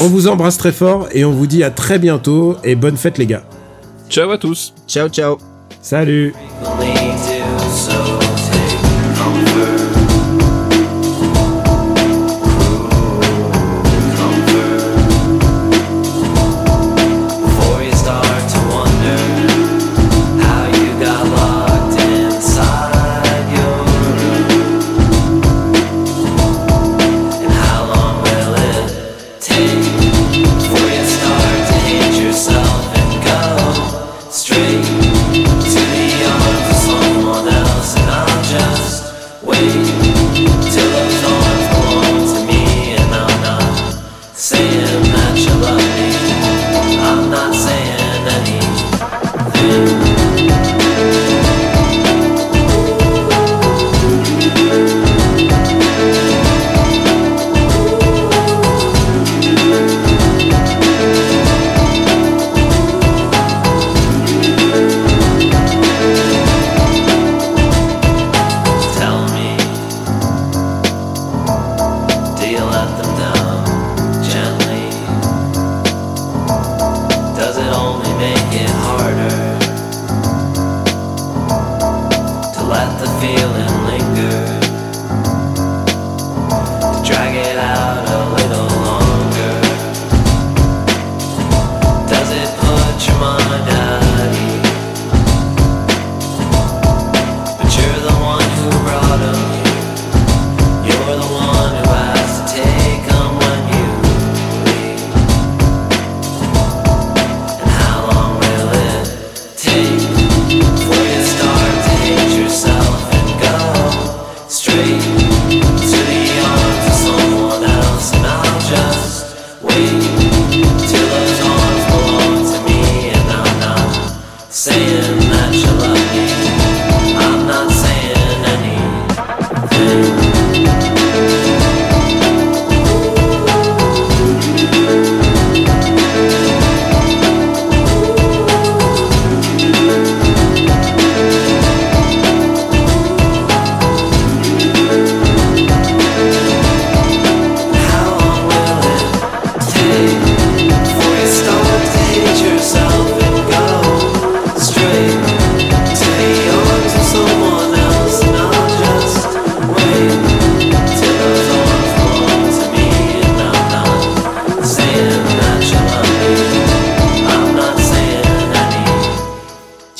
on vous embrasse très fort et on vous dit à très bientôt et bonne fête les gars. ciao à tous. Ciao, ciao. Salut.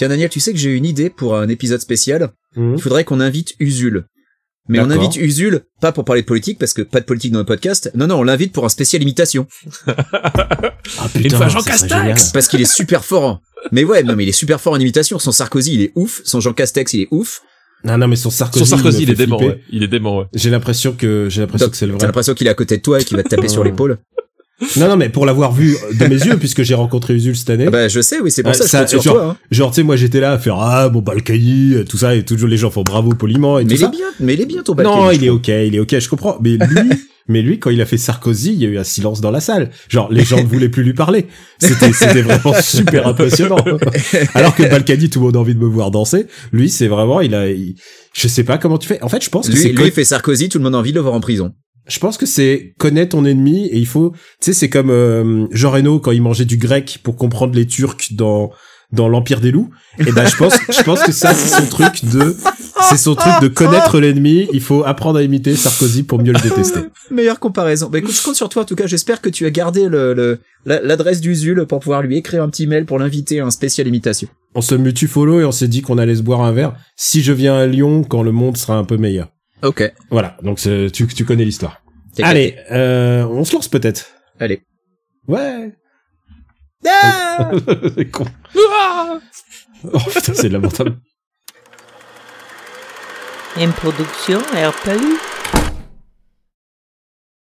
Tiens, Daniel, tu sais que j'ai une idée pour un épisode spécial. Mhm. Il faudrait qu'on invite Usul. Mais on invite Usul, pas pour parler de politique, parce que pas de politique dans le podcast. Non, non, on l'invite pour un spécial imitation. Ah Une putain, fois Jean Castex. Parce qu'il est super fort. en- Mais ouais, non, mais il est super fort en imitation. Son Sarkozy, il est ouf. Son Jean Castex, il est ouf. Non, non, mais son Sarkozy. Son Sarkozy, il est dément. Ouais. Il est dément. Ouais. J'ai l'impression que j'ai l'impression que c'est le T'as vrai. l'impression qu'il est à côté de toi et qu'il va te taper sur l'épaule. Non, non, mais pour l'avoir vu de mes yeux, puisque j'ai rencontré Usul cette année. Ah bah, je sais, oui, c'est pour Ouais, ça que je ça, compte sur genre- toi. hein. Genre, tu sais, moi j'étais là à faire ah mon Balkany, euh, tout ça, et toujours les gens font bravo poliment et Mais tout il ça. est bien, mais il est bien ton non, Balkany, il est ok, il est ok, je comprends. Mais lui, Mais lui, quand il a fait Sarkozy, il y a eu un silence dans la salle. Genre, les gens ne voulaient plus lui parler. C'était, c'était vraiment super impressionnant. Alors que Balkany, tout le monde a envie de me voir danser. Lui, c'est vraiment, il a, il- je sais pas comment tu fais. En fait, je pense que Lui, c'est, lui fait Sarkozy, tout le monde a envie de le voir en prison. Je pense que c'est connaître ton ennemi et il faut, tu sais, c'est comme euh, Jean Reno quand il mangeait du grec pour comprendre les Turcs dans dans l'Empire des loups. Et ben, je pense, je pense que ça, c'est son truc de, c'est son truc de connaître l'ennemi. Il faut apprendre à imiter Sarkozy pour mieux le détester. Meilleure comparaison. Bah écoute, je compte sur toi en tout cas. J'espère que tu as gardé le le- la- l'adresse d'Usul pour pouvoir lui écrire un petit mail pour l'inviter à un spécial imitation. On se mutu follow et on s'est dit qu'on allait se boire un verre si je viens à Lyon quand le monde sera un peu meilleur. Ok. Voilà. Donc, tu, tu connais l'histoire. Allez, euh, on se lance peut-être. Allez. Ouais. Ah c'est con. Oh putain, c'est lamentable. Une production RPU.